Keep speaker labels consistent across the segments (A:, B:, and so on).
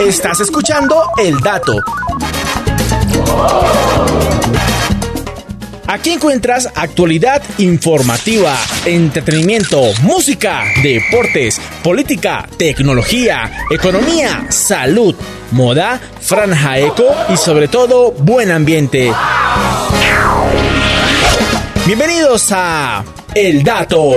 A: Estás escuchando El Dato. Aquí encuentras actualidad informativa, entretenimiento, música, deportes, política, tecnología, economía, salud, moda, franja eco y sobre todo buen ambiente. Bienvenidos a El Dato.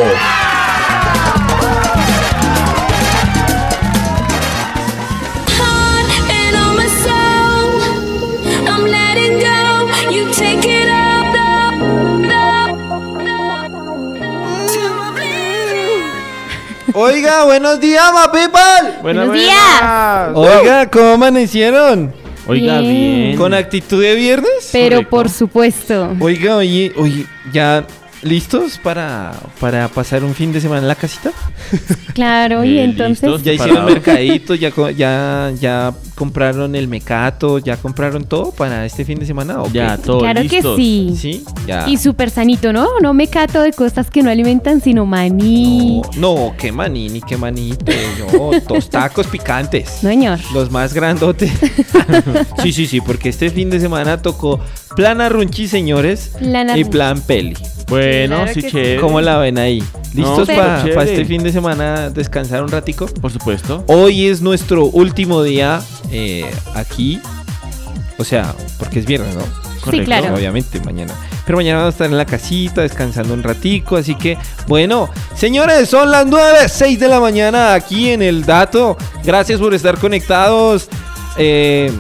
B: Oiga, buenos días, ma people.
C: Buenos
D: días.
B: Oiga, ¿cómo amanecieron?
C: Oiga,
D: Bien.
C: bien.
B: ¿Con actitud de viernes?
D: Pero
C: Correcto.
D: por supuesto.
B: Oiga, oye, oye, ¿ya listos para, para pasar un fin de semana en la casita?
D: Claro, y
C: Eh,
D: entonces.
C: listos.
B: ¿Ya hicieron mercadito? ¿Ya, co- ya, ¿Ya compraron el mecato? ¿Ya compraron todo para este fin de semana? o
C: Ya, todo
D: Claro
C: listos.
D: que sí.
B: ¿Sí? Ya.
D: Y súper sanito, ¿no? No me cato de cosas que no alimentan, sino maní.
B: No, no, qué maní, ni qué maní. No, tostacos picantes.
D: No, señor.
B: Los más grandotes. sí, sí, sí, porque este fin de semana tocó plan arrunchi, señores,
D: Plan
B: y plan peli.
C: Bueno,
D: Claro
C: sí,
D: sí.
C: chévere.
B: ¿Cómo la ven ahí? ¿Listos
C: No,
B: para este fin de semana descansar un ratico?
C: Por supuesto.
B: Hoy es nuestro último día eh, aquí. O sea, porque es viernes, ¿no?
C: Correcto.
D: claro.
B: Obviamente, mañana. Pero mañana vamos a estar en la casita descansando un ratico. Así que, bueno, señores, son las 9, 6 de la mañana aquí en El Dato. Gracias por estar conectados. Eh,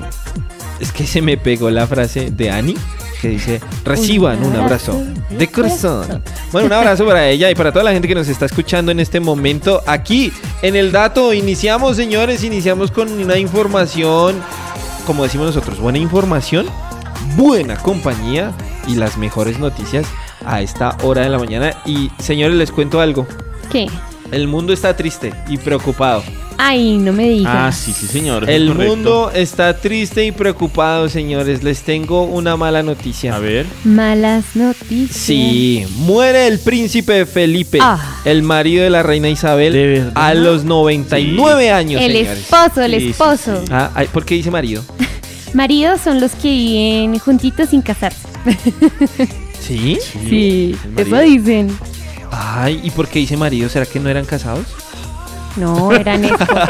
B: es que se me pegó la frase de Ani que dice, reciban un abrazo de corazón. Bueno, un abrazo para ella y para toda la gente que nos está escuchando en este momento. Aquí en El Dato iniciamos, señores, iniciamos con una información, como decimos nosotros, buena información, buena compañía y las mejores noticias a esta hora de la mañana. Y señores, les cuento algo.
D: ¿Qué?
B: El mundo está triste y preocupado.
D: Ay, no me digas.
C: Ah, sí, sí, señor. es
B: El mundo está triste y preocupado, señores. Les tengo una mala noticia.
C: A ver.
D: Malas noticias.
B: Sí, muere el príncipe Felipe,
D: Ah.
B: el marido de la reina Isabel,
C: ¿De verdad?
B: a los 99 años,
D: El
B: señores.
D: esposo, el
C: Sí, sí,
D: esposo.
B: Ah, ay, ¿Por qué dice marido?
D: Maridos son los que viven juntitos sin casarse.
B: ¿Sí?
D: Sí, eso dicen.
B: Ay, ¿y por qué dice marido? ¿Será que no eran casados?
D: No, eran esposos.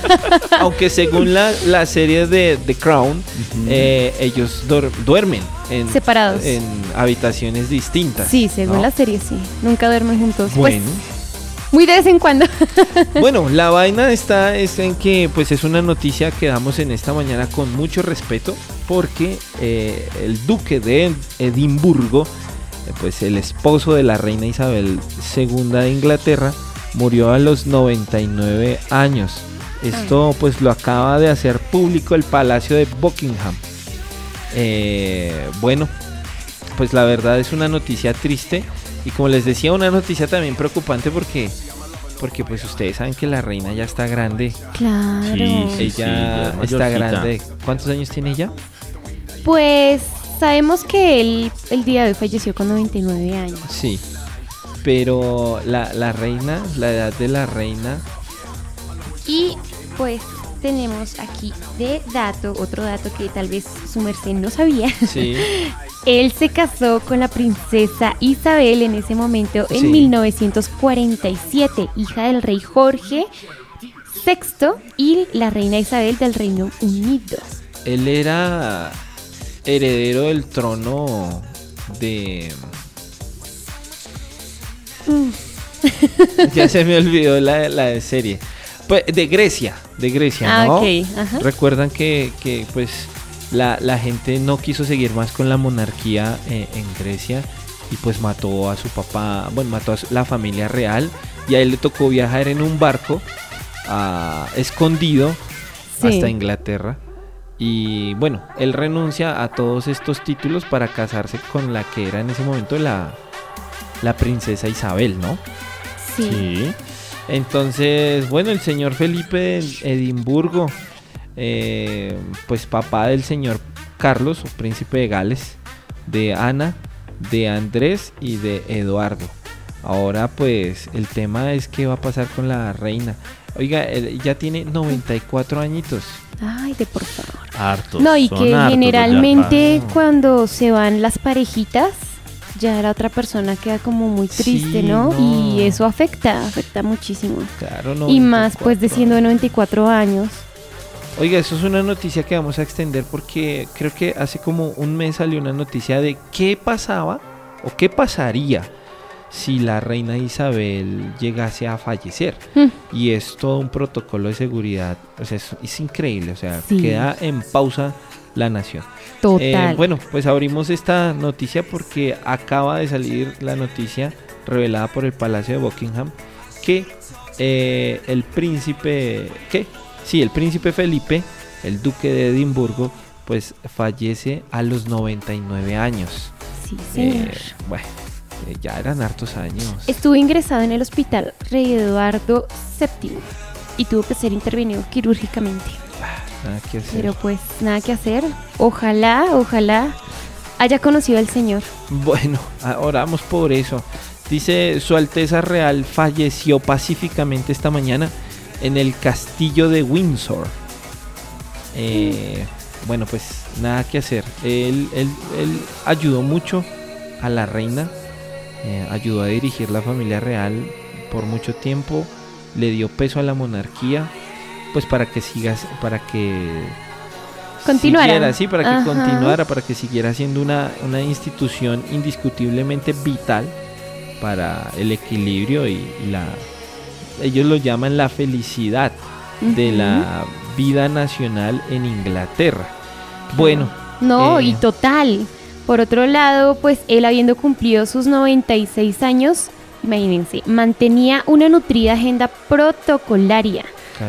B: Aunque según la, la serie de The Crown, eh, ellos duermen en,
D: Separados.
B: en habitaciones distintas.
D: Sí, según
B: ¿no?
D: la serie, sí. Nunca duermen juntos.
B: Bueno.
D: Pues, muy de vez en cuando.
B: Bueno, la vaina está es en que pues es una noticia que damos en esta mañana con mucho respeto porque eh, el duque de Edimburgo, pues el esposo de la reina Isabel II de Inglaterra, murió a los 99 años. Esto pues lo acaba de hacer público el Palacio de Buckingham. Eh, bueno, pues la verdad es una noticia triste y como les decía una noticia también preocupante porque porque pues ustedes saben que la reina ya está grande.
D: Claro.
C: Sí, sí.
B: ella está grande. ¿Cuántos años tiene ella?
D: Pues sabemos que él el día de hoy falleció con 99 años.
B: Sí. Pero la, la reina, la edad de la reina,
D: Y pues tenemos aquí de dato, otro dato que tal vez su merced no sabía.
B: sí.
D: Él se casó con la princesa Isabel en ese momento en
B: Sí.
D: 1947, hija del rey Jorge VI y la reina Isabel del Reino Unido.
B: Él era heredero del trono de... ya se me olvidó la, la de serie. Pues de Grecia, de Grecia,
D: Ah,
B: ¿no?
D: ajá.
B: Recuerdan que, que, pues la, la gente no quiso seguir más con la monarquía eh, en Grecia y pues mató a su papá, bueno, mató a su- la familia real y a él le tocó viajar en un barco ah, escondido
D: Sí.
B: hasta Inglaterra. Y bueno, él renuncia a todos estos títulos para casarse con la que era en ese momento la, la princesa Isabel, ¿no?
D: Sí.
C: Sí.
B: Entonces, bueno, el señor Felipe de Edimburgo, eh, pues papá del señor Carlos, o príncipe de Gales, de Ana, de Andrés y de Eduardo. Ahora pues el tema es qué va a pasar con la reina. Oiga, él ya tiene 94 añitos.
D: Ay, de por favor.
C: Hartos.
D: No, y
C: son
D: que generalmente
C: ya.
D: cuando se van las parejitas, ya la otra persona queda como muy triste,
B: Sí,
D: ¿no?
B: no.
D: Y eso afecta, afecta muchísimo.
B: Claro, no.
D: y más pues de siendo de 94 años.
B: Oiga, eso es una noticia que vamos a extender porque creo que hace como un mes salió una noticia de qué pasaba o qué pasaría si la reina Isabel llegase a fallecer.
D: Mm.
B: Y es todo un protocolo de seguridad. O sea, es, es increíble. O sea,
D: Sí.
B: queda en pausa la nación.
D: Total.
B: Eh, bueno, pues abrimos esta noticia porque acaba de salir la noticia revelada por el Palacio de Buckingham que eh, el príncipe, ¿qué? Sí, el príncipe Felipe, el duque de Edimburgo, pues fallece a los 99 años.
D: sí, señor.
B: Eh, bueno, eh, ya eran hartos años.
D: Estuvo ingresado en el hospital Rey Eduardo VII y tuvo que ser intervenido quirúrgicamente.
B: Nada que hacer.
D: Pero pues nada que hacer. Ojalá, ojalá haya conocido al Señor.
B: Bueno, oramos por eso. Dice, Su Alteza Real falleció pacíficamente esta mañana en el castillo de Windsor. Eh, bueno, pues nada que hacer. Él, él- él ayudó mucho a la reina, eh, ayudó a dirigir la familia real por mucho tiempo, le dio peso a la monarquía, pues para que sigas, para que
D: Continuara.
B: siguiera, sí, para que
D: Ajá.
B: continuara, para que siguiera siendo una, una institución indiscutiblemente vital para el equilibrio y, y la ellos lo llaman la felicidad de la vida nacional en Inglaterra. Bueno,
D: No,
B: Eh.
D: y total. Por otro lado, pues él habiendo cumplido sus 96 años, imagínense, mantenía una nutrida agenda protocolaria.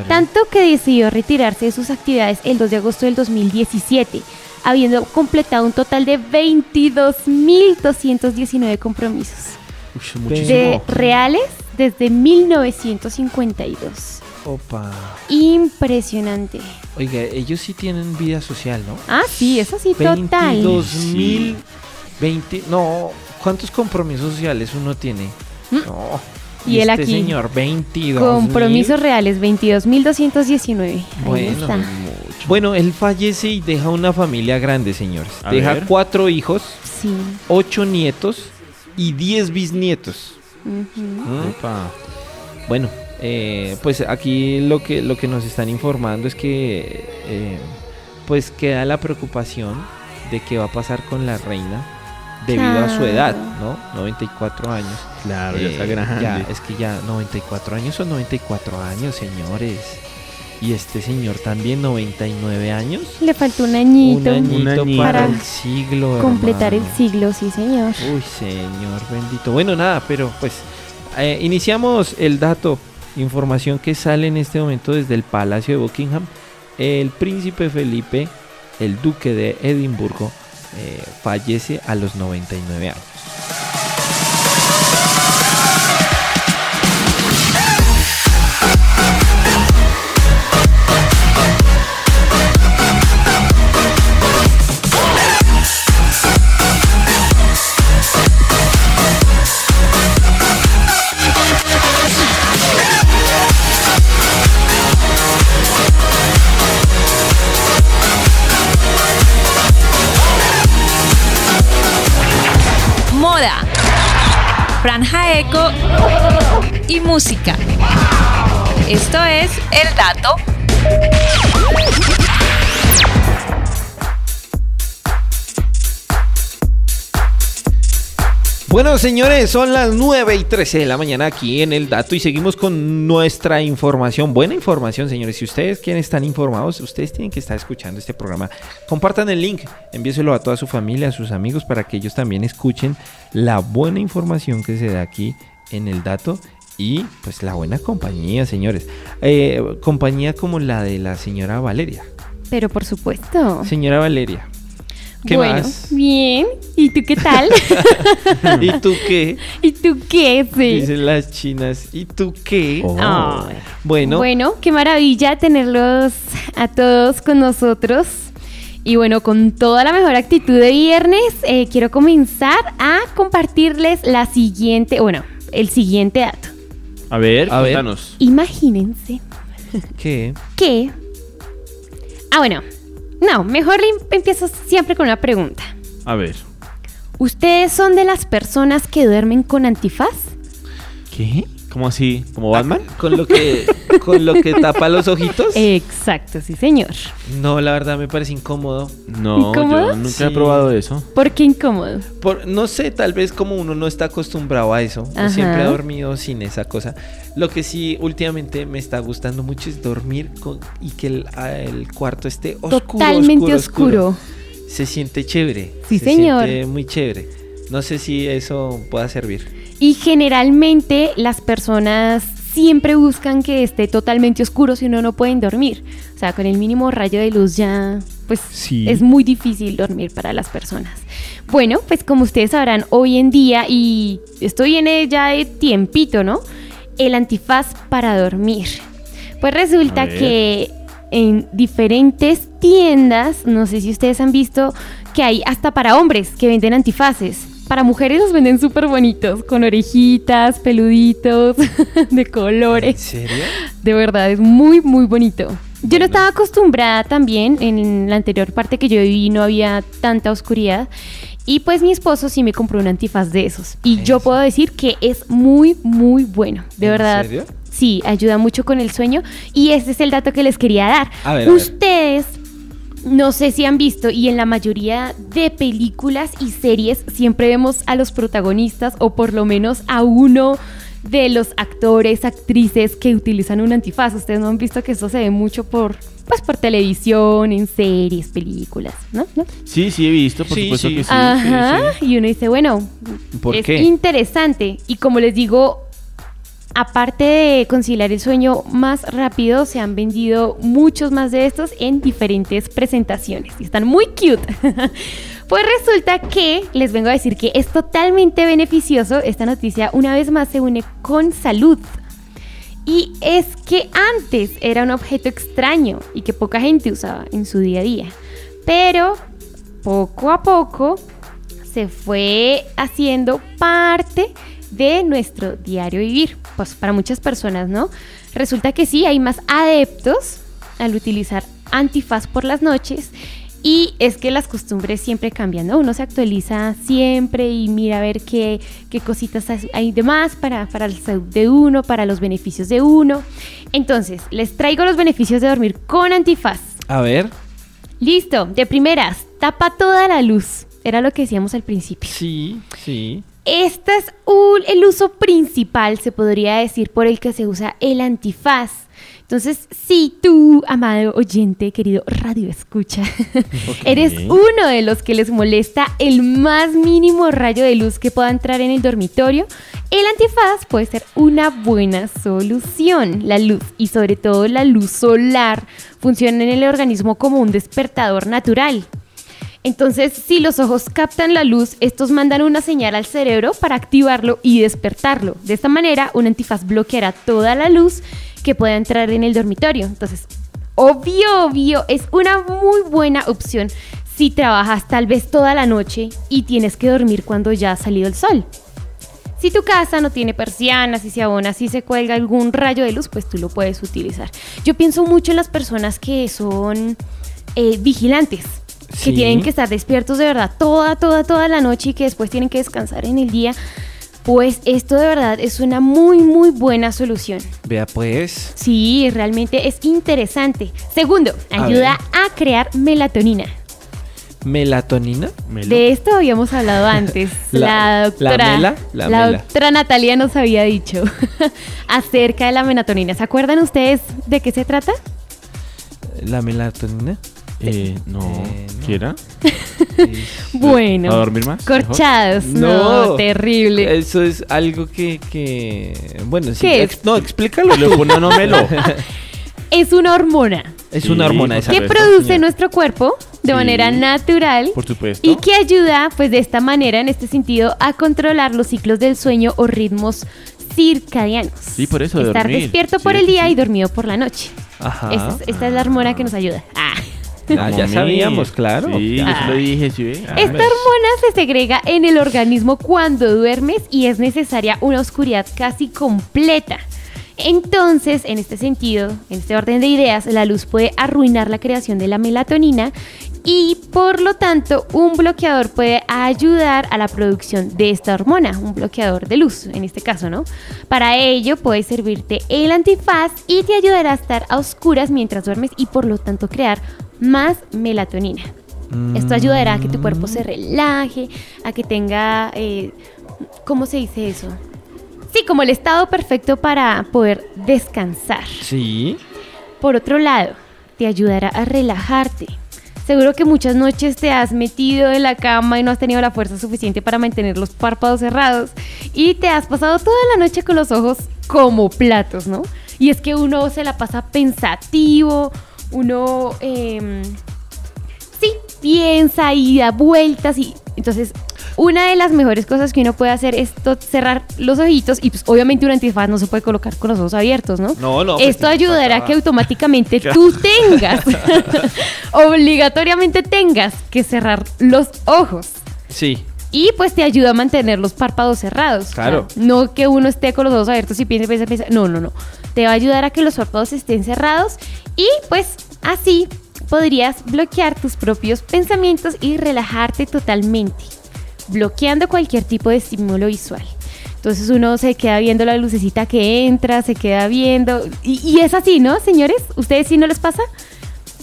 D: Tanto que decidió retirarse de sus actividades el 2 de agosto del 2017, habiendo completado un total de 22.219 compromisos
C: muchísimo.
D: de reales desde 1952.
B: Opa.
D: Impresionante.
B: Oiga, ellos sí tienen vida social, ¿no?
D: Ah, sí, eso sí, total.
B: 22 mil 20, no, ¿cuántos compromisos sociales uno tiene? No.
D: Mm. Y él
B: este
D: aquí.
B: señor 22
D: Compromisos reales, 22.219. Ahí
B: Bueno,
D: está.
B: Bueno, él fallece y deja una familia grande, señores.
C: A
B: deja
C: ver.
B: cuatro hijos,
D: Sí.
B: ocho nietos y diez bisnietos. ¿Mm?
C: Epa.
B: Bueno, eh, pues aquí lo que, lo que nos están informando es que eh, pues queda la preocupación de qué va a pasar con la reina debido a su edad, ¿no? 94 años.
C: Claro, ya
B: Eh,
C: está grande.
B: ya, es que ya 94 años son 94 años, señores. Y este señor también 99 años.
D: Le faltó un añito.
B: Un añito
C: Un añito.
B: para
D: Para
B: el siglo.
D: completar el siglo, sí, señor.
B: Uy, señor bendito. Bueno, nada, pero pues eh, iniciamos el dato, información que sale en este momento desde el Palacio de Buckingham. El príncipe Felipe, el duque de Edimburgo, eh, fallece a los 99 años.
E: Franja eco y música. Esto es El Dato.
B: Bueno, señores, son las 9 y 13 de la mañana aquí en el dato y seguimos con nuestra información. Buena información, señores. Si ustedes quieren estar informados, ustedes tienen que estar escuchando este programa. Compartan el link, envíeselo a toda su familia, a sus amigos, para que ellos también escuchen la buena información que se da aquí en el dato y pues la buena compañía, señores. Eh, compañía como la de la señora Valeria.
D: Pero por supuesto.
B: Señora Valeria. ¿Qué
D: bueno,
B: más?
D: bien. ¿Y tú qué tal?
B: ¿Y tú qué?
D: ¿Y tú qué? Sí.
B: Dicen las chinas. ¿Y tú qué?
C: Oh.
B: Bueno,
D: Bueno, qué maravilla tenerlos a todos con nosotros. Y bueno, con toda la mejor actitud de viernes, eh, quiero comenzar a compartirles la siguiente, bueno, el siguiente dato.
C: A ver,
B: A ver.
D: Imagínense
B: ¿qué?
D: que Ah, bueno. No, mejor em- empiezo siempre con una pregunta.
C: A ver.
D: ¿Ustedes son de las personas que duermen con antifaz?
C: ¿Qué? ¿Cómo así? ¿Como Batman?
B: Con lo que, con lo que tapa los ojitos.
D: Exacto, sí, señor.
B: No, la verdad me parece incómodo.
C: No,
D: ¿Incómodo?
C: yo nunca
B: Sí.
C: he probado eso.
D: ¿Por qué incómodo?
B: Por, no sé, tal vez como uno no está acostumbrado a eso.
D: Ajá.
B: siempre ha dormido sin esa cosa. Lo que sí últimamente me está gustando mucho es dormir con, y que el, cuarto esté oscuro.
D: Totalmente oscuro.
B: Se siente chévere.
D: Sí,
B: se
D: señor.
B: siente muy chévere. No sé si eso pueda servir.
D: Y generalmente las personas siempre buscan que esté totalmente oscuro si no, no pueden dormir. O sea, con el mínimo rayo de luz ya, pues
C: Sí.
D: es muy difícil dormir para las personas. Bueno, pues como ustedes sabrán, hoy en día, y esto viene ya de tiempito, ¿no? El antifaz para dormir. Pues resulta que en diferentes tiendas, no sé si ustedes han visto que hay hasta para hombres que venden antifaces. Para mujeres los venden súper bonitos, con orejitas, peluditos, de
B: ¿En
D: colores.
B: serio?
D: De verdad, es muy, muy bonito. Yo no estaba acostumbrada también, en la anterior parte que yo viví no había tanta oscuridad. Y pues mi esposo sí me compró un antifaz de esos. Y
B: ¿En
D: yo puedo decir que es muy, muy bueno. De
B: ¿En
D: verdad.
B: serio?
D: Sí, ayuda mucho con el sueño. Y ese es el dato que les quería dar.
B: A ver, a ver.
D: No sé si han visto, y en la mayoría de películas y series siempre vemos a los protagonistas, o por lo menos a uno de los actores, actrices que utilizan un antifaz. Ustedes no han visto que eso se ve mucho por, pues, por televisión, en series, películas, ¿no? ¿No?
C: Sí, sí he visto, por
B: Sí,
C: supuesto
B: sí.
C: que sí.
D: Ajá,
C: sí, sí.
D: y uno dice, bueno,
B: ¿Por
D: es
B: qué?
D: interesante. Y como les digo, aparte de conciliar el sueño más rápido, se han vendido muchos más de estos en diferentes presentaciones. Y están muy cute. Pues resulta que les vengo a decir que es totalmente beneficioso. Esta noticia una vez más se une con salud. Y es que antes era un objeto extraño y que poca gente usaba en su día a día. Pero poco a poco se fue haciendo parte de nuestro diario vivir. Pues para muchas personas, ¿no? Resulta que sí, hay más adeptos al utilizar antifaz por las noches. Y es que las costumbres siempre cambian, ¿no? Uno se actualiza siempre y mira a ver qué, qué cositas hay de más para, para la salud de uno, para los beneficios de uno. Entonces, les traigo los beneficios de dormir con antifaz.
B: A ver.
D: Listo, de primeras, tapa toda la luz. Era lo que decíamos al principio.
B: Sí, sí.
D: Este es un- el uso principal, se podría decir, por el que se usa el antifaz. Entonces, si tú, amado oyente, querido radio escucha, eres uno de los que les molesta el más mínimo rayo de luz que pueda entrar en el dormitorio, el antifaz puede ser una buena solución. La luz y sobre todo la luz solar funciona en el organismo como un despertador natural. Entonces, si los ojos captan la luz, estos mandan una señal al cerebro para activarlo y despertarlo. De esta manera, un antifaz bloqueará toda la luz que pueda entrar en el dormitorio. Entonces, obvio, obvio, es una muy buena opción si trabajas tal vez toda la noche y tienes que dormir cuando ya ha salido el sol. Si tu casa no tiene persianas, si se abona, si se cuelga algún rayo de luz, pues tú lo puedes utilizar. Yo pienso mucho en las personas que son eh, vigilantes, que tienen que estar despiertos de verdad toda, toda, toda la noche y que después tienen que descansar en el día. Pues esto de verdad es una muy, muy buena solución.
B: Vea pues.
D: Sí, realmente es interesante. Segundo, ayuda a crear melatonina.
B: ¿Melatonina?
C: Melo.
D: De esto habíamos hablado antes.
B: La-
D: La,
B: la mela, la
D: la
B: mela.
D: doctora Natalia nos había dicho acerca de la melatonina. ¿Se acuerdan ustedes de qué se trata?
B: ¿La melatonina?
C: Eh, no.
B: Eh, no.
C: ¿Qué era?
D: Bueno,
C: ¿A dormir más?
D: corchados. No, terrible.
B: Eso es algo que, que... Bueno, sí.
D: ¿Qué
B: ex- no, explícalo
C: ¿Lo
B: tú.
C: pone o no melo?
D: Es una hormona
B: Es
C: Sí,
B: una hormona esa.
D: que produce
C: señor.
D: nuestro cuerpo de
C: Sí.
D: manera natural
C: Por supuesto.
D: y que ayuda, pues de esta manera, en este sentido, a controlar los ciclos del sueño o ritmos circadianos.
C: Sí, por eso
D: Estar
C: dormir.
D: despierto por el día y dormido por la noche.
B: Ajá.
D: Esta, es, esta es la hormona que nos ayuda. Ah.
B: Ah, ya sabíamos, claro.
C: Sí, yo
D: Ah.
C: se lo dije, sí. ve. Ah,
D: Esta
C: ves.
D: hormona se segrega en el organismo cuando duermes y es necesaria una oscuridad casi completa. Entonces, en este sentido, en este orden de ideas, la luz puede arruinar la creación de la melatonina y por lo tanto un bloqueador puede ayudar a la producción de esta hormona, un bloqueador de luz en este caso, ¿no? Para ello puede servirte el antifaz y te ayudará a estar a oscuras mientras duermes y por lo tanto crear más melatonina. Esto ayudará a que tu cuerpo se relaje, a que tenga, eh, ¿cómo se dice eso? Sí, como el estado perfecto para poder descansar.
B: Sí.
D: Por otro lado, te ayudará a relajarte. Seguro que muchas noches te has metido en la cama y no has tenido la fuerza suficiente para mantener los párpados cerrados y te has pasado toda la noche con los ojos como platos, ¿no? Y es que uno se la pasa pensativo, uno, em, sí, piensa y da vueltas y entonces una de las mejores cosas que uno puede hacer es cerrar los ojitos y pues obviamente un antifaz no se puede colocar con los ojos abiertos, ¿no?
B: No, no, pues,
D: Esto ayudará a que automáticamente tú tengas, obligatoriamente tengas que cerrar los ojos.
B: Sí.
D: Y pues te ayuda a mantener los párpados cerrados.
B: Claro.
D: O sea, no que uno esté con los ojos abiertos y piense, piense, piense. No, no, no. Te va a ayudar a que los párpados estén cerrados y pues así podrías bloquear tus propios pensamientos y relajarte totalmente, bloqueando cualquier tipo de estímulo visual. Entonces uno se queda viendo la lucecita que entra, se queda viendo. Y, y es así, ¿no, señores? ¿Ustedes sí no les pasa?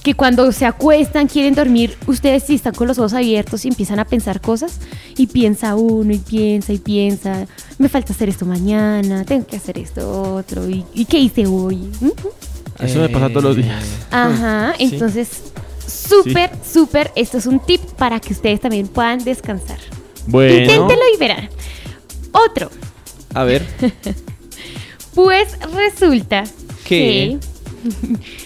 D: Que cuando se acuestan, quieren dormir, ustedes sí están con los ojos abiertos y empiezan a pensar cosas y piensa uno y piensa y piensa, me falta hacer esto mañana, tengo que hacer esto otro y, ¿y qué hice hoy.
C: Eso me pasa todos los días.
D: Ajá,
B: Sí.
D: entonces súper, súper, esto es un tip para que ustedes también puedan descansar.
C: Bueno.
D: Inténtenlo y verán. Otro,
B: A ver.
D: pues resulta
B: ¿Qué?
D: que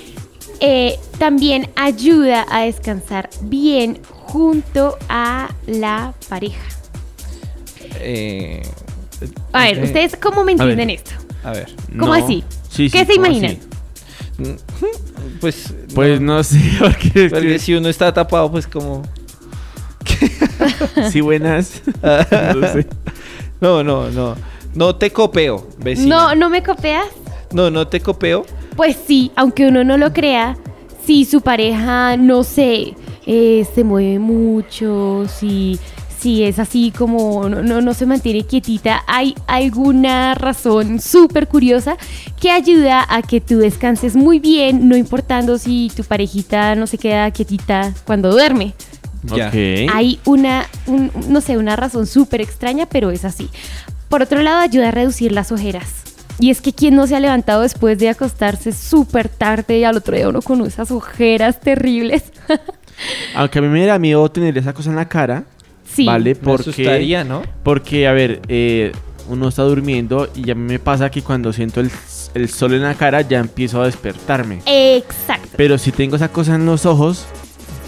D: eh, también ayuda a descansar bien junto a la pareja.
B: eh,
D: A ver,
B: ok.
D: ¿ustedes cómo me
C: A ver.
D: entienden esto?
B: A ver.
D: ¿Cómo
C: No.
D: así?
C: Sí,
D: ¿Qué
C: sí,
D: se
C: ¿cómo
D: imaginan?
C: así?
B: Pues.
C: Pues no sé, porque
B: Porque
C: que-
B: si uno está tapado, pues como.
C: sí, buenas. no sé.
B: No, no, no. No te copeo, vecina.
D: No, ¿no me copias?
B: No, no te copeo.
D: Pues sí, aunque uno no lo crea, si su pareja, no sé, eh, se mueve mucho, si, si es así como no, no, no se mantiene quietita, hay alguna razón súper curiosa que ayuda a que tú descanses muy bien, no importando si tu parejita no se queda quietita cuando duerme. Hay una, un- no sé, una razón súper extraña, pero es así. Por otro lado, ayuda a reducir las ojeras. Y es que quien no se ha levantado después de acostarse súper tarde y al otro día uno con esas ojeras terribles.
C: Aunque a mí me da miedo tener esa cosa en la cara.
D: sí.
C: Vale,
B: Me
C: porque.
B: asustaría, ¿no?
C: Porque, a ver, eh, uno está durmiendo y a mí me pasa que cuando siento el, el sol en la cara ya empiezo a despertarme.
D: Exacto.
C: Pero si tengo esa cosa en los ojos,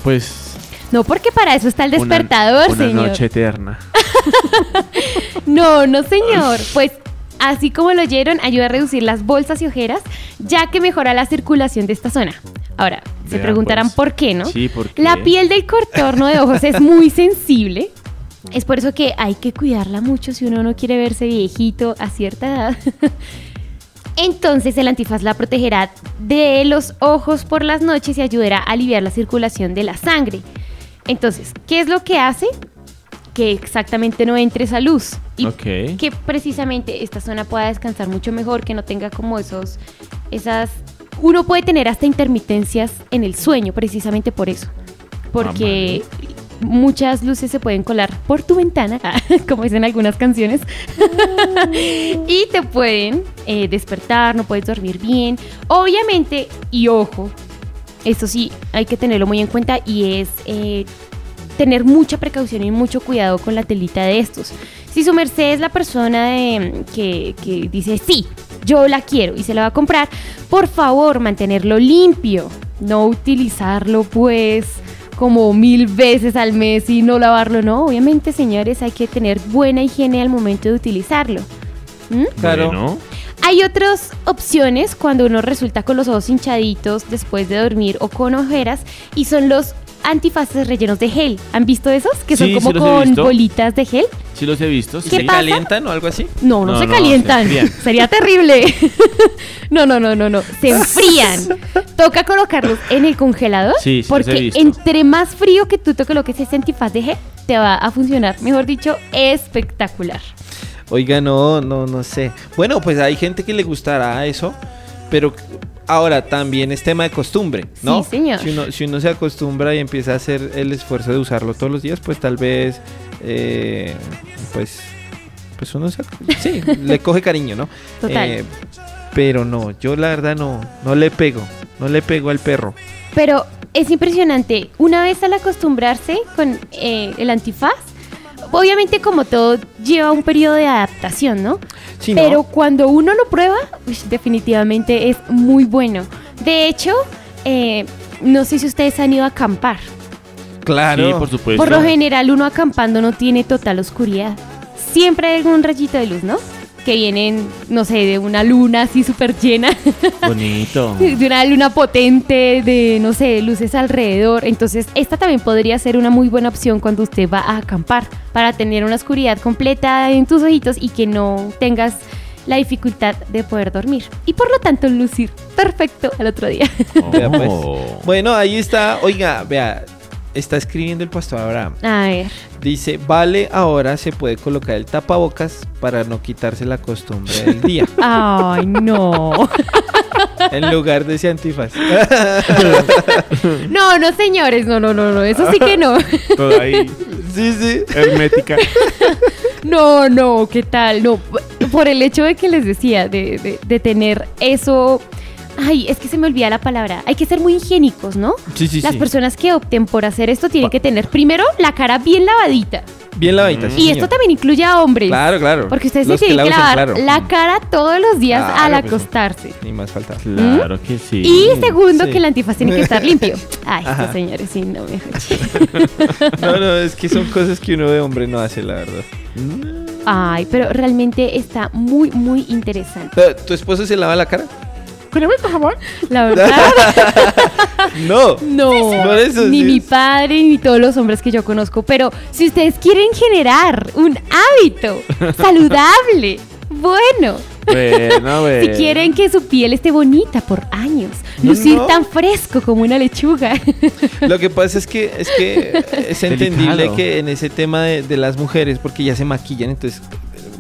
C: pues.
D: No, porque para eso está el
C: una-
D: despertador,
C: una,
D: señor.
C: noche eterna.
D: No, no, señor. Pues así como lo oyeron, ayuda a reducir las bolsas y ojeras, ya que mejora la circulación de esta zona. Ahora, se
C: Vean,
D: preguntarán
C: pues.
D: por qué, ¿no?
C: Sí, porque.
D: La piel del contorno de ojos es muy sensible. Es por eso que hay que cuidarla mucho si uno no quiere verse viejito a cierta edad. Entonces el antifaz la protegerá de los ojos por las noches y ayudará a aliviar la circulación de la sangre. Entonces, ¿qué es lo que hace? Que exactamente no entre esa luz. Y que precisamente esta zona pueda descansar mucho mejor, que no tenga como esos, esas... Uno puede tener hasta intermitencias en el sueño, precisamente por eso. Porque muchas luces se pueden colar por tu ventana, como dicen algunas canciones, y te pueden eh, despertar, no puedes dormir bien. Obviamente, y ojo, eso sí, hay que tenerlo muy en cuenta y es eh, tener mucha precaución y mucho cuidado con la telita de estos. Si su merced es la persona de- que, que dice, sí, yo la quiero y se la va a comprar, por favor, mantenerlo limpio, no utilizarlo pues como mil veces al mes y no lavarlo, no. Obviamente, señores, hay que tener buena higiene al momento de utilizarlo. ¿Mm?
B: Claro.
C: Bueno.
D: Hay otras opciones cuando uno resulta con los ojos hinchaditos después de dormir o con ojeras y son los antifaces rellenos de gel. ¿Han visto esos? Que son
C: Sí,
D: como
C: sí los he
D: con
C: visto.
D: bolitas de gel.
C: Sí los he visto.
B: ¿Y
C: sí.
D: ¿Qué
B: se
D: pasa?
B: calientan o algo así?
D: No, no,
C: No,
D: se
C: no, se
D: calientan.
C: enfrían.
D: Sería terrible. no, no, no, no, no. Se enfrían. Toca colocarlos en el congelador.
C: Sí, sí, los he
D: porque
C: visto.
D: entre más frío que tú te coloques ese antifaz de gel, te va a funcionar, mejor dicho, espectacular.
B: Oiga, no, no, no sé. Bueno, pues hay gente que le gustará eso, pero ahora también es tema de costumbre, ¿no?
D: Sí, señor.
B: Si uno, si uno se acostumbra y empieza a hacer el esfuerzo de usarlo todos los días, pues tal vez, eh, pues, pues uno se, sí, le coge cariño, ¿no?
D: Total.
B: Eh, pero no, yo la verdad no, no le pego, no le pego al perro.
D: Pero es impresionante. Una vez al acostumbrarse con eh, el antifaz, obviamente como todo lleva un periodo de adaptación, ¿no?
B: Sí, ¿no?
D: Pero cuando uno lo prueba, definitivamente es muy bueno. De hecho, eh, no sé si ustedes han ido a acampar.
B: claro.
C: Sí, por supuesto.
D: Por lo general, uno acampando no tiene total oscuridad. Siempre hay algún rayito de luz, ¿no? Que vienen, no sé, de una luna así súper llena.
C: Bonito.
D: de una luna potente, de no sé, luces alrededor. Entonces, esta también podría ser una muy buena opción cuando usted va a acampar para tener una oscuridad completa en tus ojitos y que no tengas la dificultad de poder dormir. Y por lo tanto, lucir perfecto al otro día.
B: Vea, pues.
C: Oh.
B: Bueno, ahí está, oiga, vea, está escribiendo el pastor Abraham.
D: A ver.
B: Dice, vale, ahora se puede colocar el tapabocas para no quitarse la costumbre del día.
D: Ay, no.
B: en lugar de ese antifaz.
D: No, no, señores, no, no, no, no. Eso sí que no.
C: Todo ahí,
B: sí, sí.
C: hermética.
D: No, no, ¿qué tal? No, por el hecho de que les decía, de, de- de tener eso. Ay, es que se me olvida la palabra. Hay que ser muy higiénicos, ¿no?
B: Sí, sí,
D: Las
B: sí.
D: personas que opten por hacer esto tienen que tener primero la cara bien lavadita.
B: Bien lavadita, sí,
D: y
B: señor.
D: esto también incluye a hombres.
B: Claro, claro.
D: Porque ustedes
B: Los
D: se tienen
B: la
D: que,
B: usan,
D: lavar
B: claro.
D: la cara todos los días al
B: pues,
D: acostarse.
B: Ni más falta.
C: Claro que sí.
D: Y segundo,
B: sí.
D: que el antifaz tiene que estar limpio. Ay,
B: Ajá.
D: estos señores, sí, no me
B: No, no, es que son cosas que uno de hombre no hace, la verdad.
D: Ay, pero realmente está muy, muy interesante.
B: Pero, ¿Tu esposo se lava la cara?
D: La verdad,
B: No.
D: no.
B: Por eso,
D: ni
B: sí.
D: mi padre ni todos los hombres que yo conozco. Pero si ustedes quieren generar un hábito saludable, bueno,
C: Bueno,
D: si
C: bueno.
D: quieren que su piel esté bonita por años,
B: No,
D: lucir
B: no.
D: tan fresco como una lechuga.
B: Lo que pasa es que es que es entendible
C: Delicado.
B: que en ese tema de, de las mujeres, porque ya se maquillan, entonces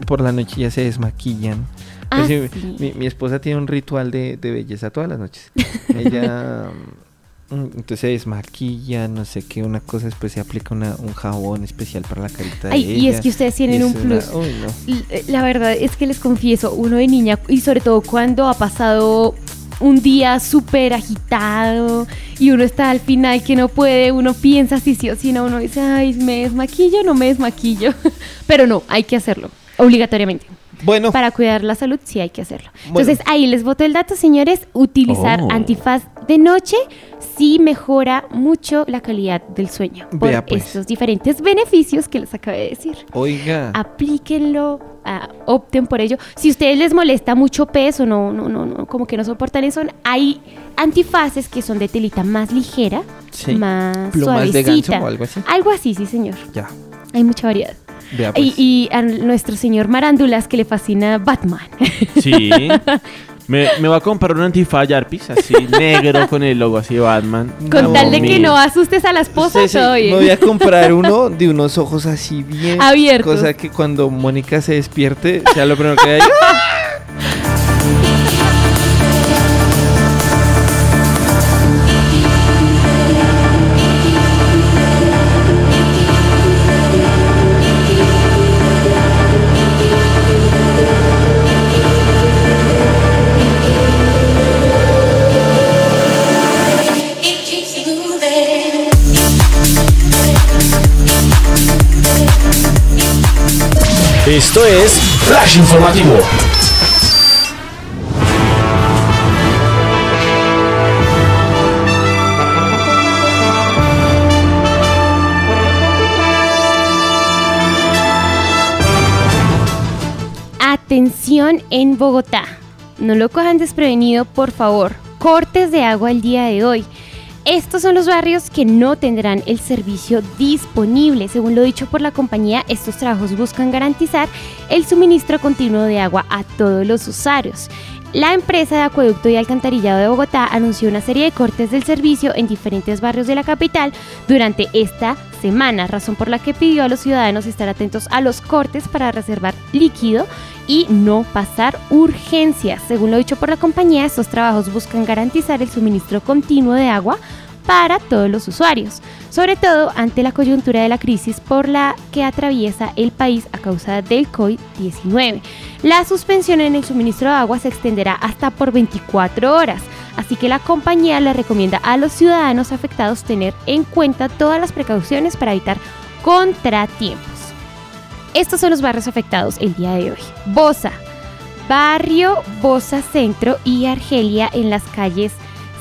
B: por la noche ya se desmaquillan.
D: Ah,
B: Pues sí, mi, mi esposa tiene un ritual de, de belleza todas las noches. Ella mm, entonces se desmaquilla, no sé qué, una cosa, después se aplica una- un jabón especial para la carita de
D: Ay, y es que ustedes tienen un
B: una-
D: plus.
B: uy, no.
D: L- La verdad es que les confieso, uno de niña, y sobre todo cuando ha pasado un día súper agitado y uno está al final que no puede, uno piensa si sí o si no, uno dice, ay, me desmaquillo, no me desmaquillo. Pero no, hay que hacerlo, obligatoriamente.
B: Bueno,
D: Para cuidar la salud sí hay que hacerlo.
B: Bueno.
D: Entonces ahí les voto el dato, señores, utilizar
C: Oh.
D: antifaz de noche sí mejora mucho la calidad del sueño por
B: Vea, pues.
D: estos diferentes beneficios que les acabé de decir
B: oiga.
D: aplíquenlo, ah, opten por ello. Si a ustedes les molesta mucho peso, no, no, no, no, como que no soportan eso, hay antifaces que son de telita más ligera,
B: Sí.
D: más
B: Plumas de
D: suavecita.
B: ganso o algo así.
D: Algo así, sí, señor.
B: Ya.
D: Hay mucha variedad.
B: Vea pues.
D: Y, y a nuestro señor Marándulas que le fascina Batman.
C: Sí. Me, me voy a comprar un antifaz Yarpis así negro con el logo así Batman.
D: Con
B: No,
D: tal de que no asustes a la esposa,
B: Sí,
D: bien.
B: Me voy a comprar uno de unos ojos así bien
D: Abiertos.
B: Cosa que cuando Mónica se despierte sea lo primero que hay.
A: Esto es Flash Informativo.
D: Atención en Bogotá. No lo cojan desprevenido, por favor. Cortes de agua el día de hoy. Estos son los barrios que no tendrán el servicio disponible. Según lo dicho por la compañía, estos trabajos buscan garantizar el suministro continuo de agua a todos los usuarios. La empresa de acueducto y alcantarillado de Bogotá anunció una serie de cortes del servicio en diferentes barrios de la capital durante esta semana, razón por la que pidió a los ciudadanos estar atentos a los cortes para reservar líquido y no pasar urgencias. Según lo dicho por la compañía, estos trabajos buscan garantizar el suministro continuo de agua para todos los usuarios, sobre todo ante la coyuntura de la crisis por la que atraviesa el país a causa del COVID-19. La suspensión en el suministro de agua se extenderá hasta por 24 horas, así que la compañía le recomienda a los ciudadanos afectados tener en cuenta todas las precauciones para evitar contratiempos. Estos son los barrios afectados el día de hoy. Bosa, barrio Bosa Centro y Argelia en las calles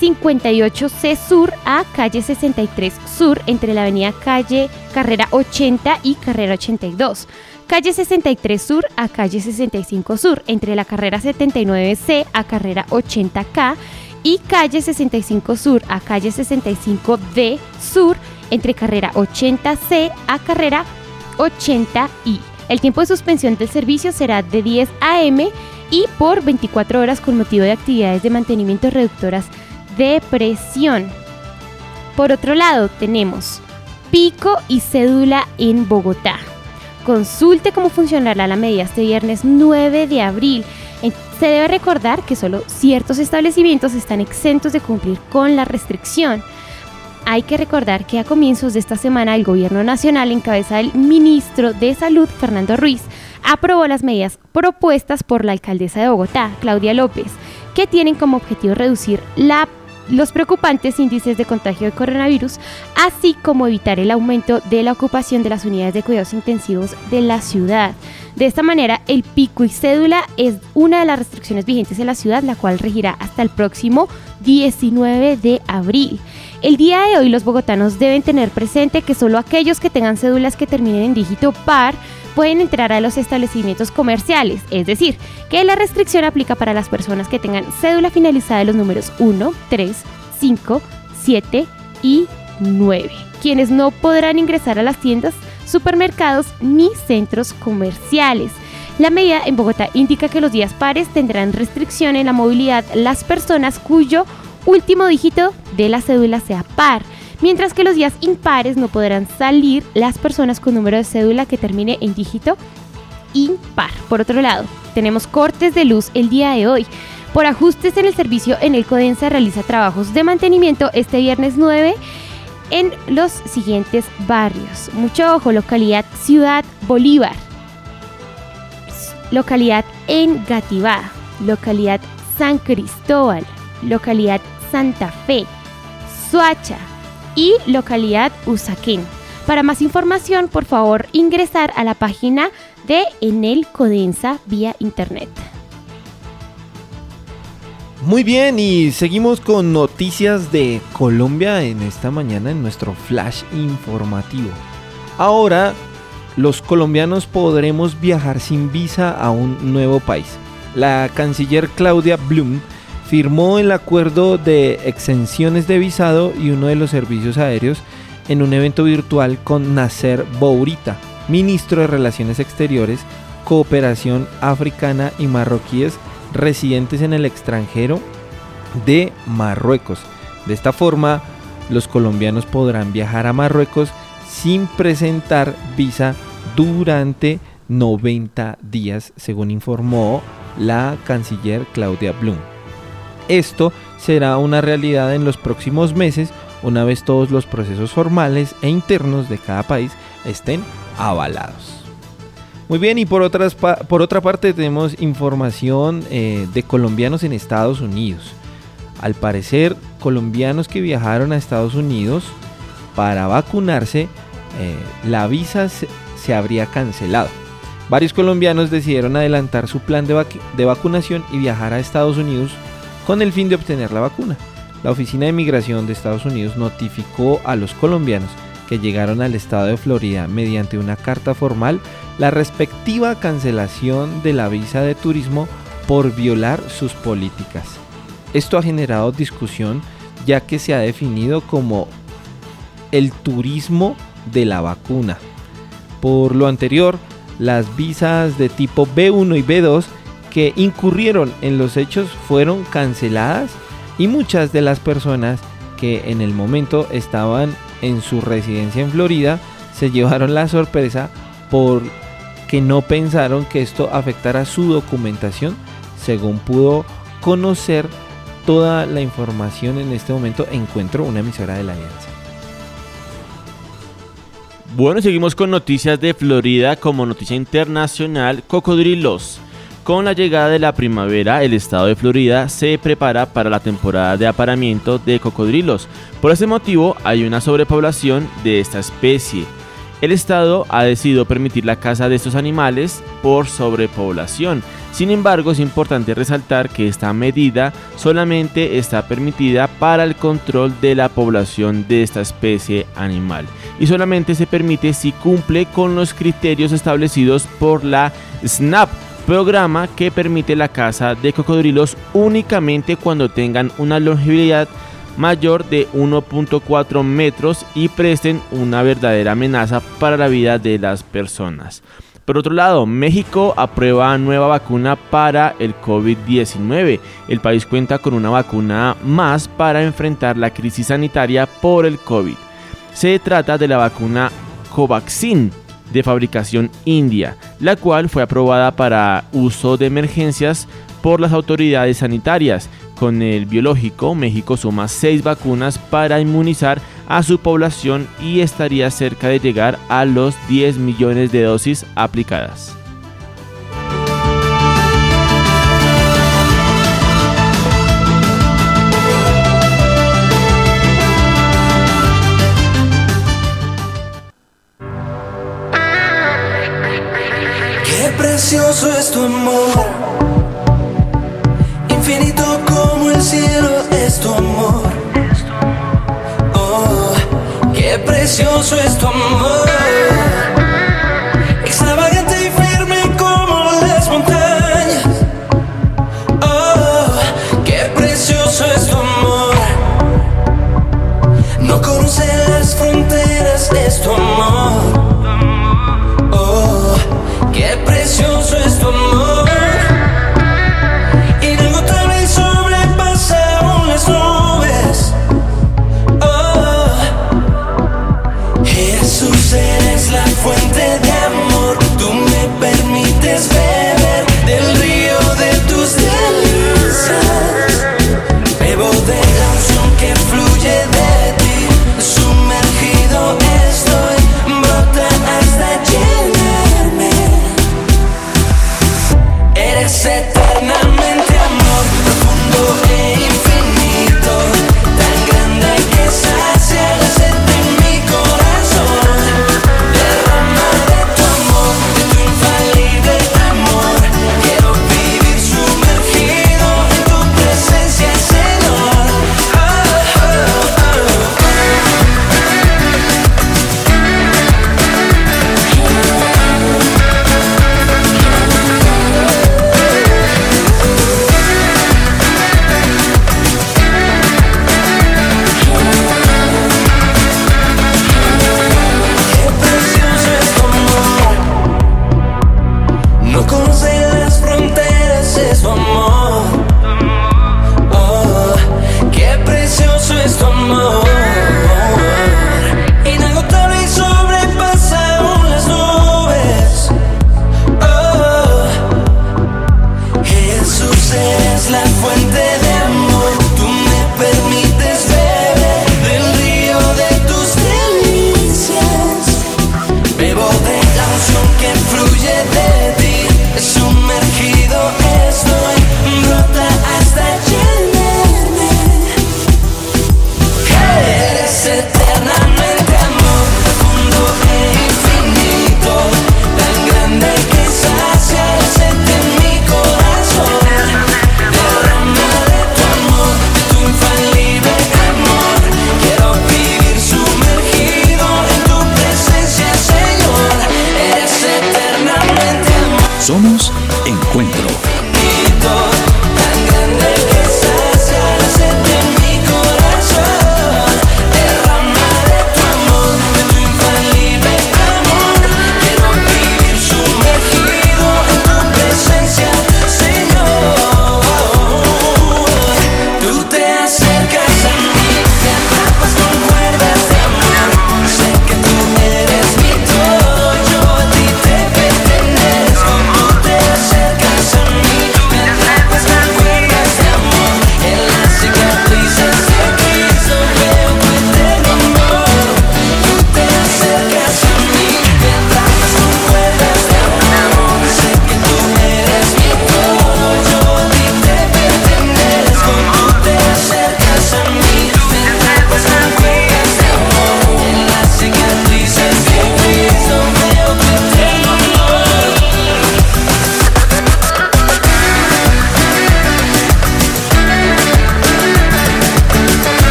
D: 58C Sur a calle 63 Sur entre la avenida calle Carrera 80 y Carrera 82. Calle 63 Sur a calle 65 Sur entre la carrera 79C a carrera 80K y calle 65 Sur a calle 65D Sur entre carrera 80C a carrera 80I. El tiempo de suspensión del servicio será de 10 a.m. y por 24 horas con motivo de actividades de mantenimiento reductoras de presión. Por otro lado, tenemos pico y cédula en Bogotá. Consulte cómo funcionará la medida este viernes 9 de abril. Eh, Se debe recordar que solo ciertos establecimientos están exentos de cumplir con la restricción. Hay que recordar que a comienzos de esta semana el Gobierno Nacional, en cabeza del ministro de Salud, Fernando Ruiz, aprobó las medidas propuestas por la alcaldesa de Bogotá, Claudia López, que tienen como objetivo reducir la- los preocupantes índices de contagio de coronavirus, así como evitar el aumento de la ocupación de las unidades de cuidados intensivos de la ciudad. De esta manera, el pico y cédula es una de las restricciones vigentes en la ciudad, la cual regirá hasta el próximo 19 de abril. El día de hoy los bogotanos deben tener presente que solo aquellos que tengan cédulas que terminen en dígito par pueden entrar a los establecimientos comerciales, es decir, que la restricción aplica para las personas que tengan cédula finalizada de los números 1, 3, 5, 7 y 9, quienes no podrán ingresar a las tiendas, supermercados ni centros comerciales. La medida en Bogotá indica que los días pares tendrán restricción en la movilidad las personas cuyo último dígito de la cédula sea par, mientras que los días impares no podrán salir las personas con número de cédula que termine en dígito impar. Por otro lado, tenemos cortes de luz el día de hoy. Por ajustes en el servicio en el Codensa realiza trabajos de mantenimiento este viernes 9 en los siguientes barrios. Mucho ojo, localidad Ciudad Bolívar, localidad Engativá, localidad San Cristóbal, localidad Santa Fe, Suacha y localidad Usaquén. Para más información, por favor, ingresar a la página de Enel Codensa vía internet.
B: Muy bien, y seguimos con noticias de Colombia en esta mañana en nuestro flash informativo. Ahora, los colombianos podremos viajar sin visa a un nuevo país. La canciller Claudia Blum firmó el acuerdo de exenciones de visado y uno de los servicios aéreos en un evento virtual con Nasser Bourita, ministro de Relaciones Exteriores, Cooperación Africana y Marroquíes residentes en el extranjero de Marruecos. De esta forma, los colombianos podrán viajar a Marruecos sin presentar visa durante 90 días, según informó la canciller Claudia Blum. Esto será una realidad en los próximos meses una vez todos los procesos formales e internos de cada país estén avalados. Muy bien, y por, por otra parte tenemos información eh, de colombianos en Estados Unidos. Al parecer, colombianos que viajaron a Estados Unidos para vacunarse, eh, la visa se, habría cancelado. Varios colombianos decidieron adelantar su plan de, de vacunación y viajar a Estados Unidos con el fin de obtener la vacuna. La Oficina de Migración de Estados Unidos notificó a los colombianos que llegaron al estado de Florida mediante una carta formal la respectiva cancelación de la visa de turismo por violar sus políticas. Esto ha generado discusión ya que se ha definido como el turismo de la vacuna. Por lo anterior, las visas de tipo B1 y B2 que incurrieron en los hechos fueron canceladas y muchas de las personas que en el momento estaban en su residencia en Florida se llevaron la sorpresa porque no pensaron que esto afectara su documentación según pudo conocer toda la información en este momento encuentro una emisora de la alianza
C: Bueno, seguimos con noticias de Florida como noticia internacional, cocodrilos. Con la llegada de la primavera, el estado de Florida se prepara para la temporada de aparamiento de cocodrilos. Por ese motivo, hay una sobrepoblación de esta especie. El estado ha decidido permitir la caza de estos animales por sobrepoblación. Sin embargo, es importante resaltar que esta medida solamente está permitida para el control de la población de esta especie animal y solamente se permite si cumple con los criterios establecidos por la SNAP, programa que permite la caza de cocodrilos únicamente cuando tengan una longevidad mayor de 1.4 metros y presten una verdadera amenaza para la vida de las personas. Por otro lado, México aprueba nueva vacuna para el COVID-19. El país cuenta con una vacuna más para enfrentar la crisis sanitaria por el COVID. Se trata de la vacuna Covaxin de fabricación india, la cual fue aprobada para uso de emergencias por las autoridades sanitarias. Con el biológico, México suma seis vacunas para inmunizar a su población y estaría cerca de llegar a los 10 millones de dosis aplicadas.
F: Precioso es tu amor, infinito como el cielo es tu amor. Oh, qué precioso es tu amor, extravagante y firme como las montañas. Oh, qué precioso es tu amor, no conoce las fronteras, es tu amor.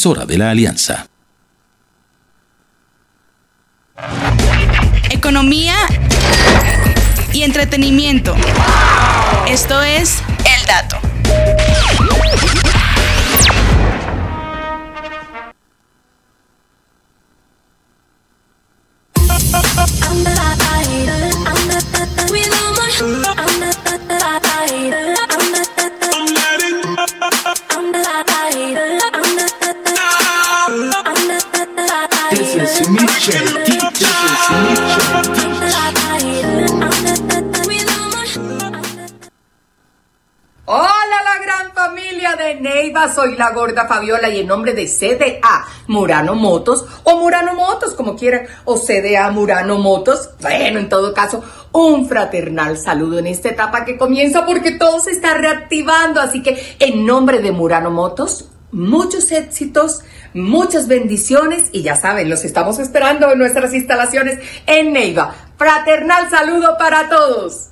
G: Emisora de la Alianza.
H: Economía y entretenimiento.
I: Fabiola y en nombre de CDA Murano Motos o Murano Motos como quieran o CDA Murano Motos, bueno en todo caso un fraternal saludo en esta etapa que comienza porque todo se está reactivando, así que en nombre de Murano Motos muchos éxitos, muchas bendiciones y ya saben, los estamos esperando en nuestras instalaciones en Neiva. Fraternal saludo para todos.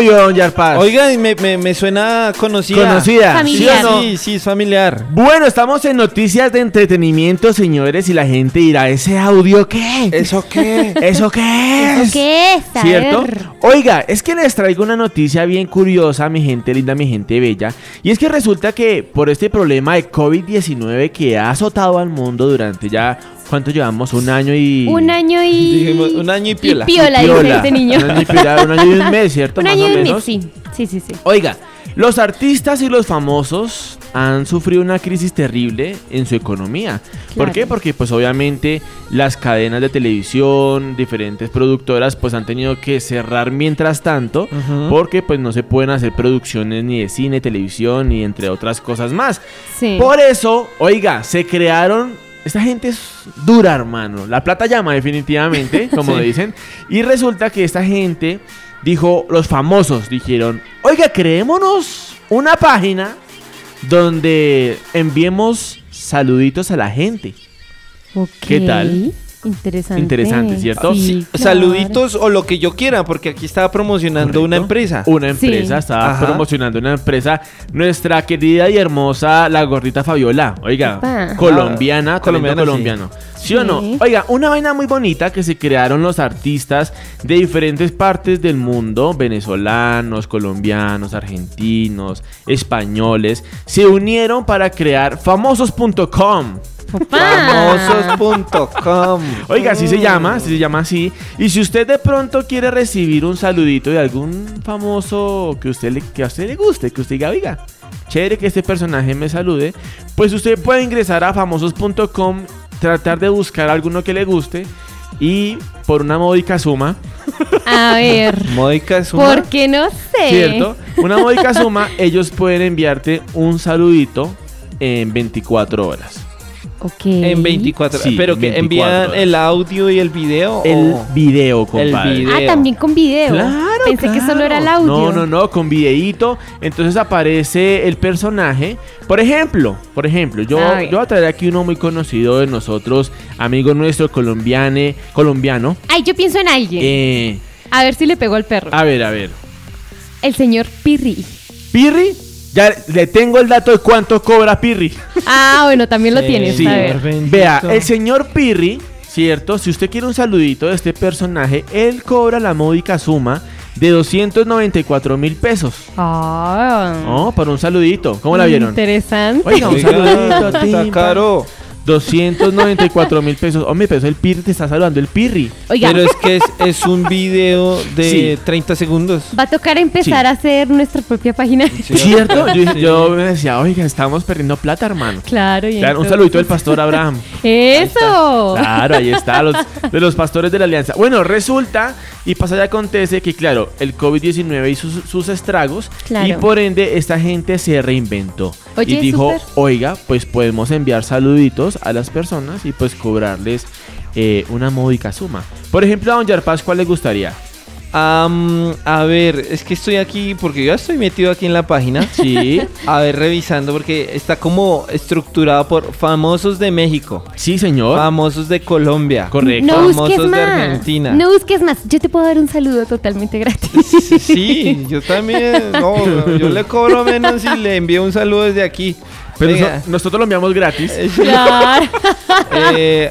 C: ¿Cómo la vio, don Yarpaz?
B: Oiga, me, me- me suena conocida.
C: Conocida.
D: Familiar.
B: ¿Sí o no? Sí, sí, es familiar.
C: Bueno, estamos en noticias de entretenimiento, señores, y la gente dirá, ¿ese audio qué?
B: ¿Eso qué?
C: ¿Eso qué es?
D: ¿Qué es? A
C: ¿Cierto?
D: ver.
C: Oiga, es que les traigo una noticia bien curiosa, mi gente linda, mi gente bella. Y es que resulta que por este problema de COVID-19 que ha azotado al mundo durante ya, ¿cuánto llevamos? Un año y...
D: Un año y.
B: Dijimos, un año y piola.
D: piola, dice
C: Piola.
D: este niño.
C: Un año y piola, un año y un mes, ¿cierto?
D: Un
C: Más
D: año
C: o
D: y un mes,
C: menos.
D: sí. Sí, sí, sí.
C: Oiga, los artistas y los famosos han sufrido una crisis terrible en su economía. ¿Por qué? Porque pues obviamente las cadenas de televisión, diferentes productoras pues han tenido que cerrar mientras tanto porque pues no se pueden hacer producciones ni de cine, televisión ni entre otras cosas más.
D: Sí.
C: Por eso, oiga, se crearon. Esta gente es dura, hermano. La plata llama, definitivamente, como
B: Sí.
C: dicen. Y resulta que esta gente dijo, los famosos dijeron: Oiga, creémonos una página donde enviemos saluditos a la gente. ¿Qué tal?
D: Interesante.
C: Interesante, ¿cierto?
D: Sí, claro.
B: Saluditos o lo que yo quiera, porque aquí estaba promocionando una empresa.
C: Una
D: Sí.
C: empresa, estaba
B: Ajá.
C: promocionando una empresa. Nuestra querida y hermosa, la gordita Fabiola. Oiga, colombiana,
B: Ah,
C: colombiano,
B: colombiana,
C: colombiano. ¿Sí. o no? Oiga, una vaina muy bonita que se crearon los artistas de diferentes partes del mundo, venezolanos, colombianos, argentinos, españoles, se unieron para crear famosos.com.
B: Famosos.com.
C: Oiga, así se llama, así se llama así. Y si usted de pronto quiere recibir un saludito de algún famoso que, usted le, que a usted le guste, que usted diga, oiga, chévere que este personaje me salude, pues usted puede ingresar a famosos.com, tratar de buscar alguno que le guste y por una módica suma,
D: A ver.
B: Módica suma.
D: ¿Por qué no sé?
C: ¿cierto? Una módica suma, ellos pueden enviarte un saludito en 24 horas.
D: Ok.
B: En 24.
C: Sí,
B: pero que
C: 24
B: envían
C: horas.
B: el audio y el video.
C: El
B: o-
C: video, compadre.
B: video.
D: Ah, también con video.
C: Claro,
D: Pensé que solo era el audio.
C: No, no, no, con videíto. Entonces aparece el personaje. Por ejemplo, por ejemplo, yo, yo voy a traer aquí uno muy conocido de nosotros, amigo nuestro colombiane, colombiano.
D: Ay, yo pienso en alguien.
C: Eh,
D: A ver si le pegó al perro.
C: a ver, a ver.
D: El señor Pirri.
C: Pirri, ya le tengo el dato de cuánto cobra Pirri.
D: Ah, bueno, también lo tienes.
C: Sí,
D: A ver.
C: vea, el señor Pirri, ¿cierto? Si usted quiere un saludito de este personaje, él cobra la módica suma de 294 mil pesos.
D: Ah.
C: Oh, por un saludito. ¿Cómo la vieron?
D: Interesante.
C: Oiga, un saludito,
B: está
C: timpa.
B: caro.
C: 294 mil pesos. Hombre, pero el Pirri te está saludando el Pirri.
D: Oiga,
B: Pero es que es, es un video de
C: Sí.
B: 30 segundos.
D: va a tocar empezar
C: Sí.
D: a hacer nuestra propia página.
C: ¿Cierto? Yo, yo me decía, oiga, estamos perdiendo plata, hermano.
D: Claro, y
C: Claro, un saludito del pastor Abraham.
D: ¡Eso!
C: Claro, ahí está, los, de los pastores de la alianza. Bueno, resulta y pasa y acontece que, claro, el COVID-19 hizo sus, sus estragos
D: Claro.
C: y por ende esta gente se reinventó.
D: Oye,
C: y dijo, oiga, pues podemos enviar saluditos a las personas y pues cobrarles eh, una módica suma. Por ejemplo, a don Yarpaz, ¿cuál le gustaría?
B: Am, a ver, es que estoy aquí, porque yo ya estoy metido aquí en la página.
C: Sí.
B: A ver, revisando, porque está como estructurado por famosos de México,
C: Sí, señor.
B: famosos de Colombia,
C: Correcto.
D: No
B: famosos
D: busques
B: de. Argentina.
D: No busques más. Yo te puedo dar un saludo totalmente gratis.
B: Sí, yo también. No, yo le cobro menos si le envío un saludo desde aquí.
C: Pero
B: Venga.
C: so- nosotros lo enviamos gratis.
D: Claro.
B: eh,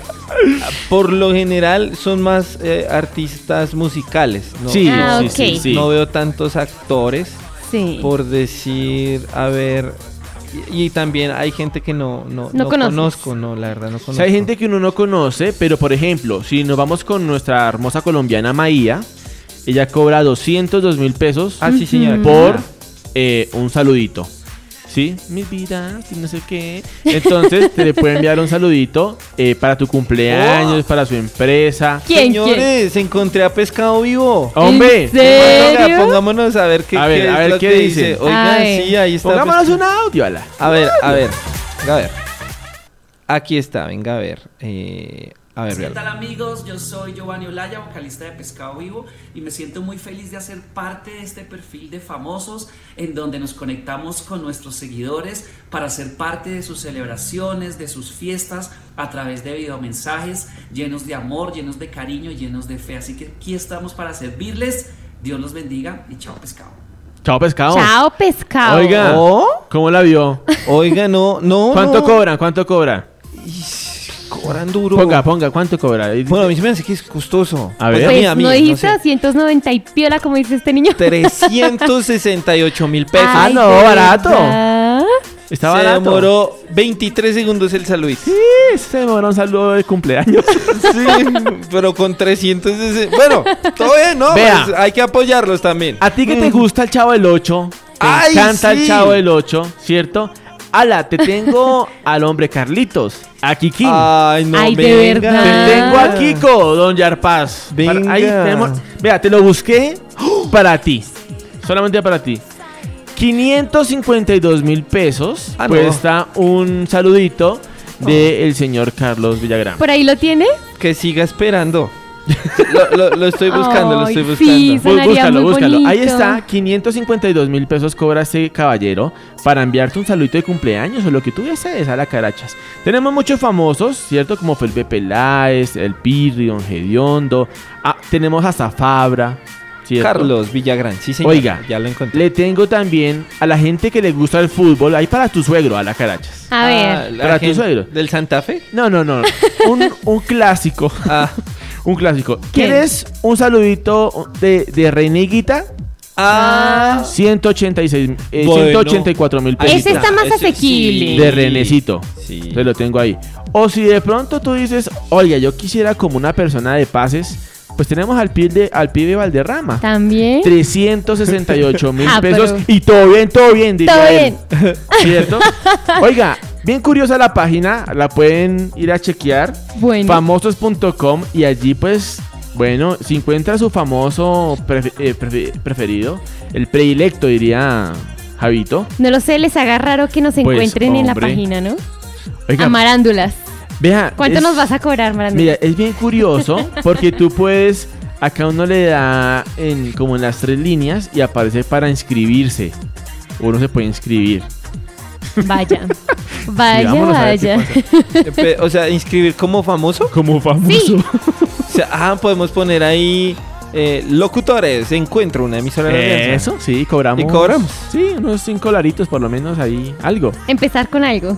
B: por lo general son más eh, artistas musicales. ¿no?
C: Sí,
D: Ah,
C: sí,
D: ok.
C: sí, sí.
B: No veo tantos actores,
D: Sí.
B: por decir, a ver. Y, y también hay gente que no, no,
D: No
B: conozco, no, la verdad no
C: O
B: conozco.
C: sea, hay gente que uno no conoce, pero por ejemplo, si nos vamos con nuestra hermosa colombiana Maía, ella cobra 202 mil pesos
B: Ah, sí, señora.
C: por eh, un saludito. ¿Sí? Mi vida, y no sé qué. Entonces, te le puede enviar un saludito eh, para tu cumpleaños, para su empresa.
D: ¿Quién, quién?
B: Señores, encontré a Pescado Vivo.
C: ¡Hombre!
D: ¿En serio?
B: Oiga, pongámonos a ver qué,
C: A ver,
B: qué
C: a ver, ¿qué dice?
B: Oigan,
D: ver.
B: sí, ahí está.
C: Pongámonos
B: Pescado-
C: un audio, ala.
B: A ver, a ver, a ver. Aquí está, venga a ver. Eh, a ver,
J: ¿Qué tal amigos? Yo soy Giovanni Olaya, vocalista de Pescado Vivo y me siento muy feliz de hacer parte de este perfil de famosos en donde nos conectamos con nuestros seguidores para ser parte de sus celebraciones, de sus fiestas a través de videomensajes llenos de amor, llenos de cariño, llenos de fe. Así que aquí estamos para servirles. Dios los bendiga y chao pescado.
C: Chao, pescado.
D: Chao, pescado.
C: Oiga,
B: ¿Oh?
C: ¿cómo la vio?
B: Oiga, no, no.
C: ¿Cuánto
B: no.
C: cobran? ¿Cuánto cobra?
B: Cobran duro.
C: Ponga, ponga, ¿cuánto cobra?
B: Bueno, a mí se me hace que es costoso.
C: A ver.
B: Pues
D: Pues
B: mí, a mí,
D: no
B: no
D: dijiste
B: sé.
D: 290 y piola, como dice este niño.
B: 368 mil pesos.
C: Ah, no,
D: ¿de
C: barato.
D: verdad?
C: Está
B: se
C: barato.
B: demoró 23 segundos el saludito.
C: Sí, se demoró un saludo de cumpleaños.
B: Sí, pero con 300. Bueno, todo bien, ¿no?
C: Vea.
B: Pues hay que apoyarlos también.
C: A ti que te gusta el Chavo del 8, te
B: Ay,
C: encanta el
B: sí.
C: Chavo del 8, ¿cierto? Ala, te tengo al hombre Carlitos, a Kikín.
B: Ay, no,
D: Ay, de
B: venga.
D: verdad.
C: Te tengo a Kiko, don Yarpaz.
B: Venga.
C: Ahí tenemos- vea, te lo busqué para ti. Solamente para ti. 552 mil pesos.
B: Ah, no.
C: cuesta un saludito del señor Carlos Villagrán.
D: ¿Por ahí lo tiene?
B: Que siga esperando. Lo, lo- lo estoy buscando, lo estoy
D: sí,
B: buscando.
C: Bú-
D: sonaría
C: búscalo,
D: muy
C: búscalo. Ahí está, 552 mil pesos cobra este caballero para enviarte un saludito de cumpleaños o lo que tú desees a la carachas. Tenemos muchos famosos, ¿cierto? Como Felipe Peláez, El Pirri, Don Gediondo. Ah, tenemos hasta Fabra, ¿cierto?
B: Carlos Villagrán, sí, señor.
C: Oiga,
B: ya lo encontré.
C: Le tengo también a la gente que le gusta el fútbol, ahí para tu suegro, a la carachas.
D: A
B: Ah,
D: ver.
B: la
C: Para tu suegro.
B: ¿Del Santa Fe?
C: No, no, no. Un, un clásico.
B: Ah,
C: Un clásico.
D: ¿Quién?
C: ¿Quieres un saludito de, de Reiniguita?
B: ah
C: 186, eh,
B: Bueno.
C: 184 mil pesos.
D: Ese está más
B: Ese
D: asequible.
B: sí.
C: De Renecito.
B: Sí.
C: Te lo tengo ahí. O si de pronto tú dices, oiga, yo quisiera como una persona de pases, pues tenemos al pibe, al pibe Valderrama.
D: También.
C: 368 mil
D: Ah,
C: pesos.
D: pero-
C: Y todo bien, todo bien, diría
D: Todo
C: él. ¿Cierto? Oiga, bien curiosa la página, la pueden ir a chequear.
D: Bueno.
C: Famosos.com y allí pues, bueno, si encuentra su famoso prefe- eh, prefe- preferido, el predilecto diría Javito.
D: No lo sé, les haga raro que nos
C: Pues,
D: encuentren en la página, ¿no?
C: Oiga,
D: Amarándulas.
C: vea.
D: ¿Cuánto
C: es-
D: nos vas a cobrar?
C: Mira, es bien curioso porque tú puedes, acá uno le da en, como en las tres líneas y aparece para inscribirse. Uno se puede inscribir.
D: Vaya. Vaya, vaya.
B: Eh, O sea, inscribir como famoso.
C: Como famoso.
D: Sí.
B: O sea, ah, podemos poner ahí eh, locutores. Encuentro una emisora de.
C: Eso, sí, cobramos.
B: ¿Y cobramos?
C: Sí, unos cinco laritos por lo menos ahí, algo.
D: Empezar con algo.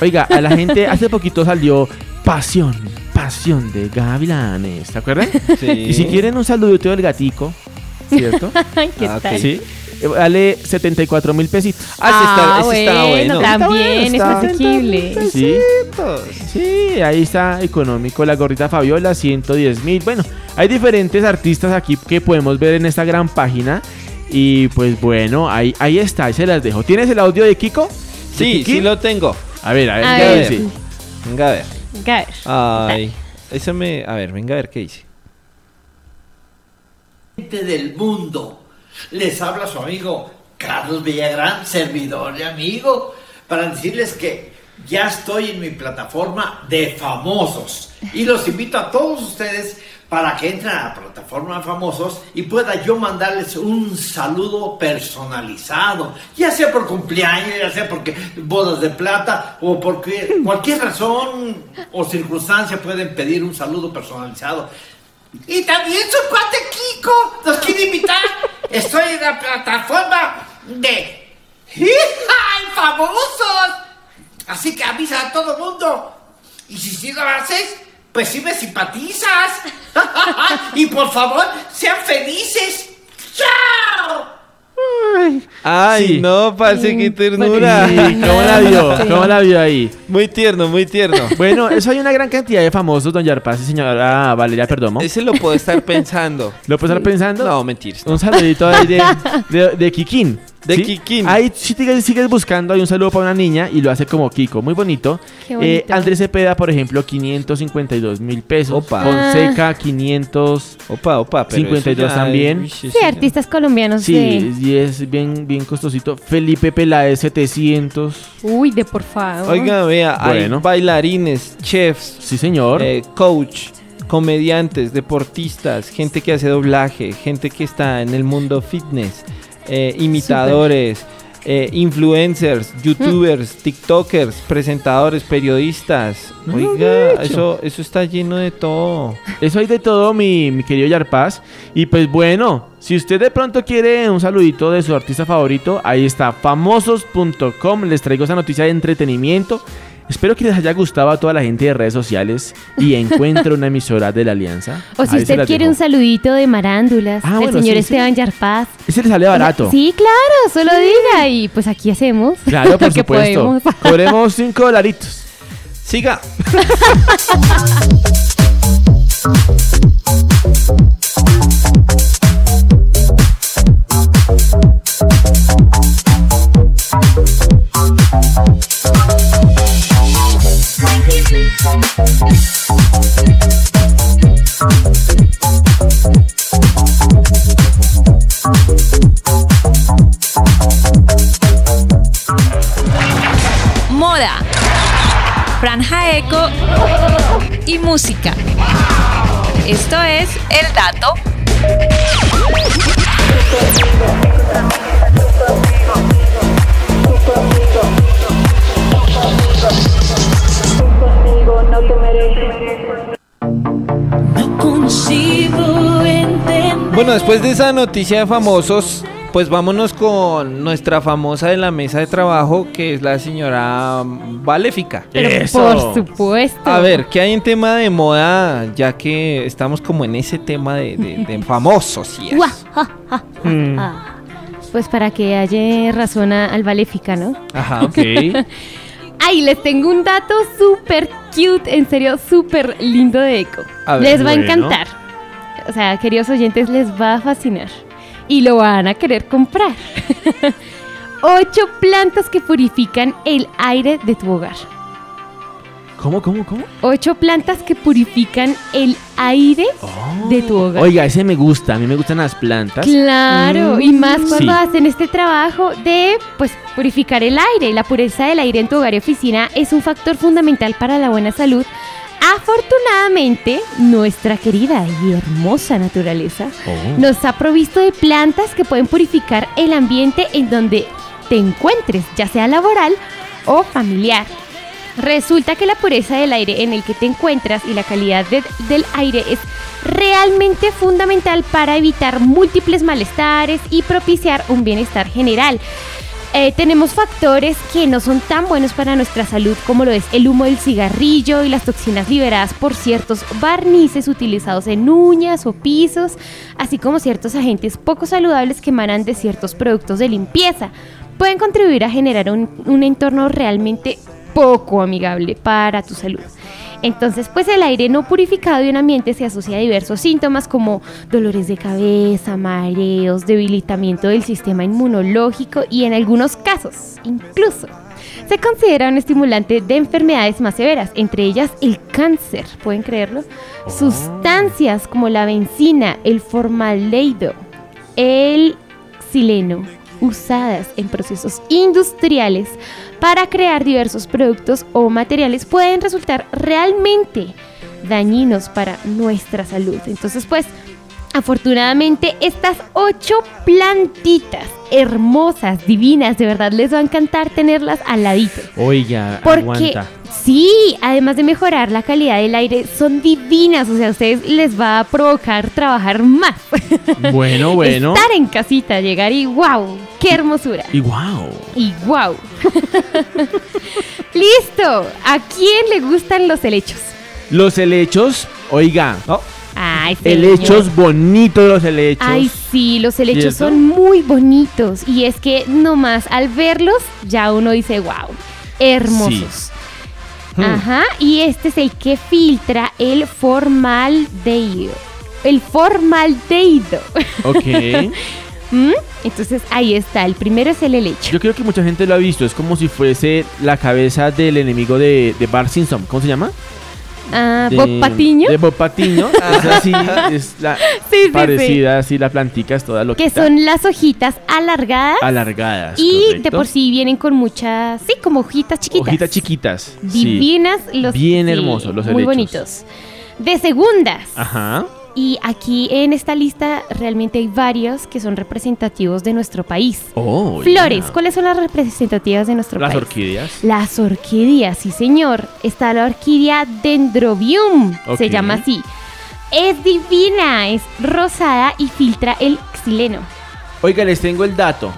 C: Oiga, a la gente hace poquito salió Pasión, Pasión de Gavilanes, ¿te acuerdan?
B: Sí.
C: Y si quieren un saludito del gatico, ¿cierto?
D: Ay, ¿Qué
B: Ah,
D: tal?
C: sí. Eh, Vale 74 mil pesitos.
B: Ah, sí está, ese está bueno.
D: También
B: Está
D: es
B: bueno,
D: asequible.
C: Sí. Ahí está económico. La gorrita Fabiola, 110 mil. Bueno, hay diferentes artistas aquí que podemos ver en esta gran página. Y pues bueno, ahí, ahí está, ahí se las dejo. ¿Tienes el audio de Kiko? ¿De
B: Sí,
C: Kiki?
B: sí lo tengo.
C: A ver, a ver,
D: A
C: ¿qué
D: ver.
C: dice?
B: Venga a ver.
D: Venga, a ver.
B: Ay, eso me... A ver, venga a ver qué dice.
K: gente del mundo. Les habla su amigo Carlos Villagrán, servidor y amigo, para decirles que ya estoy en mi plataforma de famosos. Y los invito a todos ustedes para que entren a la plataforma de famosos y pueda yo mandarles un saludo personalizado, ya sea por cumpleaños, ya sea porque bodas de plata o porque cualquier razón o circunstancia pueden pedir un saludo personalizado. Y también su cuate Kiko nos quiere invitar. Estoy en la plataforma de ¡Ay, famosos! Así que avisa a todo mundo. Y si sí lo haces, pues sí me simpatizas. y por favor, sean felices. ¡Chao!
B: Ay,
C: Sí.
B: no, parce, qué ternura.
C: Sí, ¿Cómo la vio? ¿Cómo la vio ahí?
B: Muy tierno, muy tierno.
C: Bueno, eso hay una gran cantidad de famosos, don Yarpaz y señora Valeria Perdomo.
B: Ese lo puedo estar pensando.
C: ¿Lo puedes estar pensando?
B: No, mentiras.
C: Un saludito ahí de, de, de Kikín.
B: De
C: ¿sí?
B: Kikín.
C: Ahí si te sigues buscando, hay un saludo para una niña y lo hace como Kiko. Muy bonito.
D: Qué bonito.
C: Eh, Andrés Cepeda, por ejemplo, 552 mil pesos.
B: Opa.
C: Fonseca, 500.
B: Opa, opa, pero
C: 52
B: eso ya
C: también.
B: es-
D: Sí, artistas colombianos
C: Sí,
D: de...
C: y es bien, bien costosito. Felipe Peláez, 700.
D: Uy, de por favor.
B: Oiga, vea,
C: Bueno.
B: hay bailarines, chefs,
C: Sí, señor.
B: eh, coach, comediantes, deportistas, gente que hace doblaje, gente que está en el mundo fitness, eh, imitadores, eh, influencers, youtubers, tiktokers, presentadores, periodistas.
C: No,
B: Oiga,
C: hecho.
B: eso, eso está lleno de todo.
C: Eso hay de todo, mi, mi querido Yarpaz. Y pues bueno, si usted de pronto quiere un saludito de su artista favorito, ahí está, famosos.com. Les traigo esa noticia de entretenimiento. Espero que les haya gustado a toda la gente de redes sociales y encuentre una emisora de la Alianza.
D: O si
C: Ahí
D: usted quiere un saludito de marándulas
C: Ah,
D: del
C: bueno,
D: señor
C: sí,
D: Esteban Yarpaz.
C: Ese le sale barato.
D: Sí, claro, solo diga y pues aquí hacemos.
C: Claro, por
D: lo
C: supuesto. Cobremos 5 dolaritos.
B: Siga.
E: Moda, franja eco y música. Esto es El Dato.
B: Bueno, después de esa noticia de famosos, pues vámonos con nuestra famosa de la mesa de trabajo, que es la señora Valéfica.
D: Pero por supuesto.
B: A ver, ¿qué hay en tema de moda? Ya que estamos como en ese tema de, de- de famosos y eso.
D: Guau, ja, ja, ja,
B: Mm.
D: Pues para que haya razón a- al Valéfica, ¿no?
B: Ajá, ok.
D: Ay, les tengo un dato súper cute, en serio, súper lindo de Eco.
B: Ver,
D: les va a encantar. O sea, queridos oyentes, les va a fascinar. Y lo van a querer comprar. Ocho plantas que purifican el aire de tu hogar.
C: ¿Cómo, cómo, cómo?
D: Ocho plantas que purifican el aire de tu hogar.
C: Oiga, ese me gusta. A mí me gustan las plantas.
D: Claro,
C: Mm,
D: y más cuando
C: sí.
D: hacen este trabajo de pues purificar el aire. La pureza del aire en tu hogar y oficina es un factor fundamental para la buena salud. Afortunadamente, nuestra querida y hermosa naturaleza
C: Oh.
D: nos ha provisto de plantas que pueden purificar el ambiente en donde te encuentres, ya sea laboral o familiar. Resulta que la pureza del aire en el que te encuentras y la calidad de- del aire es realmente fundamental para evitar múltiples malestares y propiciar un bienestar general. Eh, tenemos factores que no son tan buenos para nuestra salud como lo es el humo del cigarrillo y las toxinas liberadas por ciertos barnices utilizados en uñas o pisos, así como ciertos agentes poco saludables que emanan de ciertos productos de limpieza. Pueden contribuir a generar un entorno realmente poco amigable para tu salud. Entonces, pues el aire no purificado de un ambiente se asocia a diversos síntomas como dolores de cabeza, mareos, debilitamiento del sistema inmunológico y en algunos casos, incluso, se considera un estimulante de enfermedades más severas, entre ellas el cáncer, ¿pueden creerlo? Sustancias como la benzina, el formaldehído, el xileno, usadas en procesos industriales, para crear diversos productos o materiales pueden resultar realmente dañinos para nuestra salud. Entonces, pues, afortunadamente estas ocho plantitas hermosas, divinas, de verdad les va a encantar tenerlas al ladito.
C: Oiga,
D: Porque
C: aguanta.
D: sí, además de mejorar la calidad del aire, son divinas. O sea, a ustedes les va a provocar trabajar más.
C: Bueno, bueno.
D: Estar en casita, llegar y wow, qué hermosura.
C: Y wow.
D: Y wow. Listo. ¿A quién le gustan los helechos?
C: Los helechos, oiga.
D: Ay,
C: helechos bonitos los helechos.
D: Ay, sí, los helechos son muy bonitos. Y es que nomás al verlos, ya uno dice, wow, hermosos.
C: Hmm.
D: Ajá, y este es el que filtra el formaldehído. El formaldehído.
C: Ok.
D: ¿Mm? Entonces ahí está, el primero es el helecho.
C: Yo creo que mucha gente lo ha visto. Es como si fuese la cabeza del enemigo de, de Bart Simpson. ¿Cómo se llama?
D: Ah,
C: De-
D: Bob Patiño.
C: De Bob Patiño. es así, es la
D: Sí, sí,
C: parecida, así la plantica es toda
D: Que
C: loquita.
D: son las hojitas alargadas.
C: alargadas.
D: y de por sí vienen con muchas, sí, como hojitas chiquitas.
C: Hojitas chiquitas.
D: Divinas los
C: Bien hermosos los
D: Muy
C: helechos.
D: bonitos. De segundas.
C: Ajá.
D: Y aquí en esta lista realmente hay varios que son representativos de nuestro país.
C: Oh,
D: Flores. ¿cuáles son las representativas de nuestro
C: Las
D: país?
C: orquídeas.
D: Las orquídeas, sí señor. Está la orquídea Dendrobium, se llama así. Es divina, es rosada y filtra el xileno.
C: Oiga, les tengo el dato.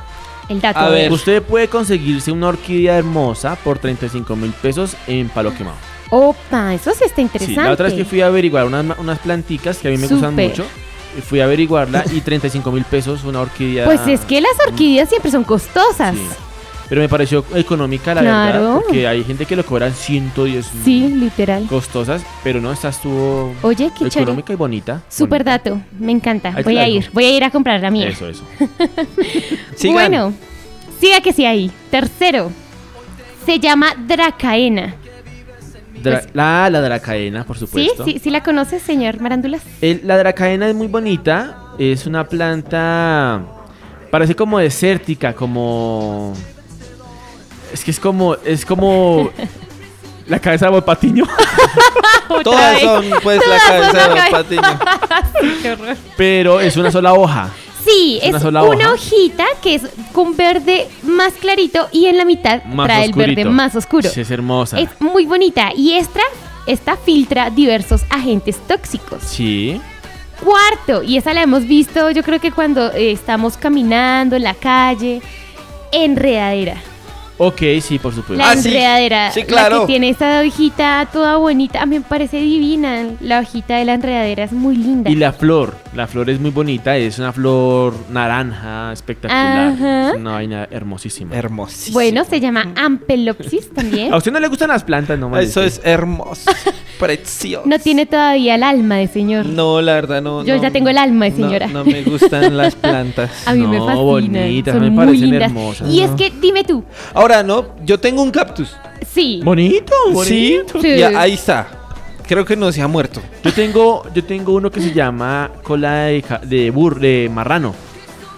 D: El dato.
C: A ver, usted puede conseguirse una orquídea hermosa por 35 mil pesos en Palo Quemado.
D: Opa, eso sí está
C: Sí,
D: interesante.
C: la otra es que fui a averiguar unas, unas planticas que a mí me gustan mucho. Y fui a averiguarla y 35 mil pesos una orquídea.
D: Pues es que las orquídeas siempre son costosas.
C: Sí. Pero me pareció económica, la
D: Claro.
C: verdad. Porque hay gente que lo cobran 110 mil.
D: Sí, literal.
C: Costosas, pero no, esta estuvo
D: Oye, qué
C: económica y bonita.
D: Super dato, me encanta. Voy a ir, voy a ir a comprar la mía.
C: Eso, eso.
D: Bueno, siga que sí ahí. Tercero, se llama Dracaena.
C: Dra- la, la dracaena, por
D: ¿Sí?
C: supuesto.
D: ¿Sí, sí la conoces, señor Marándulas?
C: El- la dracaena es muy bonita. Es una planta. Parece como desértica, como. Es que es como. Es como. la cabeza de Bob Patiño.
B: Todas son, pues, la cabeza de Bob Patiño.
D: Sí, qué horror.
C: Pero es una sola hoja.
D: Sí,
C: Es
D: es
C: una
D: hojita que es con verde más clarito y en la mitad
C: Más
D: trae el verde más oscuro.
C: Sí, es hermosa.
D: Es muy bonita y esta, esta filtra diversos agentes tóxicos.
C: Sí.
D: Cuarto, y esa la hemos visto yo creo que cuando eh, estamos caminando en la calle, enredadera.
C: Ok, sí, por supuesto.
D: La enredadera,
B: sí,
D: la
B: claro.
D: que tiene esta hojita toda bonita, a mí me parece divina. La hojita de la enredadera es muy linda.
C: Y la flor, la flor es muy bonita, es una flor naranja espectacular.
D: Ajá.
C: Es una vaina hermosísima.
B: Hermosísima.
D: Bueno, se llama Ampelopsis también.
C: ¿A usted no le gustan las plantas, no me
B: Eso es hermoso. Precioso.
D: No tiene todavía el alma de señor.
B: No, la verdad no.
D: Yo
B: no,
D: ya tengo el alma de
B: no,
D: señora.
B: No, me gustan las plantas.
D: A mí me
C: No,
D: fascinan.
C: bonitas,
D: son
C: me
D: muy
C: parecen
D: lindas.
C: hermosas.
D: Y es
B: No.
D: que, dime tú,
B: Ahora no, yo tengo un cactus.
D: sí.
C: Bonito,
B: Sí,
C: bonito.
D: Sí.
B: y ahí está. Creo que no se ha muerto.
C: Yo tengo, yo tengo uno que se llama cola de, ja- de bur, de marrano.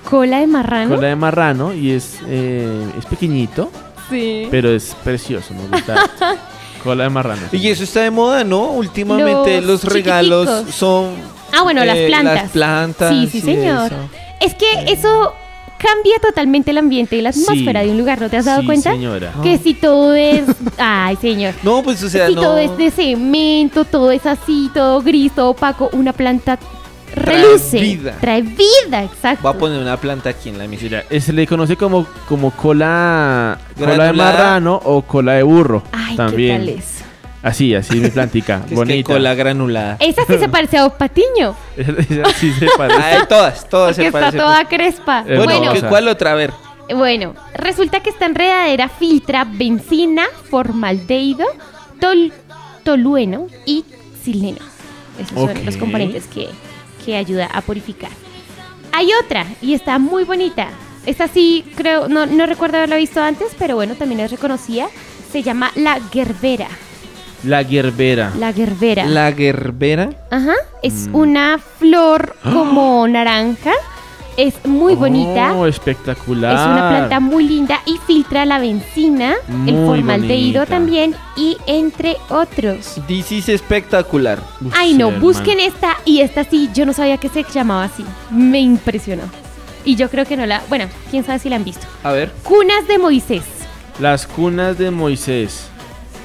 D: Cola de marrano.
C: Cola de marrano y es, eh, es pequeñito,
D: Sí.
C: pero es precioso, me gusta. cola de marrano.
B: Y eso está de moda, ¿no? Últimamente
D: Los
B: los, regalos
D: chiquiticos.
B: son.
D: Ah, bueno, las
B: eh,
D: plantas.
B: Las plantas.
D: Sí, sí,
B: y
D: señor.
B: eso.
D: Es que eso cambia totalmente el ambiente y la atmósfera
C: Sí.
D: de un lugar, ¿no te has dado
C: Sí,
D: cuenta?
C: señora.
D: Que si todo es... Ay, señor.
B: No, pues o sea,
D: si
B: no.
D: todo es de cemento, todo es así, todo gris, todo opaco, una planta
B: Trae
D: reluce.
B: vida.
D: Trae vida, exacto.
B: Voy a poner una planta aquí en la
C: eh, se le conoce como, como cola, cola de marrano o cola de burro.
D: Ay,
C: también.
D: ¿qué tal es?
C: Así, así mi plantica.
B: Es que
C: bonita.
B: con la granulada.
D: Esa sí se parece a Patiño,
C: Esa- sí se parece.
B: Ay, todas, todas
D: que
B: se
D: está
B: parecen.
D: toda crespa.
B: Bueno,
D: bueno,
B: ¿qué- ¿cuál otra? A ver.
D: Bueno, resulta que esta enredadera filtra benzina, formaldehído, tol- tolueno y sileno. Esos son los componentes que, que ayuda a purificar. Hay otra y está muy bonita. Esta sí creo, no, no recuerdo haberla visto antes, pero bueno, también es reconocida. Se llama la gerbera.
C: La hierbera.
D: La gerbera.
B: La gerbera.
D: Ajá, es
C: Mm.
D: una flor como naranja Es muy bonita.
C: Oh, espectacular.
D: Es una planta muy linda y filtra la benzina, el
C: Muy
D: formaldehído
C: bonita.
D: también y entre otros.
B: This is espectacular.
C: Uf,
D: Ay no, busquen esta y esta sí, yo no sabía que se llamaba así. Me impresionó. Y yo creo que no la, bueno, quién sabe si la han visto.
B: A ver.
D: Cunas de Moisés.
C: Las cunas de Moisés.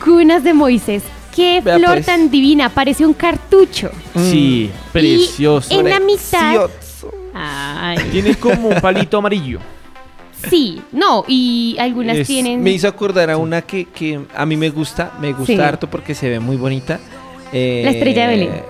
D: Cunas de Moisés. Qué
B: Vea,
D: flor
B: pues.
D: tan divina, parece un cartucho.
C: Sí, precioso.
D: Y en la mitad.
B: Precioso.
D: Ay,
C: Tiene como un palito amarillo.
D: sí, no, y algunas
C: Es-
D: tienen.
B: Me hizo acordar a una que, que a mí me gusta, me gusta
D: Sí.
B: harto porque se ve muy bonita. Eh,
D: La estrella de Belén.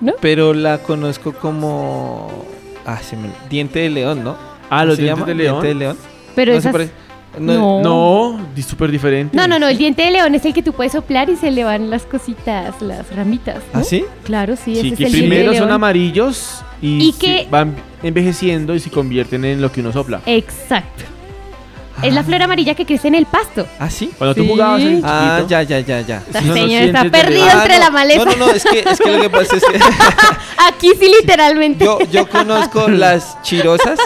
D: ¿No?
B: Pero la conozco como... Ah, se me... Diente de león, ¿no?
C: Ah, los
B: ¿Se
C: dientes
B: llama?
C: de león.
B: Diente de león.
D: Pero
B: ¿No se
D: esas-
B: parece?
D: No.
C: No, di- súper diferente.
D: No, no, no, el diente de león es el que tú puedes soplar y se le van las cositas, las ramitas. ¿no?
B: ¿Ah, sí?
D: Claro, sí, ese
C: Sí,
D: es
C: que
D: el diente de
C: primero son
D: león.
C: amarillos y,
D: Y
C: se
D: que-
C: van envejeciendo y se convierten en lo que uno sopla.
D: Exacto. Es la flor amarilla que crece en el pasto.
B: ¿Ah, sí?
C: Cuando tú
D: Sí.
C: jugabas en
B: Ah, ya, ya, ya, ya.
D: Esta
C: Sí, son los
D: señora está
C: dientes de
D: perdido
C: león.
D: entre
B: Ah,
D: la maleza.
B: No, no, no, es que, es que lo que pasa es que
D: Aquí sí, literalmente.
B: yo, yo conozco las chirosas.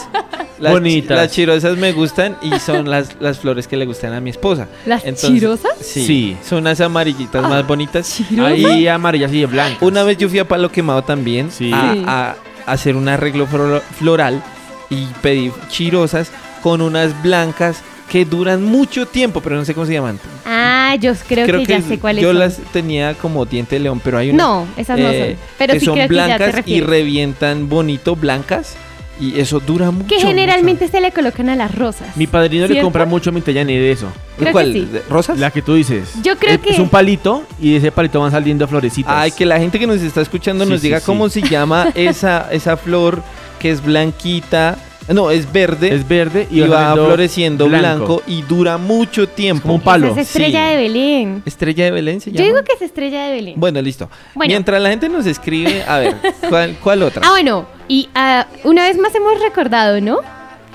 B: Las,
C: Bonitas.
B: Las chirosas me gustan y son las, las flores que le gustan a mi esposa.
D: ¿Las
B: Entonces,
D: chirosas?
B: Sí,
C: Sí.
B: Son unas amarillitas más bonitas.
D: ¿Chirosas?
C: ahí amarillas y blancas.
B: Una vez yo fui a Palo Quemado también
C: Sí.
B: a,
D: Sí.
B: a hacer un arreglo flor- floral y pedí chirosas con unas blancas que duran mucho tiempo, pero no sé cómo se llaman.
D: Ah, yo creo, que, ya sé cuáles
B: yo
D: son.
B: las tenía como diente de león, pero hay unas
D: No, esas no
B: eh,
D: son. Pero
B: que
D: sí
B: son
D: creo que ya te
B: blancas y revientan bonito blancas y eso dura mucho.
D: Que generalmente se le colocan a las rosas.
C: Mi padrino le compra mucho Mintellani de eso.
D: creo que
B: ¿Cuál?
D: sí.
B: ¿De- ¿Rosas?
C: La que tú dices.
D: Yo creo
C: es,
D: que-
C: es un palito y de ese palito van saliendo florecitas.
B: Ay, que la gente que nos está escuchando
C: Sí,
B: nos
C: sí,
B: diga
C: sí.
B: cómo se llama esa, esa flor que es blanquita. No, es verde.
C: es verde y,
B: y, va floreciendo blanco. y dura mucho tiempo.
C: Como un palo.
D: Es estrella
B: Sí.
D: de Belén.
B: Estrella de Belén se
D: Yo digo que es estrella de Belén.
B: Bueno, listo.
D: Bueno.
B: Mientras la gente nos escribe, a ver, ¿cuál, cuál otra?
D: Ah, bueno, y ah, una vez más hemos recordado, ¿no?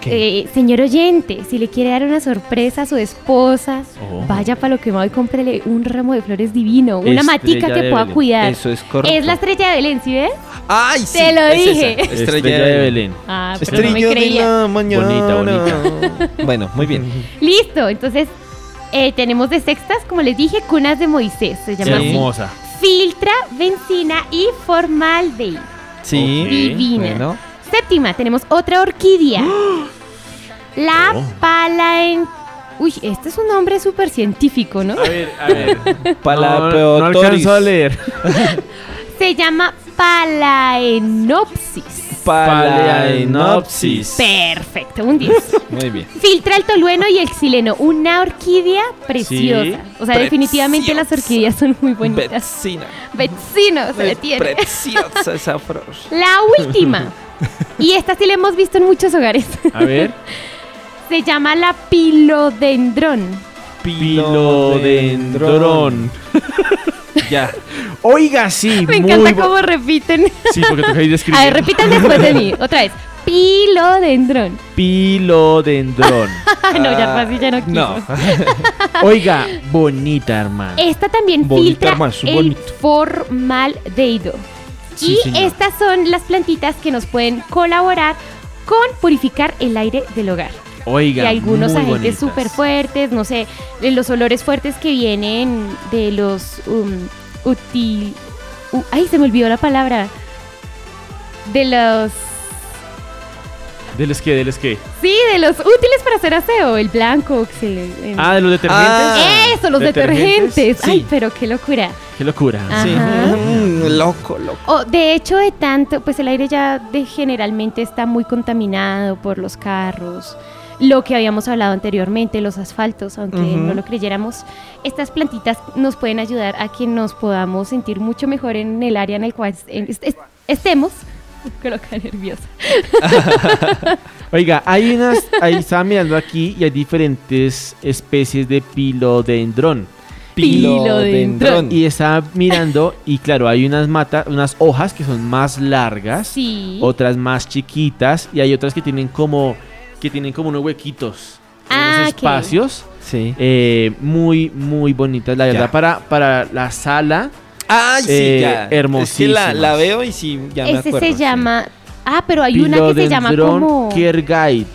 B: ¿Qué?
D: Eh, señor oyente, si le quiere dar una sorpresa a su esposa,
C: Oh.
D: vaya para lo quemado y cómprele un ramo de flores divino, una
C: Estrella
D: matica que pueda
C: Belén.
D: cuidar.
B: Eso es correcto.
D: Es la estrella de Belén, ¿sí ves?
B: ¡Ay, sí!
D: Te lo
B: es esa,
D: dije.
B: Estrella, de Belén.
D: Ah, pero no me
B: Estrella de
D: creía.
B: la mañana.
C: Bonita,
B: bueno, muy bien.
D: Listo, entonces eh, tenemos de sextas, como les dije, cunas de Moisés, se llama así.
C: Hermosa.
D: Filtra, benzina y formaldehído.
B: Sí.
D: Divina.
B: Bueno.
D: Séptima, tenemos otra orquídea. La
C: Oh.
D: palaen... Uy, este es un nombre súper científico, ¿no?
C: A ver, a ver. no,
B: Palapeotoris.
C: no alcanzo a leer.
D: Se llama Palaenopsis.
B: Palaenopsis.
D: Perfecto, un 10.
B: Muy bien.
D: Filtra el tolueno y el xileno, una orquídea preciosa. O sea, definitivamente las orquídeas son muy bonitas.
B: Vecina.
D: Vecinos, se le tiene.
B: preciosa esa flor.
D: La última. Y esta sí la hemos visto en muchos hogares.
C: A ver.
D: Se llama la pilodendrón.
C: Pilodendrón.
B: Ya.
C: Oiga, sí.
D: Me
C: muy
D: encanta cómo repiten.
C: Sí, porque toca ir escribiendo.
D: A ver, repitan después de mí. Otra vez. Pilodendrón.
C: Pilodendrón.
D: no, ya fácil, ya no quiso.
B: No.
C: Oiga, bonita, hermano.
D: Esta también
B: Bonita,
D: filtra
B: hermano, es
D: el
B: bonito.
D: formaldehído.
C: Sí,
D: y
C: señor.
D: estas son las plantitas que nos pueden colaborar con purificar el aire del hogar.
C: Oiga,
D: y algunos agentes súper fuertes, no sé, los olores fuertes que vienen de los um, util... u- ay, se me olvidó la palabra. De los...
C: ¿De los que? ¿De los que?
D: Sí, de los útiles para hacer aseo, el blanco. le-
C: Ah, de los detergentes.
B: Ah.
D: Eso, los
C: ¿detergentes?
D: detergentes. Ay, pero qué locura.
C: Qué locura.
B: Sí. Mm, loco, loco.
D: O, de hecho, de tanto, pues el aire ya de, generalmente está muy contaminado por los carros, lo que habíamos hablado anteriormente, los asfaltos, aunque no lo creyéramos. Estas plantitas nos pueden ayudar a que nos podamos sentir mucho mejor en el área en el cual en- est- est- estemos. Coloca nerviosa.
C: Oiga, hay unas, ahí estaba mirando aquí y hay diferentes especies de pilodendrón.
D: Pilodendrón.
C: Y estaba mirando y claro, hay unas matas, unas hojas que son más largas,
D: Sí.
C: otras más chiquitas y hay otras que tienen como que tienen como unos huequitos,
D: Ah,
C: unos espacios
B: Sí.
C: eh, muy muy bonitas, la verdad
B: Ya.
C: para para la sala.
B: Ay, sí,
C: Eh,
B: ya. Es que la, veo y sí, ya me
D: Ese
B: acuerdo.
D: se
B: sí.
D: llama Ah, pero hay una que se llama como...
B: Kergay,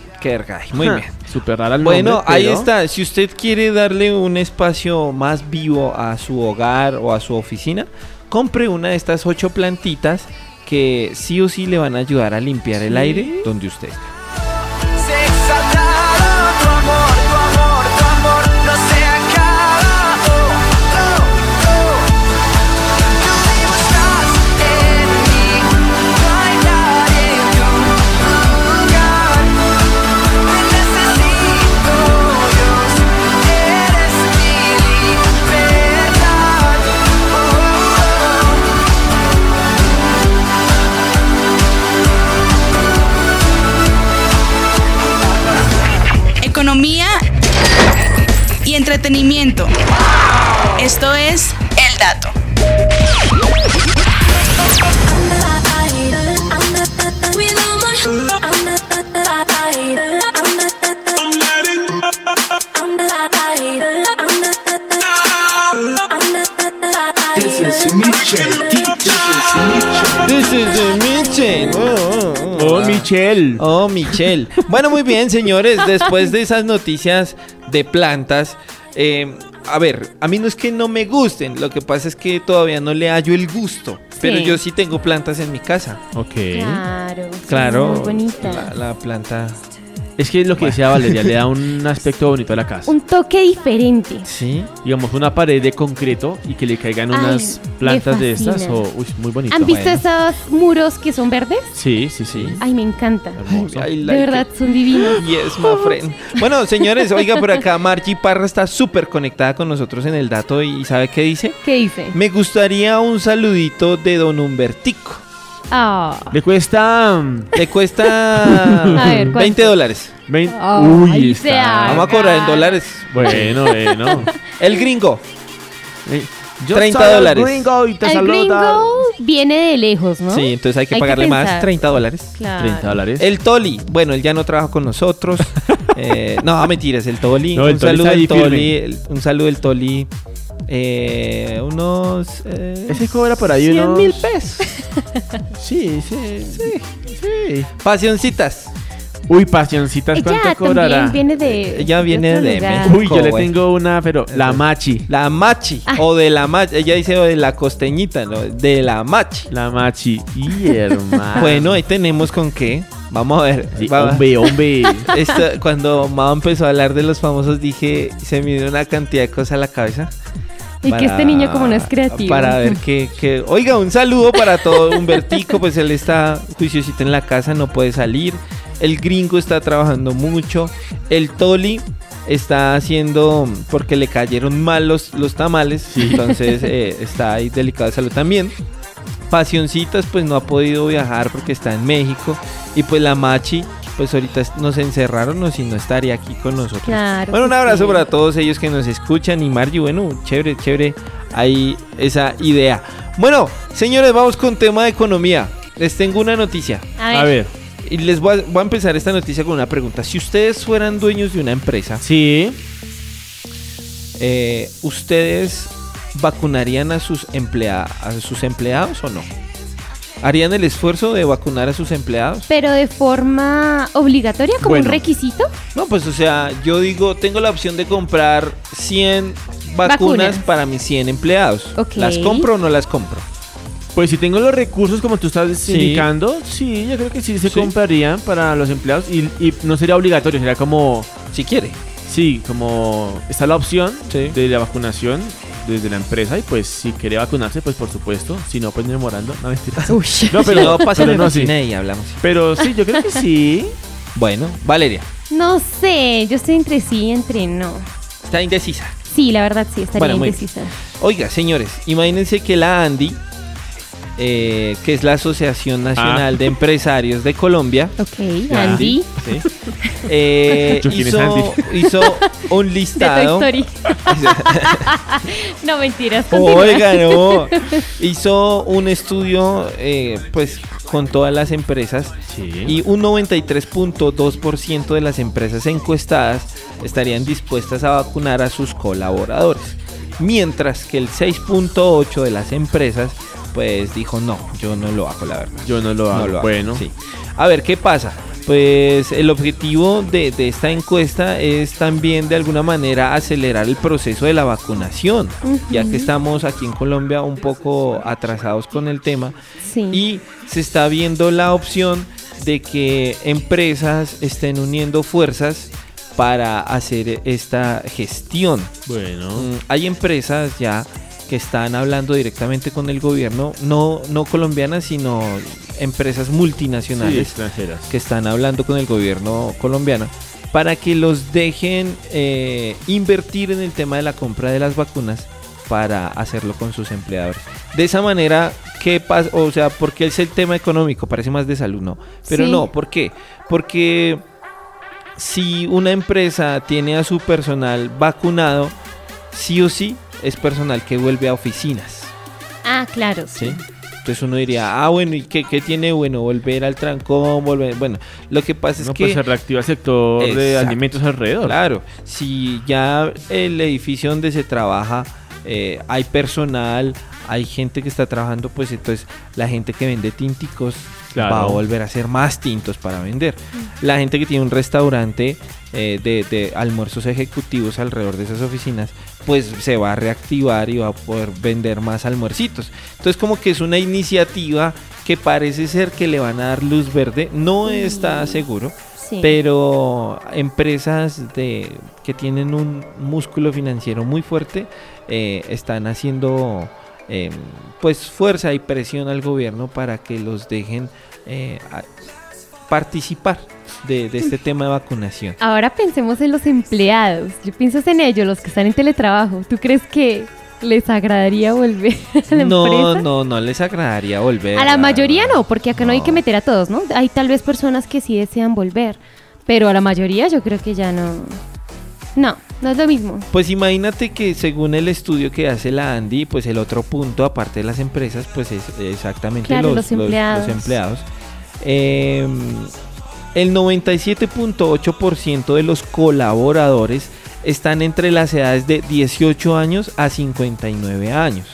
B: muy
C: Ja,
B: bien.
C: Súper rara el
B: Bueno,
C: nombre,
B: ahí
C: pero-
B: está. Si usted quiere darle un espacio más vivo a su hogar o a su oficina, compre una de estas ocho plantitas que sí o sí le van a ayudar a limpiar el aire donde usted está.
H: Entretenimiento. Esto es El Dato.
L: This is Mitchell.
B: This is the Michelle. Oh, oh, oh.
C: Oh, Michelle.
B: Oh, Michelle. Bueno, muy bien, señores. Después de esas noticias de plantas, eh, a ver, a mí no es que no me gusten, lo que pasa es que todavía no le hallo el gusto. Pero yo sí tengo plantas en mi casa.
C: Ok.
D: Claro.
B: Claro.
D: Muy bonitas.
B: La, la planta.
C: Es que es lo que decía Valeria, le da un aspecto bonito a la casa.
D: Un toque diferente.
B: Sí.
C: Digamos, una pared de concreto y que le caigan
D: Ay,
C: unas plantas de estas. O, uy, muy bonito.
D: ¿Han visto
B: Bueno.
D: esos muros que son verdes?
C: Sí, sí, sí.
D: Ay, me encanta. De verdad,
B: it.
D: son divinos.
B: Yes, my friend. Bueno, señores, oiga por acá, Margie Parra está súper conectada con nosotros en el dato y ¿sabe qué dice?
D: ¿Qué dice?
B: Me gustaría un saludito de Don Humbertico.
D: Ah.
C: Le cuesta.
B: Le cuesta
D: A ver, ¿cuánto?
B: 20 dólares.
C: vein-
D: Ay,
C: Uy, está.
B: Vamos a cobrar en dólares.
C: Bueno, bueno.
B: El gringo.
C: Eh, yo
B: 30
C: soy el
B: dólares.
C: gringo y te
D: El
C: saluda.
D: gringo viene de lejos, ¿no?
B: Sí, entonces hay que
D: Hay que
B: pagarle más,
D: pensar.
B: 30 dólares.
D: Claro.
C: 30 dólares.
B: El Toli, bueno, él ya no trabaja con nosotros. Eh, no, mentiras, el Toli.
C: No, el
B: un
C: Toli
B: saludo
C: está ahí
B: del Toli.
C: firme.
B: el- un saludo del Toli. Eh, unos. Eh,
C: Ese cobra por ahí
B: 100
C: unos-
B: mil pesos.
C: Sí, sí.
B: Sí. Pasioncitas.
C: Uy, pasioncitas, ¿cuánto
D: Ella
C: cobrará?
D: también viene de.
B: Ella viene de. México.
C: Uy, yo le
B: güey.
C: tengo una, pero la machi.
B: La machi.
D: Ah.
B: O de la machi. Ella dice de la costeñita, ¿no? De la machi.
C: La machi. Y hermano.
B: Bueno, ahí tenemos con qué. Vamos a ver.
C: Sí,
B: Va-
C: hombre, hombre.
B: Esto- cuando Mao empezó a hablar de los famosos, dije, se me dio una cantidad de cosas a la cabeza.
D: Y que este niño como no es creativo.
B: Para ver que, que- Oiga, un saludo para todo Humbertico, pues él está juiciosito en la casa, no puede salir. El gringo está trabajando mucho. El Toli está haciendo, porque le cayeron mal los, los tamales, entonces eh, está ahí delicado de salud también. Pasioncitas pues no ha podido viajar porque está en México. Y pues la Machi, pues ahorita nos encerraron o si no estaría aquí con nosotros.
D: Claro.
B: Bueno, un abrazo
D: sí.
B: para todos ellos que nos escuchan y Margie, bueno, chévere, chévere, ahí esa idea. Bueno, señores, vamos con tema de economía. Les tengo una noticia.
D: A ver.
C: A ver.
B: Y les voy a, voy a empezar esta noticia con una pregunta. Si ustedes fueran dueños de una empresa,
C: Sí.
B: eh, ¿ustedes vacunarían a sus, emplea a sus empleados o no? ¿Harían el esfuerzo de vacunar a sus empleados?
D: Pero de forma obligatoria, como
B: Bueno.
D: un requisito.
B: No, pues o sea, yo digo, tengo la opción de comprar 100 vacunas,
D: Vacunas.
B: para mis 100 empleados. ¿Las compro o no las compro?
C: Pues si tengo los recursos como tú estás
B: Sí.
C: indicando, sí, yo creo que sí se
B: Sí.
C: comprarían para los empleados y, y no sería obligatorio, sería como,
B: Si quiere.
C: sí, como está la opción
B: Sí.
C: de la vacunación desde la empresa y pues si quiere vacunarse, pues por supuesto, si no, pues demorando, no mentira.
D: Uy.
C: No, pero
B: no, en
C: no, sí.
B: y hablamos.
C: Pero sí, yo creo que sí.
B: Bueno, Valeria,
D: No sé, yo estoy entre sí y entre no.
B: está indecisa.
D: Sí, la verdad sí, estaría
B: Bueno,
D: indecisa.
B: Oiga, señores, imagínense que la ANDI, eh, que es la Asociación Nacional
C: Ah.
B: de Empresarios de Colombia,
D: Ok,
C: Ya.
D: Andy.
B: ¿sí? Eh,
C: ¿Yo quién es
B: hizo,
C: Andy?
B: hizo un
D: De Toy
B: listado.
D: Story. no, mentiras. continúa.
B: Oiga, no. Hizo un estudio, eh, pues, con todas las empresas
C: Sí.
B: y un 93.2% de las empresas encuestadas estarían dispuestas a vacunar a sus colaboradores, mientras que el 6.8% de las empresas pues dijo no, yo no lo hago, la verdad.
C: Yo no lo hago.
B: No lo hago,
C: bueno,
B: sí. A ver, ¿qué pasa? Pues el objetivo de, de esta encuesta es también de alguna manera acelerar el proceso de la vacunación, ya que estamos aquí en Colombia un poco atrasados con el tema
D: Sí.
B: y se está viendo la opción de que empresas estén uniendo fuerzas para hacer esta gestión.
C: bueno.
B: Mm, Hay empresas ya que están hablando directamente con el gobierno, no, no colombianas, sino empresas
C: Sí,
B: multinacionales
C: extranjeras.
B: que están hablando con el gobierno colombiano para que los dejen eh, invertir en el tema de la compra de las vacunas para hacerlo con sus empleadores. De esa manera, ¿qué pasa? O sea, porque es el tema económico, parece más de salud, ¿no? Pero
D: Sí.
B: no, ¿por qué? Porque si una empresa tiene a su personal vacunado, sí o sí es personal que vuelve a oficinas.
D: Ah, claro.
B: ¿sí? Entonces uno diría, ah, bueno, ¿y qué, qué tiene bueno? Volver al trancón, volver... Bueno, lo que pasa es
C: No,
B: que...
C: pues se reactiva el sector de alimentos alrededor.
B: Claro, si ya el edificio donde se trabaja eh, hay personal, hay gente que está trabajando, pues entonces la gente que vende tinticos
C: Claro.
B: va a volver a hacer más tintos para vender. La gente que tiene un restaurante eh, de, de almuerzos ejecutivos alrededor de esas oficinas, pues se va a reactivar y va a poder vender más almuercitos. Entonces como que es una iniciativa que parece ser que le van a dar luz verde, no está seguro.
D: Sí.
B: Pero empresas de, que tienen un músculo financiero muy fuerte eh, están haciendo eh, pues fuerza y presión al gobierno para que los dejen eh, participar de, de este tema de vacunación.
D: Ahora pensemos en los empleados. Yo pienso en ellos, los que están en teletrabajo. ¿Tú crees que les agradaría volver a la
B: No,
D: empresa?
B: no, no les agradaría volver.
D: A la mayoría no, porque acá no. hay que meter a todos, ¿no? Hay tal vez personas que sí desean volver, pero a la mayoría yo creo que ya no. No, no es lo mismo.
B: Pues imagínate que según el estudio que hace la Andy, pues el otro punto, aparte de las empresas, pues es exactamente
D: Claro,
B: los,
D: los empleados.
B: los empleados. Eh, el 97.8% de los colaboradores están entre las edades de 18 años a 59 años.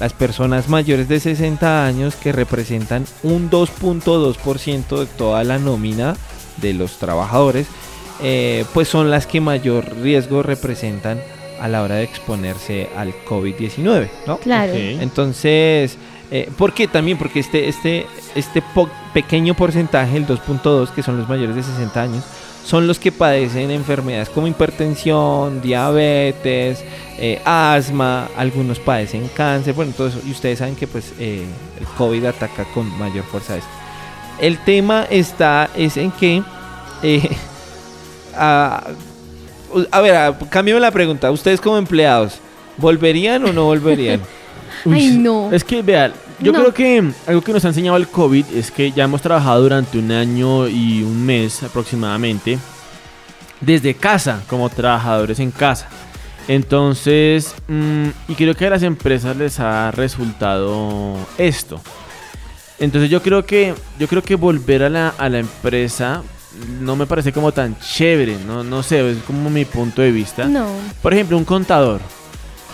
B: Las personas mayores de 60 años que representan un 2.2% de toda la nómina de los trabajadores, eh, pues son las que mayor riesgo representan a la hora de exponerse al COVID-19, ¿no?
D: Claro.
B: Entonces, eh, ¿por qué también? Porque este, este, este po- pequeño porcentaje, el 2.2, que son los mayores de 60 años, son los que padecen enfermedades como hipertensión, diabetes, eh, asma, algunos padecen cáncer, bueno, todo eso. Y ustedes saben que pues eh, el COVID ataca con mayor fuerza eso. El tema está es en que... a, a ver, a- cámbiame la pregunta. Ustedes como empleados, ¿volverían o no volverían?
D: Ay, no.
C: Es que, vean, yo
D: No.
C: creo que algo que nos ha enseñado el COVID es que ya hemos trabajado durante un año y un mes aproximadamente desde casa, como trabajadores en casa. Entonces, mm, y creo que a las empresas les ha resultado esto. Entonces yo creo que yo creo que volver a la, a la empresa no me parece como tan chévere, no, no sé, es como mi punto de vista.
D: No.
C: Por ejemplo, un contador.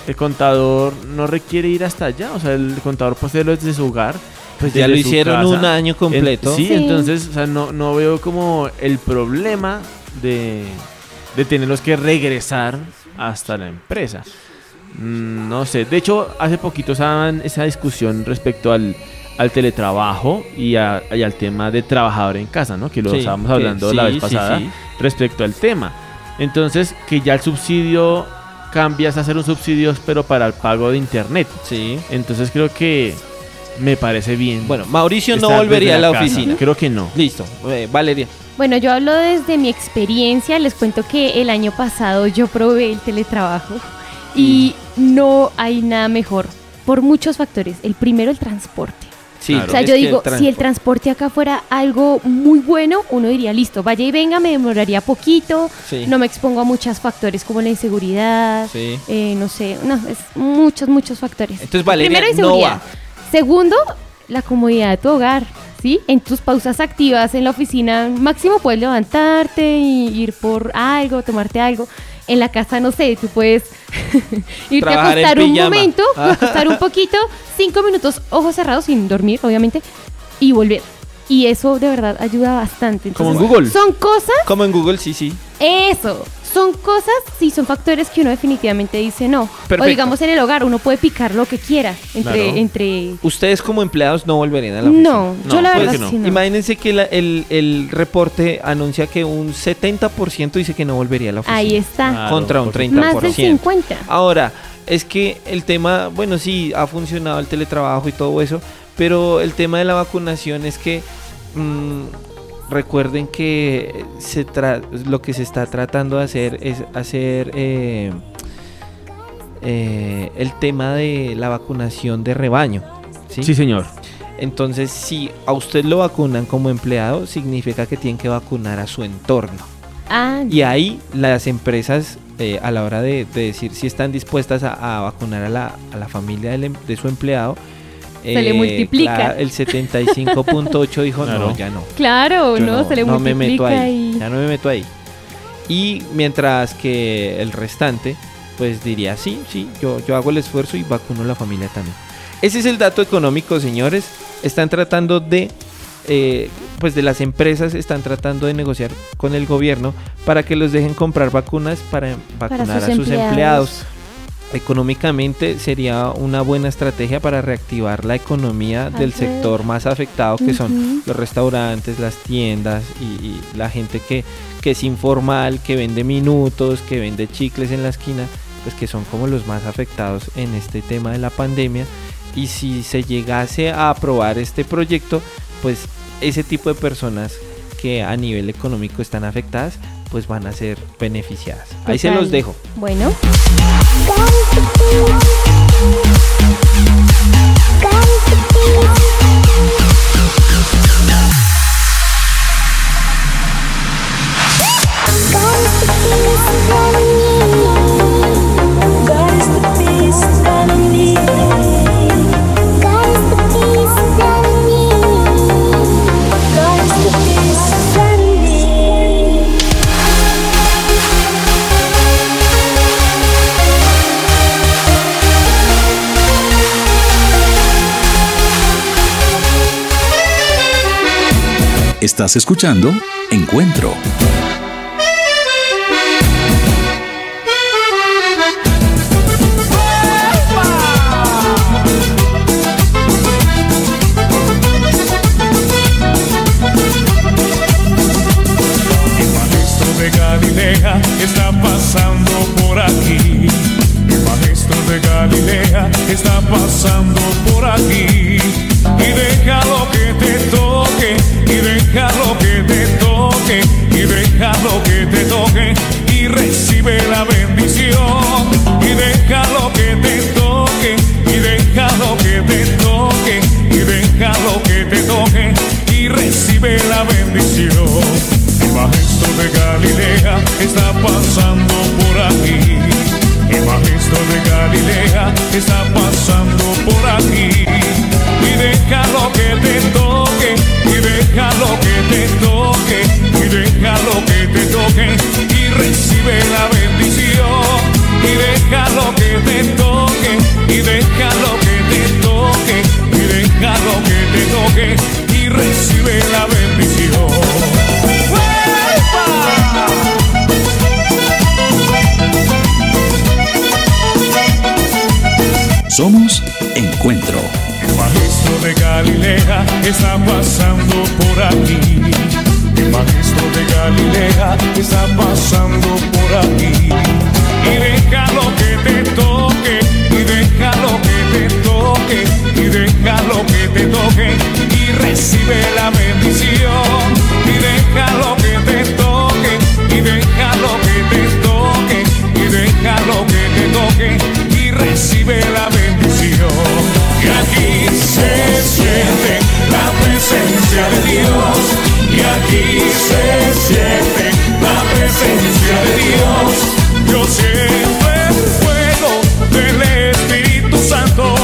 C: El contador no requiere ir hasta allá, o sea, el contador puede hacerlo desde su hogar.
B: Pues ya lo hicieron
C: casa.
B: un año completo.
C: En- sí,
D: Sí.
C: entonces, o sea, no, no veo como el problema de, de tenerlos que regresar hasta la empresa. Mm, No sé, de hecho, hace poquito estaban esa discusión respecto al, al teletrabajo y, a- y al tema de trabajador en casa, ¿no? Que lo
B: Sí,
C: estábamos
B: que-
C: hablando la
B: sí,
C: vez pasada
B: sí.
C: respecto al tema. Entonces, que ya el subsidio cambias a ser un subsidio, pero para el pago de internet.
B: Sí.
C: Entonces creo que me parece bien.
B: Bueno, Mauricio no volvería a la oficina.
C: Creo que no.
B: Listo. Eh, Valeria.
D: Bueno, yo hablo desde mi experiencia. Les cuento que el año pasado yo probé el teletrabajo y no hay nada mejor por muchos factores. El primero, el transporte.
B: Sí,
C: Claro.
D: O sea,
B: es
D: yo digo, si el
B: transporte-
D: acá fuera algo muy bueno, uno diría, listo, vaya y venga, me demoraría poquito,
B: Sí.
D: no me expongo a muchos factores como la inseguridad,
B: Sí.
D: eh, no sé, no, es muchos, muchos factores.
B: Entonces, Valeria,
D: Primero,
B: no
D: inseguridad. Segundo, la comodidad de tu hogar, ¿sí? En tus pausas activas en la oficina, máximo puedes levantarte y ir por algo, tomarte algo. En la casa, no sé, tú puedes irte a
B: Trabajar
D: acostar un momento, acostar un poquito, cinco minutos, ojos cerrados, sin dormir, obviamente, y volver. Y eso de verdad ayuda bastante.
B: Como en Google.
D: Son cosas
B: Como en Google, sí, sí.
D: eso, son cosas, sí, son factores que uno definitivamente dice no.
B: Perfecto.
D: O digamos en el hogar, uno puede picar lo que quiera entre,
B: Claro.
D: entre
B: Ustedes como empleados no volverían a la oficina.
D: No, yo la
B: Pues,
D: verdad sí no.
B: Imagínense que la- el, el reporte anuncia que un 70% dice que no volvería a la oficina.
D: Ahí está.
C: Claro,
B: Contra un
C: por
B: 30%.
D: Más del 50.
B: Ahora, es que el tema, bueno, sí, ha funcionado el teletrabajo y todo eso, pero el tema de la vacunación es que mm, recuerden que se tra- lo que se está tratando de hacer es hacer eh, eh, el tema de la vacunación de rebaño. ¿sí?
C: Sí, señor.
B: Entonces, si a usted lo vacunan como empleado, significa que tienen que vacunar a su entorno.
D: Ah,
B: Y ahí las empresas, eh, a la hora de, de decir si están dispuestas a, a vacunar a la, a la familia em- de su empleado, eh,
D: Se le multiplica.
B: claro, el 75.8 dijo,
C: Claro.
B: no, ya no.
D: claro, ¿no? Se le
B: no me
D: multiplica
B: meto ahí,
D: y...
B: ya no me meto ahí. Y mientras que el restante, pues diría, sí, sí, yo, yo hago el esfuerzo y vacuno a la familia también. Ese es el dato económico, señores. Están tratando de, eh, pues de las empresas están tratando de negociar con el gobierno para que los dejen comprar vacunas para vacunar
D: sus
B: a sus
D: empleados.
B: empleados. Económicamente sería una buena estrategia para reactivar la economía del sector más afectado que son los restaurantes, las tiendas y, y la gente que, que es informal, que vende minutos, que vende chicles en la esquina, pues que son como los más afectados en este tema de la pandemia. Y si se llegase a aprobar este proyecto, pues ese tipo de personas que a nivel económico están afectadas, pues van a ser beneficiadas. Ahí se los dejo.
D: Bueno,
G: Estás escuchando Encuentro.
M: De Galilea está pasando por aquí. El maestro de Galilea está pasando por aquí. Galilea está pasando por aquí. El maestro de Galilea está pasando por aquí. Y deja lo que te toque, y deja lo que te toque, y deja lo que te toque, y recibe la bendición. Y deja lo que te toque, y deja lo que te toque, y deja lo que te toque, y recibe la bendición.
G: Somos Encuentro.
M: El maestro de Galilea está pasando por aquí. El maestro de Galilea está pasando por aquí. Y deja lo que te toque, y deja lo que te toque, y deja lo que te toque, y recibe la bendición. Y deja lo que te toque, y deja lo que te toque, y deja lo que te toque, y recibe la bendición. De Dios. Y aquí se siente la presencia de Dios. Yo siento el fuego del Espíritu Santo.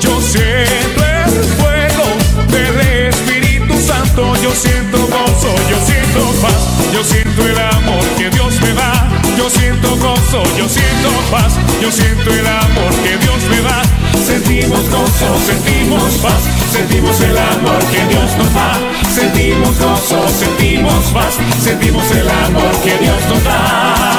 M: Yo siento el fuego del Espíritu Santo. Yo siento gozo, yo siento paz, yo siento el amor que Dios me da. Yo siento gozo, yo siento paz, yo siento el amor que Dios me da. Sentimos gozo, sentimos paz, sentimos el amor que Dios nos da. Sentimos gozo, sentimos paz, sentimos el amor que Dios nos da.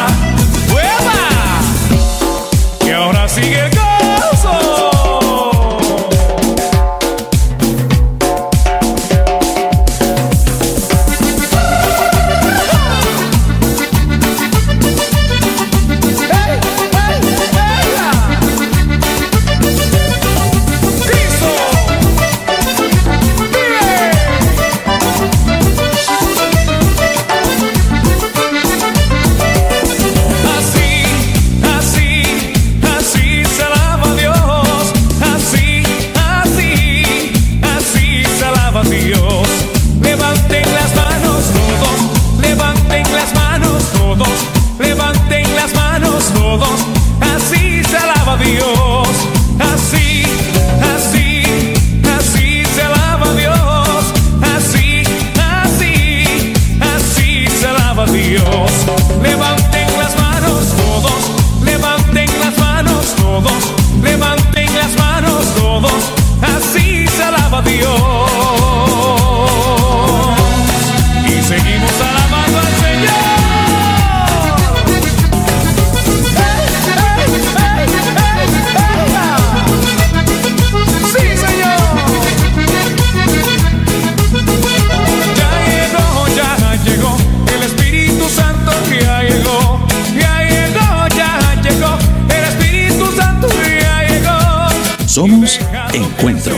G: Somos Encuentro.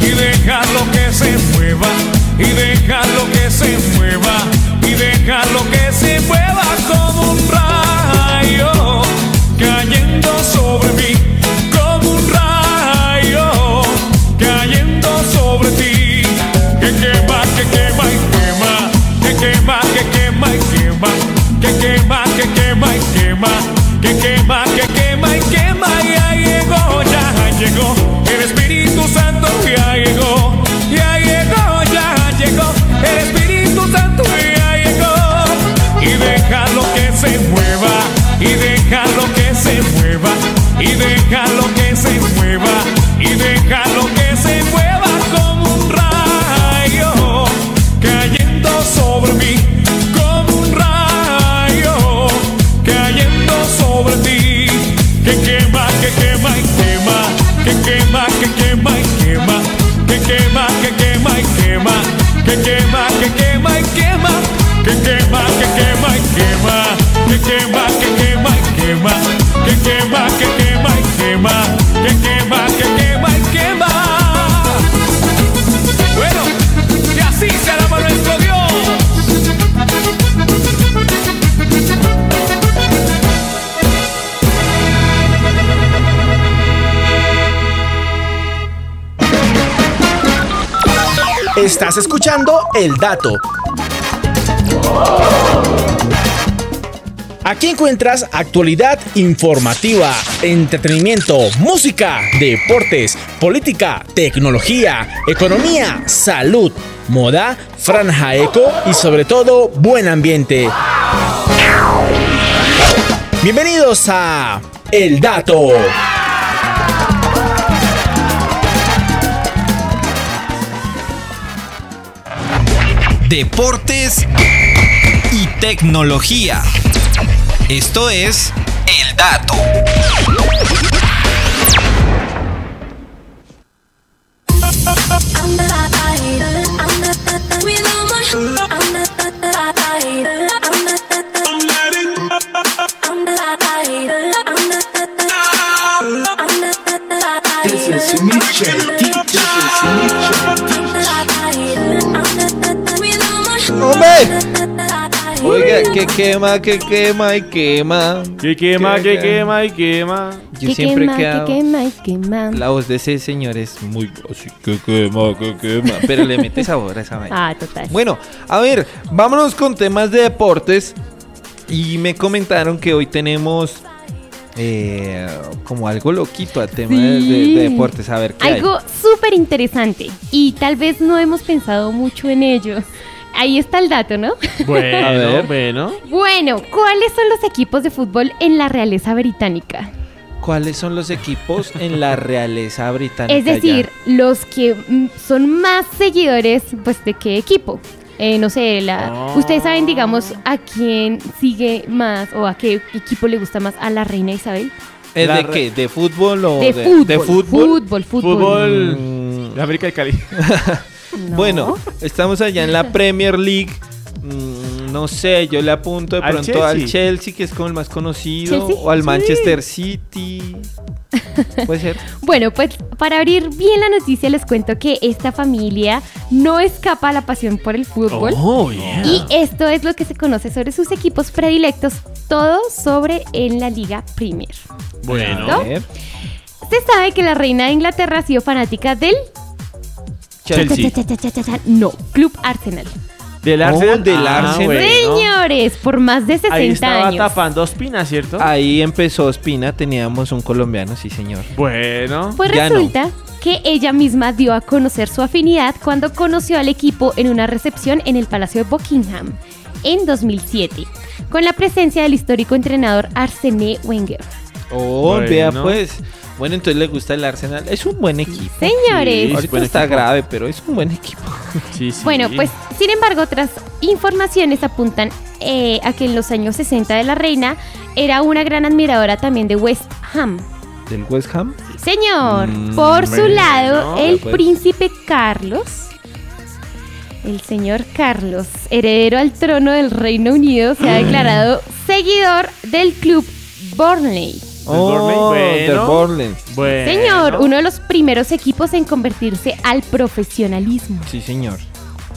M: y dejarlo que se mueva y dejarlo que se mueva y dejarlo que se mueva como un rayo cayendo sobre mí como un rayo cayendo sobre ti que quema que quema y quema que quema que quema y quema que quema y dejarlo que se mueva y dejarlo que se mueva como un rayo cayendo sobre mí como un rayo cayendo sobre ti que quema que quema y quema que quema que quema y quema que quema que quema y quema que quema que quema y quema que quema que quema y quema que quema que quema
A: Estás escuchando El Dato. Aquí encuentras actualidad informativa, entretenimiento, música, deportes, política, tecnología, economía, salud, moda, franja eco y sobre todo buen ambiente. Bienvenidos a El Dato.
N: Deportes y tecnología. Esto es El Dato.
B: Que quema, que quema y quema.
C: Que quema, que quema y quema.
B: Yo
D: que
B: siempre
D: quema,
B: he quedado-
D: que quema y quema.
B: La voz de ese señor es muy así, que quema, que quema. Pero le mete sabor a esa vaina.
D: Ah, total.
B: Bueno, a ver, vámonos con temas de deportes. Y me comentaron que hoy tenemos eh, como algo loquito a tema de, de-
D: Sí.
B: de deportes. A ver, ¿qué hay?
D: Algo súper interesante y tal vez no hemos pensado mucho en ello. Ahí está el dato, ¿no?
C: Bueno,
B: A ver.
C: bueno.
D: Bueno, ¿cuáles son los equipos de fútbol en la realeza británica?
B: ¿Cuáles son los equipos en la realeza británica?
D: Es decir, los que mm, son más seguidores, pues, ¿de qué equipo? Eh, no sé, la,
B: Ah.
D: ustedes saben, digamos, a quién sigue más o a qué equipo le gusta más a la reina Isabel.
B: de qué? ¿De fútbol o
D: De
B: de,
D: fútbol,
B: de fútbol?
D: fútbol, fútbol.
C: Fútbol.
B: Mm,
C: de América del Cali.
D: No.
B: Bueno, estamos allá en la Premier League. Mm, no sé, yo le apunto de
C: Al
B: pronto al
C: Chelsea.
B: Chelsea, que es como el más conocido,
D: ¿Chelsea?
B: o al
D: Sí.
B: Manchester City. Puede ser.
D: Bueno, pues para abrir bien la noticia les cuento que esta familia no escapa a la pasión por el fútbol.
C: Oh, yeah.
D: Y esto es lo que se conoce sobre sus equipos predilectos, todo sobre en la Liga Premier.
C: Bueno.
D: ¿No?
B: A ver.
D: Se sabe que la reina de Inglaterra ha sido fanática del
C: Chelsea.
D: no, Club Arsenal.
C: Del
B: Oh,
C: Arsenal.
B: del
C: Ah,
B: Arsenal.
C: bueno.
D: Señores, por más de 60
C: Ahí estaba
D: años.
C: tapando Ospina, ¿cierto?
B: Ahí empezó Espina, teníamos un colombiano, sí señor.
C: Bueno.
D: Pues
B: no.
D: resulta que ella misma dio a conocer su afinidad cuando conoció al equipo en una recepción en el Palacio de Buckingham en 2007, con la presencia del histórico entrenador Arsène Wenger.
B: Oh,
C: Bueno.
B: vea pues. Bueno, entonces le gusta el Arsenal. Es un buen equipo.
D: Señores,
C: Sí,
B: Ahorita
C: buen
B: está
C: equipo.
B: grave, pero es un buen equipo.
C: Sí, sí.
D: Bueno, pues sin embargo otras informaciones apuntan eh, a que en los años 60 de la reina era una gran admiradora también de West Ham.
B: ¿Del West Ham?
D: Señor,
B: Mm,
D: por su lado, el
B: pues.
D: príncipe Carlos, el señor Carlos, heredero al trono del Reino Unido, se ha declarado seguidor del club Burnley.
B: Oh, del Burnley.
C: Bueno.
D: Señor, uno de los primeros equipos en convertirse al profesionalismo.
B: Sí, señor.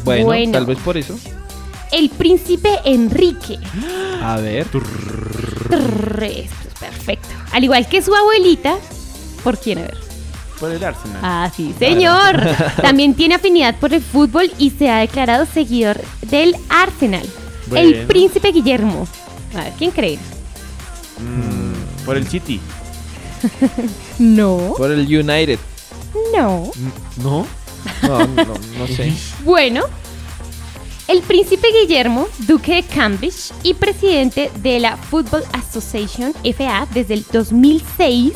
B: Bueno,
D: Bueno.
B: tal vez por eso.
D: El príncipe Enrique.
B: A ver.
D: Trrr, esto es perfecto. Al igual que su abuelita, ¿por quién a ver?
C: Por el Arsenal.
D: Ah, sí, señor. También tiene afinidad por el fútbol y se ha declarado seguidor del Arsenal. El príncipe Guillermo. A ver, ¿quién cree?
C: Mm, por el City.
D: No,
B: Por el United.
D: no.
C: ¿No?
B: No, no, no sé.
D: Bueno, el príncipe Guillermo, duque de Cambridge y presidente de la Football Association FA desde el 2006,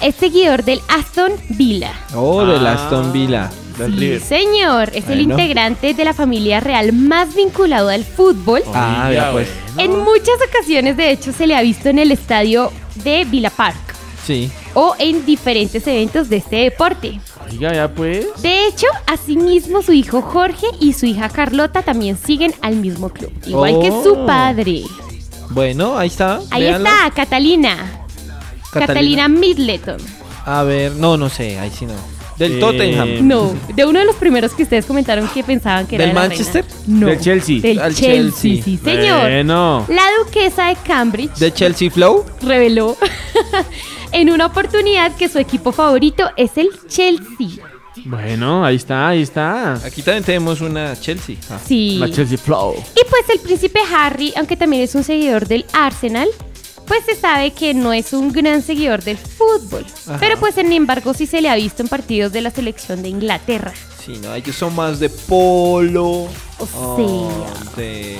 D: es seguidor del Aston Villa.
B: Oh, del
C: Ah.
B: Aston Villa.
C: Del
D: Sí,
C: River.
D: señor, es el integrante de la familia real más vinculado al fútbol.
B: Ah, vea, pues.
D: En muchas ocasiones, de hecho, se le ha visto en el estadio de Villa Park
B: Sí.
D: o en diferentes eventos de este deporte.
C: Oiga, ya pues.
D: De hecho, asimismo su hijo Jorge y su hija Carlota también siguen al mismo club, igual que su
B: Oh.
D: padre.
B: Bueno, ahí está.
D: Ahí
B: véanlo.
D: está, Catalina. Catalina Middleton.
B: A ver, no, no sé, ahí sí no. Del
C: Eh,
B: Tottenham.
D: No, de uno de los primeros que ustedes comentaron que pensaban que era
B: ¿Del
D: la
B: Manchester?
D: reina. No,
C: Del Chelsea.
D: Del
B: Al
D: Chelsea,
B: Chelsea.
D: sí, señor.
C: Bueno.
D: La duquesa de Cambridge
B: ¿De Chelsea Flow?
D: reveló en una oportunidad que su equipo favorito es el Chelsea.
C: Bueno, ahí está, ahí está.
B: Aquí también tenemos una Chelsea. Ah.
D: Sí.
C: La Chelsea Flow.
D: Y pues el príncipe Harry, aunque también es un seguidor del Arsenal, pues se sabe que no es un gran seguidor del fútbol.
B: Ajá.
D: Pero pues sin embargo sí se le ha visto en partidos de la selección de Inglaterra.
B: Sí, no, ellos son más de polo.
D: O
B: ah,
D: sea.
B: de,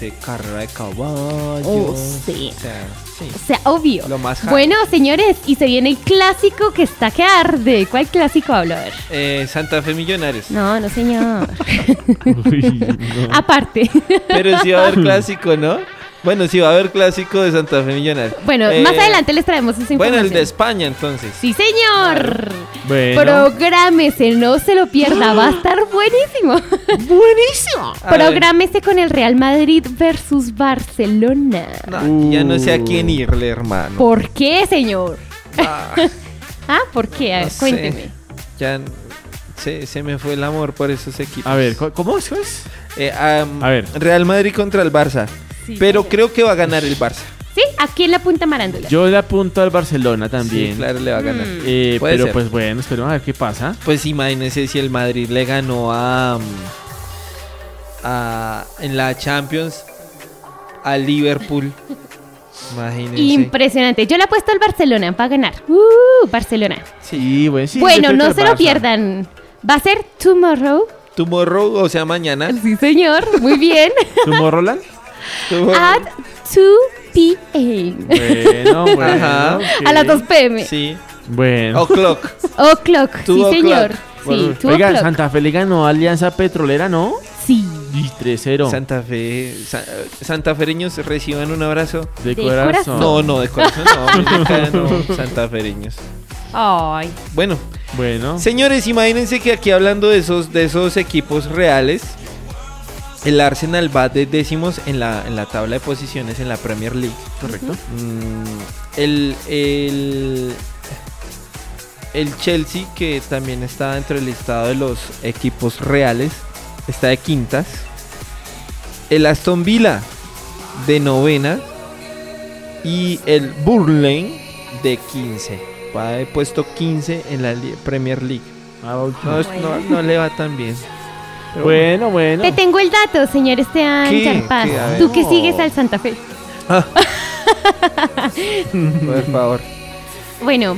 B: de carrera de caballos.
D: O sea.
B: O sea, sí.
D: O sea, obvio.
B: Lo más.
D: Bueno, señores, y se viene el clásico que está que arde. ¿Cuál clásico hablo? A ver.
B: Eh, Santa Fe Millonarios.
D: No, no, señor.
C: Uy, no.
D: Aparte.
B: Pero sí va a haber clásico, ¿no? Bueno, sí va a haber clásico de Santa Fe Millonarios.
D: Bueno,
B: Eh,
D: más adelante les traemos esa
B: Bueno,
D: información.
B: el de España entonces.
D: Sí, señor.
C: Bueno.
D: Prográmese, no se lo pierda, va a estar buenísimo.
C: Buenísimo.
D: Prográmese con el Real Madrid versus Barcelona.
B: No, ya no sé a quién irle, hermano.
D: ¿Por qué, señor?
B: Ah,
D: Ah, ¿por qué? A ver,
B: no sé.
D: cuénteme.
B: Ya se, se me fue el amor por esos equipos.
C: A ver, ¿co- ¿cómo es?
B: Eh,
C: A ver.
B: Real Madrid contra el Barça.
D: Sí,
B: pero creo que va a ganar el Barça.
D: Sí, aquí en la punta Marándola.
C: Yo le apunto al Barcelona también.
B: Sí, claro, le va a ganar.
D: Mm.
C: Eh,
B: Puede
C: pero
B: ser.
C: pues bueno, esperemos a ver qué pasa.
B: Pues imagínense si el Madrid le ganó a, a en la Champions al Liverpool. Imagínense.
D: Impresionante. Yo le he puesto al Barcelona para ganar. Uh, Barcelona.
C: Sí, bueno, sí.
D: bueno, no se lo pierdan. Va a ser tomorrow
B: Tomorrow, o sea, mañana.
D: Sí, señor. Muy bien.
C: ¿Tomorrowland?
D: At 2 p.m.
C: Bueno, bueno.
B: Ajá.
C: ok.
D: A las 2 p.m.
B: Sí.
C: Bueno.
B: O'clock.
D: O'clock. Sí,
B: Two
D: señor.
B: o'clock.
D: Sí, 2
C: Oiga,
D: o'clock.
C: Santa Fe le ganó Alianza Petrolera, ¿no?
D: Sí.
C: Y 3-0.
B: Santa Fe. Sa- santafereños reciban un abrazo.
C: De,
D: De
C: corazón.
D: corazón.
B: No, no, de corazón no. acá no, santafereños.
D: Ay.
B: Bueno,
C: Bueno.
B: señores, imagínense que aquí hablando de esos, de esos equipos reales, el Arsenal va de décimos en la, en la tabla de posiciones en la Premier League.
C: Correcto.
B: Mm, el, el, el Chelsea, que también está dentro del listado de los equipos reales, está de quintas. El Aston Villa de novena. Y el Burnley de 15. Va de puesto 15 en la Premier League.
C: Ah,
B: No, no- no le va tan bien. Pero
C: Bueno, bueno.
D: Te tengo el dato, señor Esteban
B: ¿Qué?
D: Carpaz.
B: ¿Qué? Ver.
D: Tú que sigues al Santa Fe.
B: Por favor.
D: Bueno,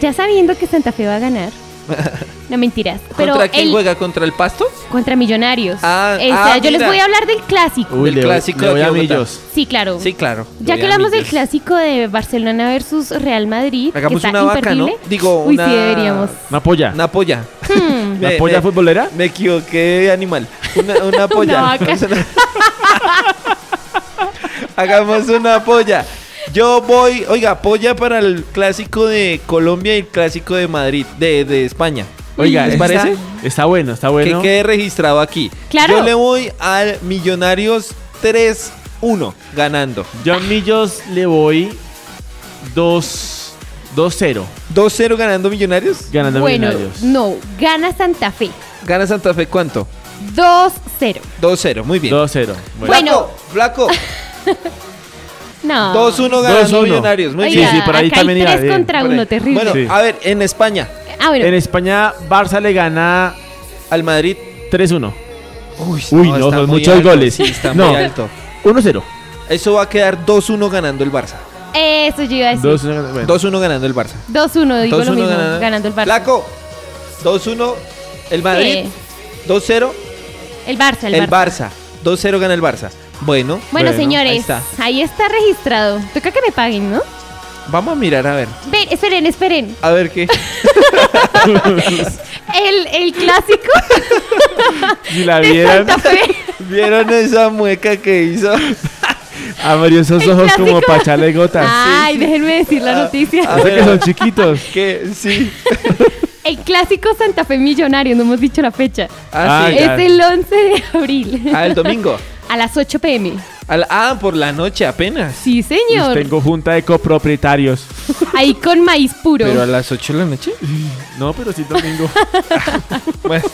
D: ya sabiendo que Santa Fe va a ganar. No mentiras. Pero
B: ¿Contra quién
D: el-
B: juega? ¿Contra el Pasto?
D: Contra Millonarios.
B: Ah,
D: O sea,
B: ah,
D: yo les voy a hablar del clásico.
C: Uy,
B: del
C: le voy-
B: clásico
C: le
B: de
C: voy a. Millos.
D: Sí, claro.
B: Sí, claro.
D: Ya que hablamos del clásico de Barcelona versus Real Madrid,
B: Hagamos
D: que está
B: una vaca, ¿no? Digo,
D: Uy,
B: una...
D: sí deberíamos.
C: Una polla.
B: Una polla.
D: Hmm.
C: ¿Una polla
B: me-
C: futbolera?
B: Me equivoqué de animal. Una, una polla.
D: vaca.
B: Hagamos una polla. Yo voy, oiga, polla para el clásico de Colombia y el clásico de Madrid, de, de España.
C: Oiga,
B: ¿les parece?
C: Está bueno, está bueno.
B: Que quede registrado aquí.
D: Claro.
B: Yo le voy al Millonarios 3-1 ganando.
C: Yo a Millos le voy 2 2-0
B: 2-0 ganando Millonarios.
C: ganando
D: Bueno,
C: Millonarios.
D: no, gana Santa Fe.
B: Gana Santa Fe cuánto?
D: 2-0.
B: 2-0, muy bien.
C: 2-0.
D: Bueno.
B: Flaco,
D: No.
B: 2-1 ganando
C: 2-1.
B: Millonarios. Muy
D: Oiga,
B: bien.
C: Sí, sí, por ahí
D: acá
C: también
D: hay
C: iba
D: tres
C: bien.
D: contra
B: Por ahí.
D: uno, terrible.
B: Bueno,
C: Sí.
B: a ver, en España,
D: ah, bueno.
C: En España, Barça le gana
B: al Madrid.
C: 3-1.
B: Uy,
C: Uy, no,
B: está
C: son
B: muy
C: muchos
B: alto,
C: goles.
B: Sí, está
C: No.
B: muy alto.
C: 1-0.
B: Eso va a quedar 2-1 ganando el Barça.
D: Eso yo iba a decir.
C: 2-1. bueno.
B: 2-1 ganando el Barça.
D: 2-1, digo
B: 2-1
D: lo mismo,
B: ganando,
D: ganando el Barça.
B: Flaco, 2-1 el Madrid. 2-0
D: El Barça, el,
B: el
D: Barça.
B: Barça. 2-0 gana el Barça. Bueno,
D: Bueno,
C: Bueno,
D: señores,
B: ahí está.
D: ahí está registrado. Toca que me paguen, ¿no?
B: vamos a mirar a ver.
D: Ven, esperen, esperen.
B: A ver qué.
D: El, el clásico
C: Si la
D: Fe.
B: ¿Vieron esa mueca que hizo?
C: abrió esos
D: El
C: ojos como para echarle gotas.
D: Ay, déjenme decir la noticia.
B: a
C: Yo sé
B: ver,
C: que son chiquitos.
B: que sí.
D: El clásico Santa Fe Millonario, no hemos dicho la fecha.
B: Ah, sí.
C: Ah.
D: Es el 11 de abril.
B: Ah, el domingo.
D: A las 8 pm.
B: Al- ah, por la noche apenas.
D: Sí, señor.
C: Tengo junta de copropietarios.
D: Ahí con maíz puro.
B: Pero a las 8 de la noche.
C: No, pero sí domingo.
B: Bueno.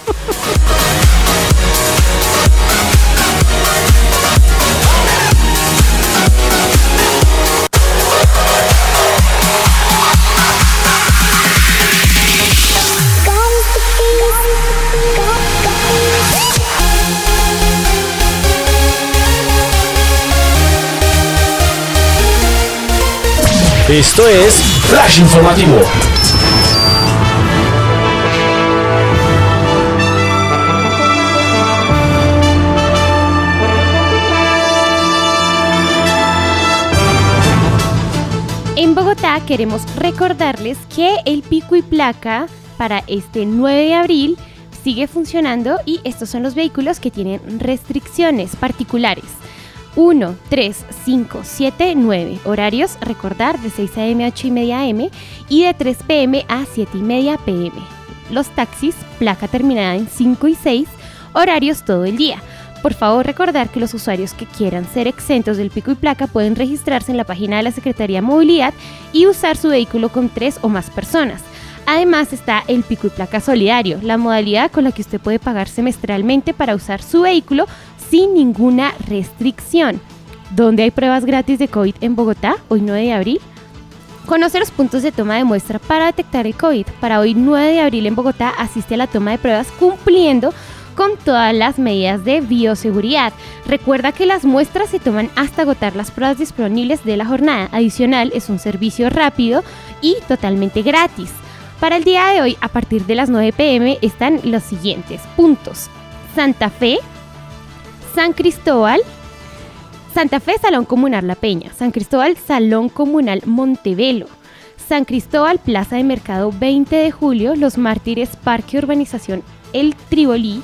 A: Esto es Flash Informativo.
D: En Bogotá queremos recordarles que el pico y placa para este 9 de abril sigue funcionando y estos son los vehículos que tienen restricciones particulares. 1, 3, 5, 7, 9. Horarios, recordar, de 6 a.m. a 8 y media a.m. y de 3 p.m. a 7 y media p.m. Los taxis, placa terminada en 5 y 6, horarios todo el día. Por favor, recordar que los usuarios que quieran ser exentos del pico y placa pueden registrarse en la página de la Secretaría de Movilidad y usar su vehículo con tres o más personas. Además está el pico y placa solidario, la modalidad con la que usted puede pagar semestralmente para usar su vehículo sin ninguna restricción. ¿Dónde hay pruebas gratis de COVID en Bogotá, hoy 9 de abril? Conoce los puntos de toma de muestra para detectar el COVID. Para hoy 9 de abril en Bogotá asiste a la toma de pruebas cumpliendo con todas las medidas de bioseguridad. Recuerda que las muestras se toman hasta agotar las pruebas disponibles de la jornada. Adicional, es un servicio rápido y totalmente gratis. Para el día de hoy, a partir de las 9 pm, están los siguientes puntos. Santa Fe, San Cristóbal, Santa Fe, Salón Comunal La Peña, San Cristóbal, Salón Comunal Montevelo, San Cristóbal, Plaza de Mercado 20 de Julio, Los Mártires, Parque Urbanización El Tribolí,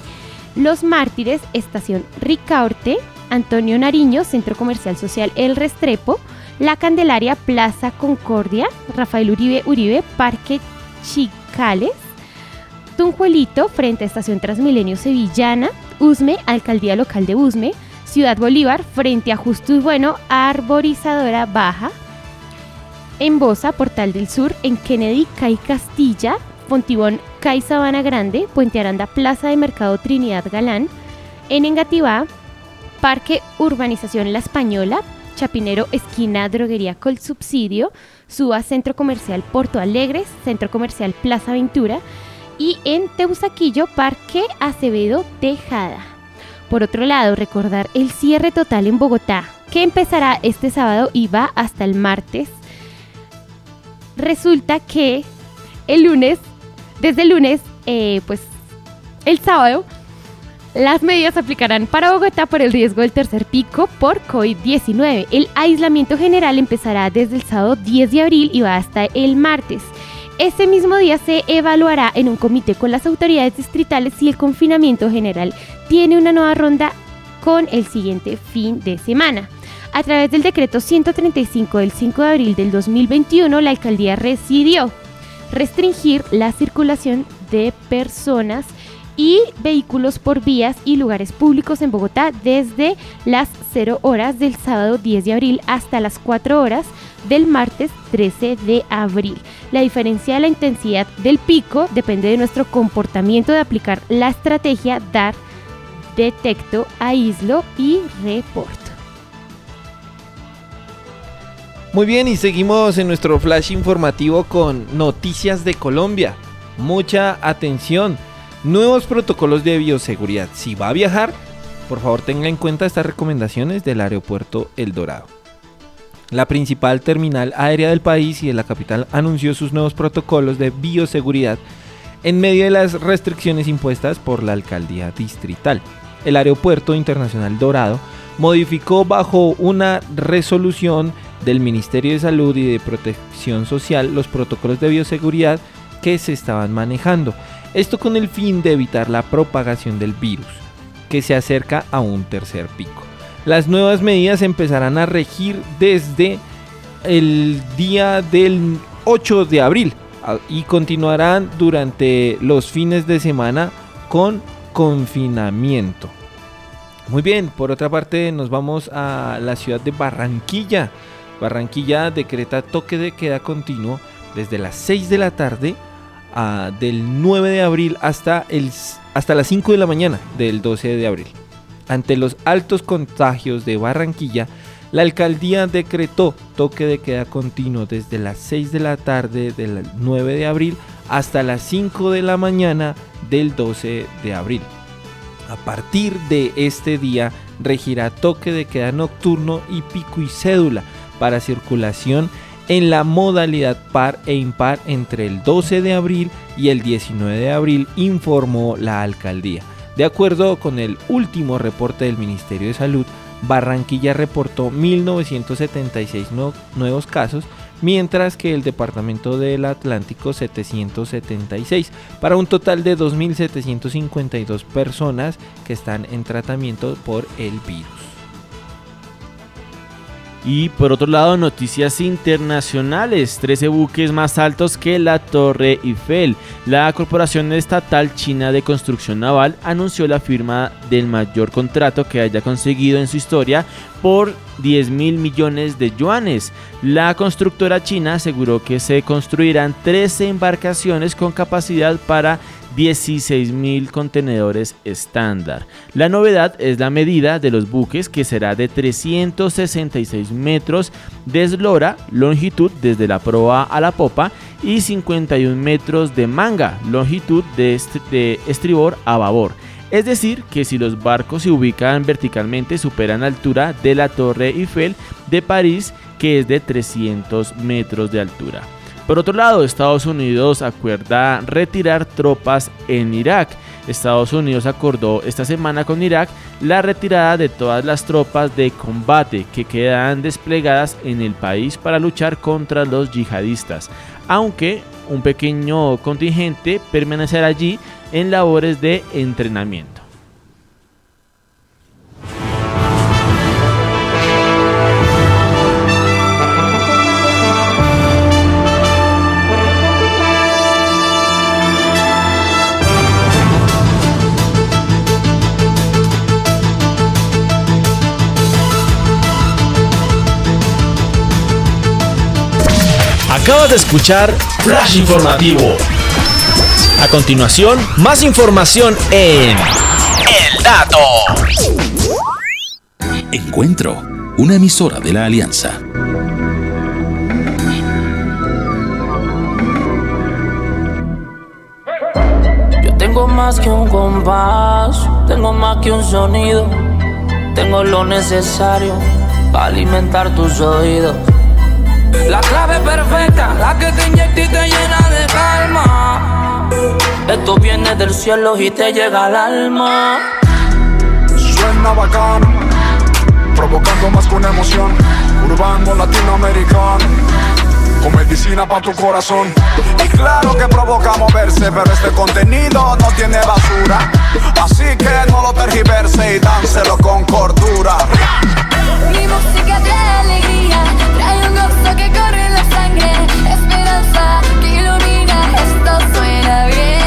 D: Los Mártires, Estación Ricaurte, Antonio Nariño, Centro Comercial Social El Restrepo, La Candelaria, Plaza Concordia, Rafael Uribe Uribe, Parque Chicales, Tunjuelito, frente a Estación Transmilenio Sevillana, Usme, Alcaldía Local de Usme, Ciudad Bolívar, frente a Justus Bueno, Arborizadora Baja, en Bosa, Portal del Sur, en Kennedy, CAI Castilla, Fontibón, CAI Sabana Grande, Puente Aranda, Plaza de Mercado Trinidad Galán, en Engativá, Parque Urbanización La Española, Chapinero, esquina Droguería Col Subsidio, Suba Centro Comercial Porto Alegres, Centro Comercial Plaza Ventura y en Teusaquillo, Parque Acevedo Tejada. Por otro lado, recordar el cierre total en Bogotá, que empezará este sábado y va hasta el martes. Resulta que el lunes, desde el lunes, eh, pues el sábado, las medidas se aplicarán para Bogotá por el riesgo del tercer pico por COVID-19. El aislamiento general empezará desde el sábado 10 de abril y va hasta el martes. Ese mismo día se evaluará en un comité con las autoridades distritales si el confinamiento general tiene una nueva ronda con el siguiente fin de semana. A través del decreto 135 del 5 de abril del 2021, la alcaldía decidió restringir la circulación de personas y vehículos por vías y lugares públicos en Bogotá desde las 0 horas del sábado 10 de abril hasta las 4 horas del martes 13 de abril. La diferencia de la intensidad del pico depende de nuestro comportamiento de aplicar la estrategia dar, detecto, aíslo y reporto.
B: Muy bien, y seguimos en nuestro flash informativo con noticias de Colombia. Mucha atención. Nuevos protocolos de bioseguridad. Si va a viajar, por favor tenga en cuenta estas recomendaciones del aeropuerto El Dorado. La principal terminal aérea del país y de la capital anunció sus nuevos protocolos de bioseguridad en medio de las restricciones impuestas por la alcaldía distrital. El aeropuerto internacional Dorado modificó bajo una resolución del Ministerio de Salud y de Protección Social los protocolos de bioseguridad que se estaban manejando. Esto con el fin de evitar la propagación del virus, que se acerca a un tercer pico. Las nuevas medidas empezarán a regir desde el día del 8 de abril y continuarán durante los fines de semana con confinamiento. Muy bien, por otra parte nos vamos a la ciudad de Barranquilla. Barranquilla decreta toque de queda continuo desde las 6 de la tarde del 9 de abril hasta, el, hasta las 5 de la mañana del 12 de abril. Ante los altos contagios de Barranquilla, la alcaldía decretó toque de queda continuo desde las 6 de la tarde del 9 de abril hasta las 5 de la mañana del 12 de abril. A partir de este día regirá toque de queda nocturno y pico y cédula para circulación en la modalidad par e impar entre el 12 de abril y el 19 de abril, informó la alcaldía. De acuerdo con el último reporte del Ministerio de Salud, Barranquilla reportó 1.976 no- nuevos casos, mientras que el Departamento del Atlántico 776, para un total de 2.752 personas que están en tratamiento por el virus.
C: Y por otro lado, noticias internacionales. 13 buques más altos que la Torre Eiffel. La Corporación Estatal China de Construcción Naval anunció la firma del mayor contrato que haya conseguido en su historia por 10 mil millones de yuanes. La constructora china aseguró que se construirán 13 embarcaciones con capacidad para 16.000 contenedores estándar. La novedad es la medida de los buques que será de 366 metros de eslora, longitud desde la proa a la popa y 51 metros de manga, longitud de, est- de estribor a babor. Es decir, que si los barcos se ubican verticalmente superan la altura de la Torre Eiffel de París, que es de 300 metros de altura. Por otro lado, Estados Unidos acuerda retirar tropas en Irak. Estados Unidos acordó esta semana con Irak la retirada de todas las tropas de combate que quedan desplegadas en el país para luchar contra los yihadistas, aunque un pequeño contingente permanecerá allí en labores de entrenamiento.
A: Acabas de escuchar Flash Informativo.
N: A continuación, más información en El Dato.
G: Encuentro, una emisora de la Alianza.
F: Yo tengo más que un compás, tengo más que un sonido, tengo lo necesario para alimentar tus oídos. La clave perfecta, la que te inyecta y te llena de calma. Esto viene del cielo y te llega al alma.
O: Suena bacán, provocando más que una emoción. Urbano latinoamericano, con medicina para tu corazón. Y claro que provoca moverse, pero este contenido no tiene basura. Así que no lo tergiverse y dánselo con cordura.
P: Mi música trae alegría, que corre la sangre, esperanza que ilumina, esto suena bien.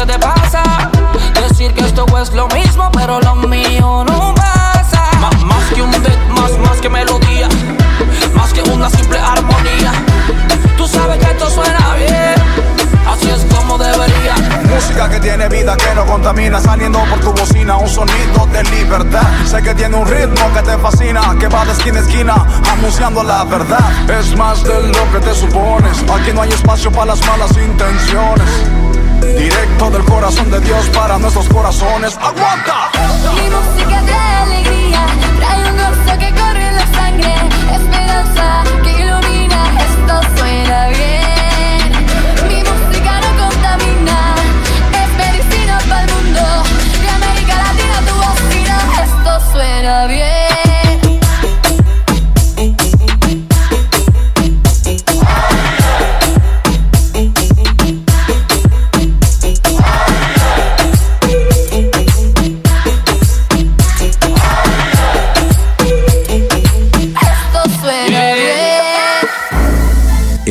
F: Mente te pasa decir que esto es lo mismo, pero lo mío no pasa. Ma- más que un beat, más, más que melodía, más que una simple armonía. Tú sabes que esto suena bien, así es como debería.
O: Música que tiene vida, que no contamina, saliendo por tu bocina, un sonido de libertad. Sé que tiene un ritmo que te fascina, que va de esquina a esquina, anunciando la verdad. Es más de lo que te supones, aquí no hay espacio para las malas intenciones. Directo del corazón de Dios para nuestros corazones. ¡Aguanta!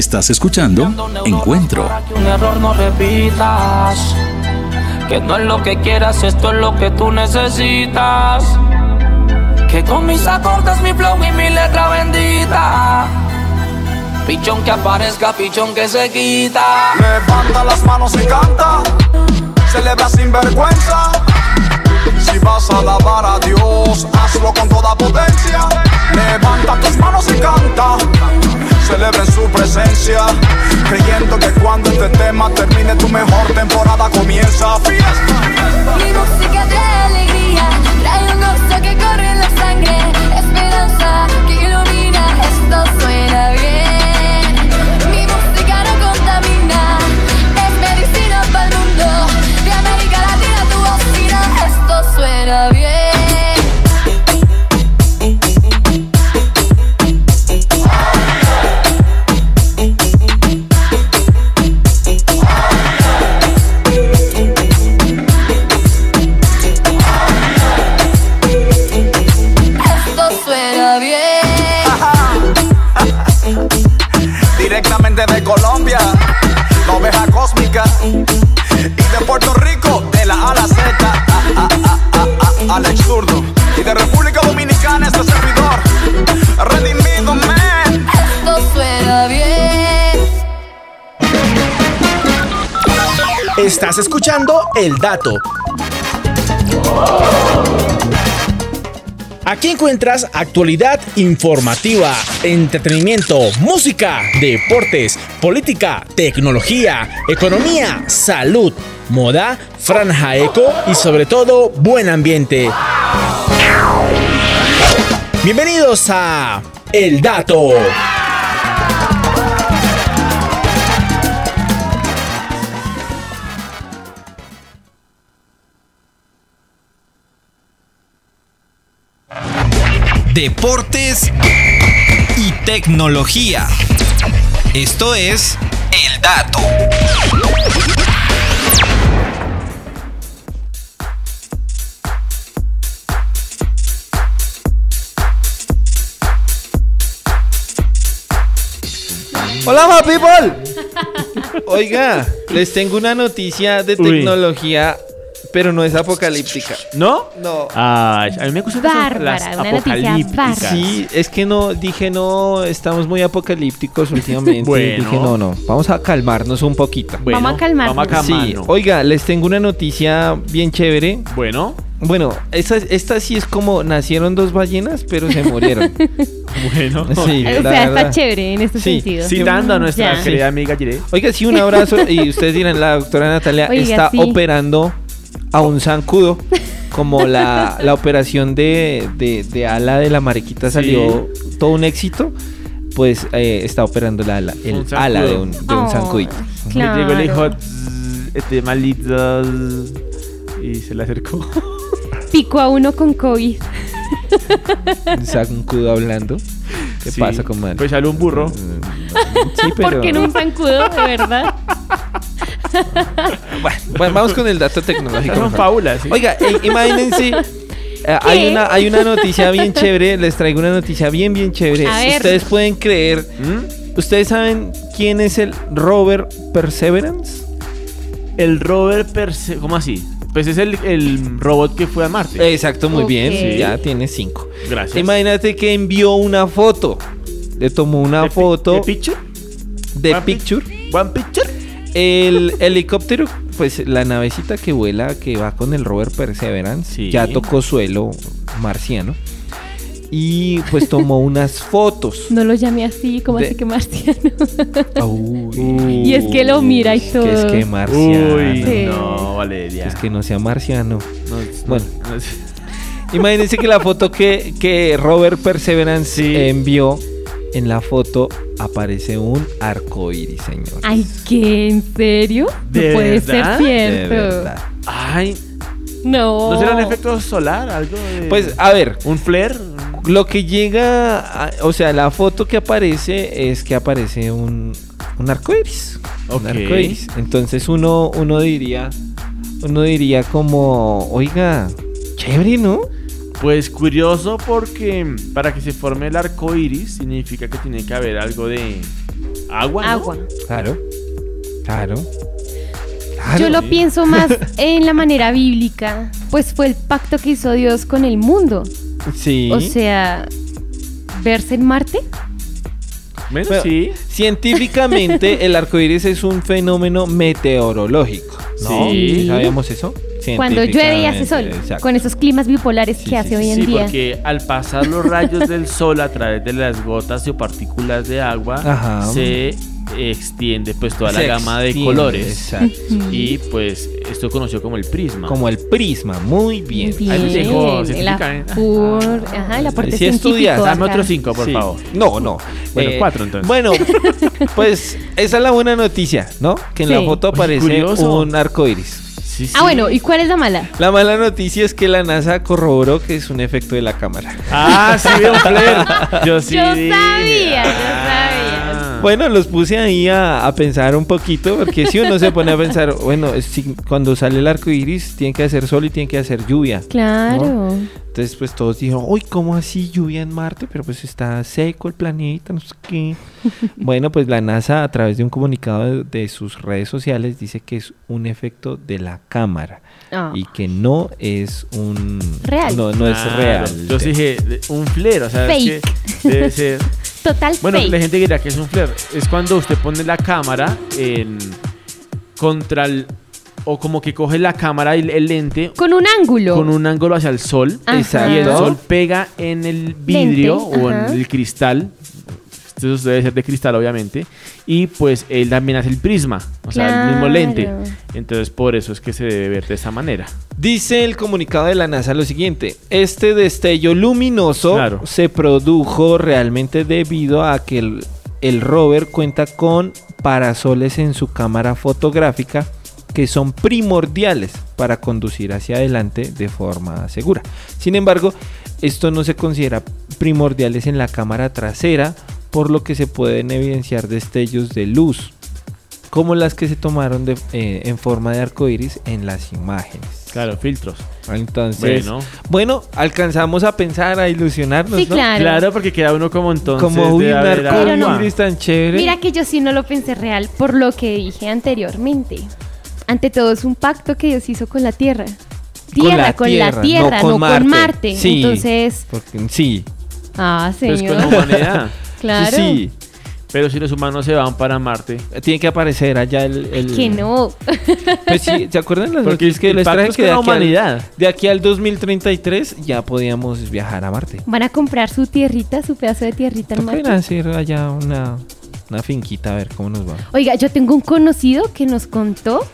G: Estás escuchando Encuentro.
F: Que un error no repitas. Que no es lo que quieras, esto es lo que tú necesitas. Que con mis acordes, mi flow y mi letra bendita. Pichón que aparezca, pichón que se quita.
O: Levanta las manos y canta, celebra sin vergüenza. Si vas a alabar a Dios, hazlo con toda potencia. Levanta tus manos y canta, celebra Creyendo que cuando este tema termine, tu mejor temporada comienza. Fiesta.
P: Mi música
N: Estás escuchando El Dato. Aquí encuentras actualidad informativa, entretenimiento, música, deportes, política, tecnología, economía, salud, moda, franja eco y sobre todo buen ambiente. Bienvenidos a El Dato.
Q: Deportes y tecnología. Esto es El Dato.
B: Hola, ma people. Oiga, les tengo una noticia de
C: Uy.
B: tecnología, pero no es apocalíptica.
C: ¿No?
B: No.
C: Ay, a mí me gustan las-
D: Bárbara,
C: las
D: una noticia
C: apocalípticas.
D: bárbara.
B: Sí, es que no, dije no, estamos muy apocalípticos últimamente.
C: Bueno.
B: Dije no, no, vamos a calmarnos un poquito.
C: Bueno,
D: Vamos a calmarnos.
C: Vamos a
B: Sí,
C: calmarnos.
B: oiga, les tengo una noticia bien chévere.
C: Bueno,
B: Bueno, esta, esta sí es como nacieron dos ballenas, pero se murieron.
C: bueno.
B: Sí,
D: O
B: la
D: sea, está
B: verdad.
D: chévere en este
B: Sí,
D: sentido.
C: Citando a nuestra
D: Ya.
C: querida amiga Yire.
B: Oiga, sí, un abrazo. Y ustedes dirán, la doctora Natalia
D: Oiga,
B: está
D: sí.
B: operando a un zancudo. Como la, la operación de, de, de ala de la mariquita salió todo un éxito, pues eh, está operando la ala, el ala de un, de un
D: Oh,
B: zancudito.
D: Claro.
C: Le llegó el hijo, "Zzz, este malito, zzz", y se le acercó.
D: Pico a uno con COVID.
B: Un zancudo hablando. ¿Qué
C: Sí,
B: pasa con man?
C: Pues sale un burro.
B: Sí, pero...
D: ¿Por qué no un zancudo, de verdad?
B: Bueno, vamos con el dato tecnológico.
C: Son fábulas. ¿sí?
B: Oiga, eh, imagínense. eh, hay, una, hay una noticia bien chévere. Les traigo una noticia bien, bien chévere.
D: A ver.
B: Ustedes pueden creer.
C: ¿Mm?
B: ¿Ustedes saben quién es el Rover Perseverance?
C: El rover Perse... ¿Cómo así? Pues es el, el robot que fue a Marte.
B: Exacto, muy bien.
D: Sí.
B: Ya tiene cinco.
C: Gracias.
B: Imagínate que envió una foto. Le tomó una
C: ¿De pi-
B: foto
C: de picture?
B: de picture.
C: One picture.
B: El helicóptero, pues la navecita que vuela, que va con el rover Perseverance,
C: Sí.
B: ya tocó suelo marciano. Y pues tomó unas fotos.
D: No lo llamé así, como
B: De-
D: así que marciano.
B: Uy,
D: Y es que lo mira y todo.
B: Que es que marciano.
C: Uy,
D: Sí.
C: no, Valeria.
B: Es que no sea marciano.
C: No,
B: Bueno.
C: no, no,
B: Imagínense que la foto que, que Robert Perseverance
C: Sí.
B: envió, en la foto aparece un arco iris, señor.
D: Ay, ¿qué? ¿En serio?
C: ¿De
D: no puede
C: verdad?
D: ser
B: De
D: cierto.
B: verdad.
C: Ay,
D: No.
C: ¿no será un efecto solar? ¿Algo de...
B: Pues, a ver,
C: ¿Un flare?
B: Lo que llega, a- o sea, la foto que aparece es que aparece un, un arco iris.
C: Ok.
B: Un arco iris. Entonces uno, uno diría, uno diría como, oiga, chévere, ¿no?
C: Pues curioso porque para que se forme el arco iris significa que tiene que haber algo de agua. ¿no?
D: Agua.
B: Claro, claro. claro.
D: Yo lo
C: sí.
D: pienso más en la manera bíblica, pues fue el pacto que hizo Dios con el mundo.
B: Sí.
D: O sea, verse en Marte.
C: Bueno,
B: Bueno,
C: sí.
B: Científicamente, el arco iris es un fenómeno meteorológico. ¿no?
D: Sí.
B: ¿Sabíamos eso?
D: Cuando llueve y hace sol,
B: exacto.
D: con esos climas bipolares que hace hoy en
C: Sí,
D: día.
C: porque al pasar los rayos del sol a través de las gotas o partículas de agua,
B: Ajá.
C: se extiende pues toda la gama de colores.
B: exacto.
C: Y pues esto es conocido como el prisma.
B: Como el prisma, muy bien.
D: Bien,
C: Ahí
D: el
C: científicamente.
D: apor- ajá, el aporte
B: Si estudias,
C: Dame otros cinco, por
B: Sí.
C: favor.
B: No, no.
C: Bueno,
B: Eh,
C: cuatro entonces.
B: Bueno, pues esa es la buena noticia, ¿no? Que en la foto aparece
C: curioso.
B: un arco iris.
C: Sí, sí.
D: Ah, bueno, ¿y cuál es la mala?
B: La mala noticia es que la NASA corroboró que es un efecto de la cámara.
C: Ah, sí, veo un flare. Yo sí.
D: Yo sabía, yo
C: Ah.
B: Bueno, los puse ahí a, a pensar un poquito, porque si uno se pone a pensar, bueno, si- cuando sale el arco iris, tiene que hacer sol y tiene que hacer lluvia.
D: Claro.
B: Entonces, pues todos dijeron, uy, ¿cómo así lluvia en Marte? Pero pues está seco el planeta, no sé qué. bueno, pues la NASA, a través de un comunicado de, de sus redes sociales, dice que es un efecto de la cámara
D: Ah.
B: y que no es un.
D: Real.
B: No, no es
C: Claro.
B: real.
C: Yo sí dije, un flare, o sea, es que debe ser.
D: Total
C: Bueno,
D: fake.
C: la gente dirá que es un flare. Es cuando usted pone la cámara en contra el o como que coge la cámara y el lente
D: Con un ángulo.
C: con un ángulo hacia el sol.
D: Ajá.
C: Y el sol pega en el vidrio
D: Lente,
C: o
D: ajá.
C: en el cristal. Esto debe ser de cristal, obviamente. Y pues él también hace el prisma, o sea, el mismo lente. Entonces, por eso es que se debe ver de esa manera.
B: Dice el comunicado de la NASA lo siguiente, este destello luminoso
C: Claro.
B: se produjo realmente debido a que el, el rover cuenta con parasoles en su cámara fotográfica que son primordiales para conducir hacia adelante de forma segura. Sin embargo, esto no se considera primordiales en la cámara trasera, por lo que se pueden evidenciar destellos de luz, como las que se tomaron de- eh, en forma de arco iris en las imágenes.
C: Claro, filtros.
B: Entonces,
C: Bueno.
B: bueno, alcanzamos a pensar, a ilusionarnos,
D: Sí,
B: ¿no?
D: claro.
C: Claro, porque queda uno como entonces.
B: Como un
C: haber
B: arco
D: Pero no.
B: iris tan chévere.
D: Mira que yo sí no lo pensé real por lo que dije anteriormente. Ante todo es un pacto que Dios hizo con la Tierra. Tierra, con la Tierra, no con, Marte.
B: Sí,
D: Entonces,
B: porque- sí.
D: ah,
C: Pues
D: señor.
C: con la humanidad.
D: Claro.
B: Sí,
C: Pero si los humanos se van para Marte.
B: sí. Tiene que aparecer allá el... el-
D: Que no.
B: Pues sí, ¿se acuerdan las
C: Porque
B: noticias que
C: el
B: les traje
C: es
B: que de
C: la
B: al,
C: humanidad.
B: de aquí al 2033 ya podíamos viajar a Marte?
D: Van a comprar su tierrita, su pedazo de tierrita en Marte.
B: a hacer allá una, una finquita a ver cómo nos va.
D: Oiga, yo tengo un conocido que nos contó.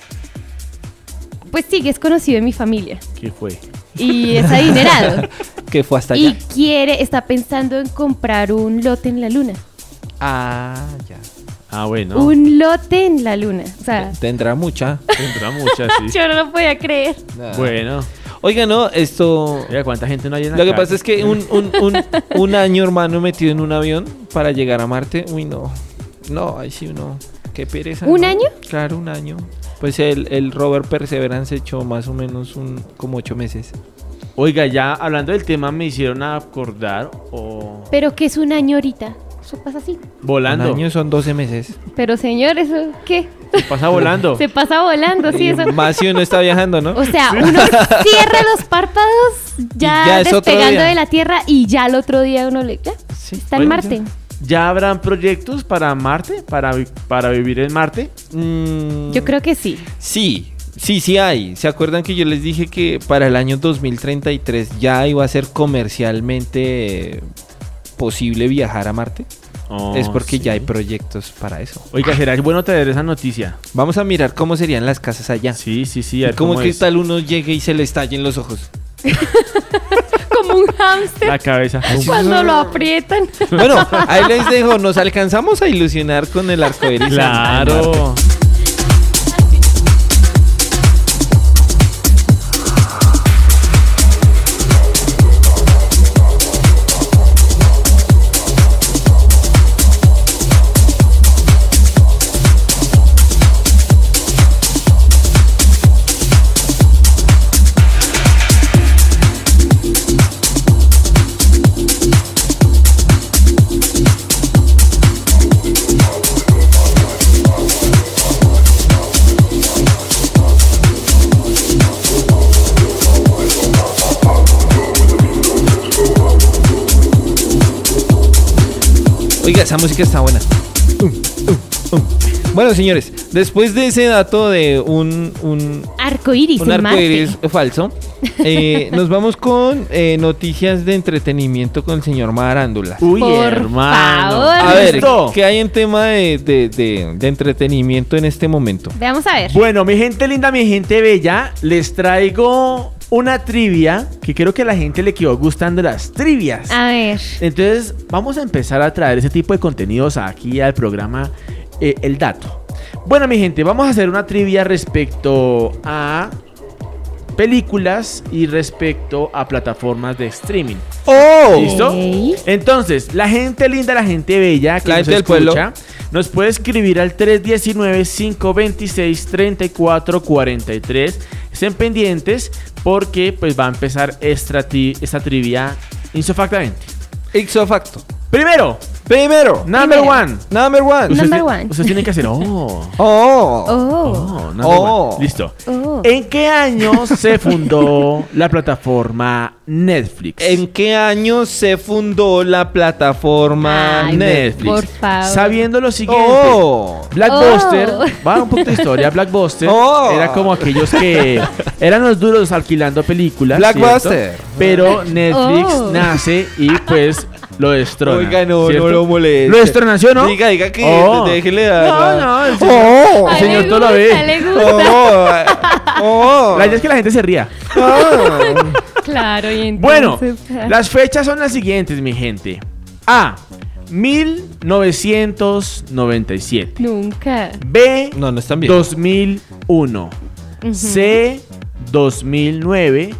D: Pues sí, que es conocido en mi familia.
C: ¿Qué fue?
D: Y es adinerado.
B: Que fue hasta
D: y
B: allá.
D: quiere, está pensando en comprar un lote en la luna.
B: Ah, ya.
C: Ah, bueno.
D: Un lote en la luna. O sea,
B: Tendrá mucha.
C: Tendrá muchas, sí.
D: yo no lo podía creer.
C: Bueno.
B: Oiga, no, esto...
C: Oiga, ¿cuánta gente no hay en la
B: Lo que pasa es que un, un, un, un año, hermano, metido en un avión para llegar a Marte, uy, no. No, ahí sí uno. Qué pereza.
D: ¿Un
B: ¿no?
D: año?
B: Claro, un año. Pues el, el rover Perseverance echó más o menos un como ocho meses.
C: Oiga, ya hablando del tema, me hicieron acordar o
D: Pero que es un año ahorita. Eso pasa así.
C: volando.
B: Un año son 12 meses.
D: Pero señor, ¿eso qué?
C: Se pasa volando.
D: Se pasa volando, sí, eso.
B: Más si uno está viajando, ¿no?
D: O sea, uno cierra los párpados ya,
B: ya
D: despegando de la Tierra y ya el otro día uno le... Ya, está en Marte.
C: ¿Ya habrán proyectos para Marte? ¿Para, para vivir en Marte?
B: Mm,
D: Yo creo que sí.
B: Sí, sí, sí hay. ¿Se acuerdan que yo les dije que para el año 2033 ya iba a ser comercialmente posible viajar a Marte?
C: Oh,
B: es porque
C: sí.
B: ya hay proyectos para eso.
C: Oiga, será bueno traer esa noticia.
B: Vamos a mirar cómo serían las casas allá.
C: Sí, sí, sí. a ver
B: ¿Cómo,
C: cómo
B: que
C: es.
B: tal uno llegue y se le estallen los ojos?
D: Como un hámster
C: La cabeza.
D: cuando lo aprietan.
B: Bueno, ahí les dejo. Nos alcanzamos a ilusionar con el arco iris.
C: Claro.
B: Oiga, esa música está buena. Bueno, señores, después de ese dato de un, un,
D: Arco iris
B: un
D: Marte.
B: arcoíris falso, eh, nos vamos con eh, noticias de entretenimiento con el señor Marándula.
C: Uy,
D: Por
C: hermano.
D: favor.
B: A ver,
C: ¿Listo?
B: ¿qué hay en tema de, de- de- de entretenimiento en este momento?
D: Veamos a ver.
C: Bueno, mi gente linda, mi gente bella, les traigo una trivia que creo que a la gente le quedó gustando las trivias.
D: A ver.
C: Entonces, vamos a empezar a traer ese tipo de contenidos aquí al programa eh, El Dato. Bueno, mi gente, vamos a hacer una trivia respecto a películas y respecto a plataformas de streaming.
B: ¡Oh!
C: ¿Listo? Entonces, la gente linda, la gente bella que
B: La
C: nos
B: gente del pueblo.
C: escucha, nos puede escribir al 319-526-3443. Estén pendientes porque pues va a empezar esta, tri- esta trivia insofactamente.
B: Ixo facto.
C: Primero,
B: Primero,
C: number
D: Primero.
C: one.
B: number one.
D: Number one.
C: Ustedes tienen que hacer, oh,
B: Oh.
D: Oh.
C: oh, number
B: Oh.
C: one. Listo.
D: Oh.
C: ¿En qué año se fundó la plataforma Netflix.
B: ¿En qué año se fundó la plataforma
D: Ay,
B: Netflix?
D: por favor.
C: Sabiendo lo siguiente,
B: Oh.
C: Blackbuster,
D: Oh.
C: va un poco de historia, Blackbuster
B: Oh.
C: era como aquellos que eran los duros alquilando películas.
B: Blackbuster.
C: ¿cierto? Pero Netflix
D: Oh.
C: nace y pues lo destrona.
B: Oiga, no,
C: ¿cierto?
B: Lo moleste.
C: Lo ¿no?
B: Diga, diga que
C: Oh.
B: déjele dar.
C: No, no, el señor,
B: Oh.
C: el
D: Ay,
C: señor
D: le
C: todo lo
D: gusta,
C: ve.
B: Oh. Oh.
C: La idea es que la gente se ría.
D: Claro, y
C: Bueno,
D: entonces... ah.
C: las fechas son las siguientes, mi gente. A. 1997.
D: Nunca.
C: B.
B: No, no están bien.
C: 2001.
D: Ujú.
C: C. 2009.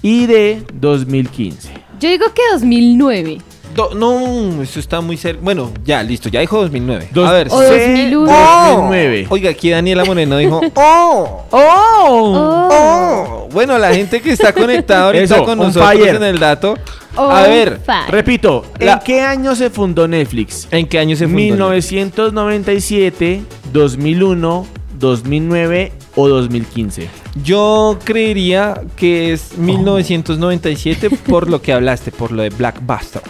C: Y D. 2015.
D: Yo digo que 2009.
B: Do- no, eso está muy cerca. Bueno, ya, listo, ya dijo 2009.
C: Dos-
B: A ver,
D: O
C: C.
D: 2001.
C: 2009.
B: Oiga, aquí Daniela Moreno dijo, ¡Oh!
C: ¡Oh!
B: ¡Oh! Bueno, la gente que está conectada ahorita
C: Eso,
B: con
C: on
B: nosotros
C: fire.
B: en el dato.
D: Oh,
B: a ver.
C: Repito,
B: La-
C: ¿en qué año se fundó Netflix?
B: ¿en qué año se fundó?
C: 1997, 2001, 2009 o 2015.
B: Yo creería que es 1997 por lo que hablaste, por lo de Blackbuster.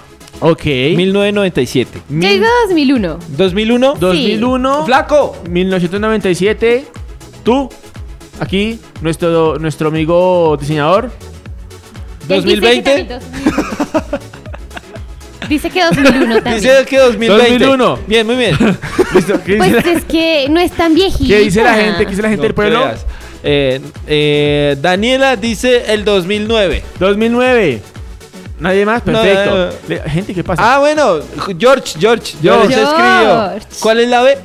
C: Ok.
B: 1997.
D: Yo digo 2001.
B: 2001.
C: 2001.
B: ¡Flaco!
C: 1997. Tú, aquí, nuestro, nuestro amigo diseñador.
D: Él dice que
B: 2020.
D: también 2001. Dice que 2001 también.
B: Dice que 2020.
C: 2001.
B: Bien, muy bien.
C: ¿Listo? ¿Qué,
D: Pues
C: dice, la,
D: es que no es tan viejita.
C: qué dice la gente? ¿Qué dice la gente
B: No
C: del pueblo?
B: Eh, eh, Daniela dice el 2009.
C: 2009. Nadie más, perfecto.
B: no, no.
C: Le- Gente, ¿qué pasa?
B: Ah, bueno, George, George, George,
D: George.
B: escribió. ¿Cuál es la B?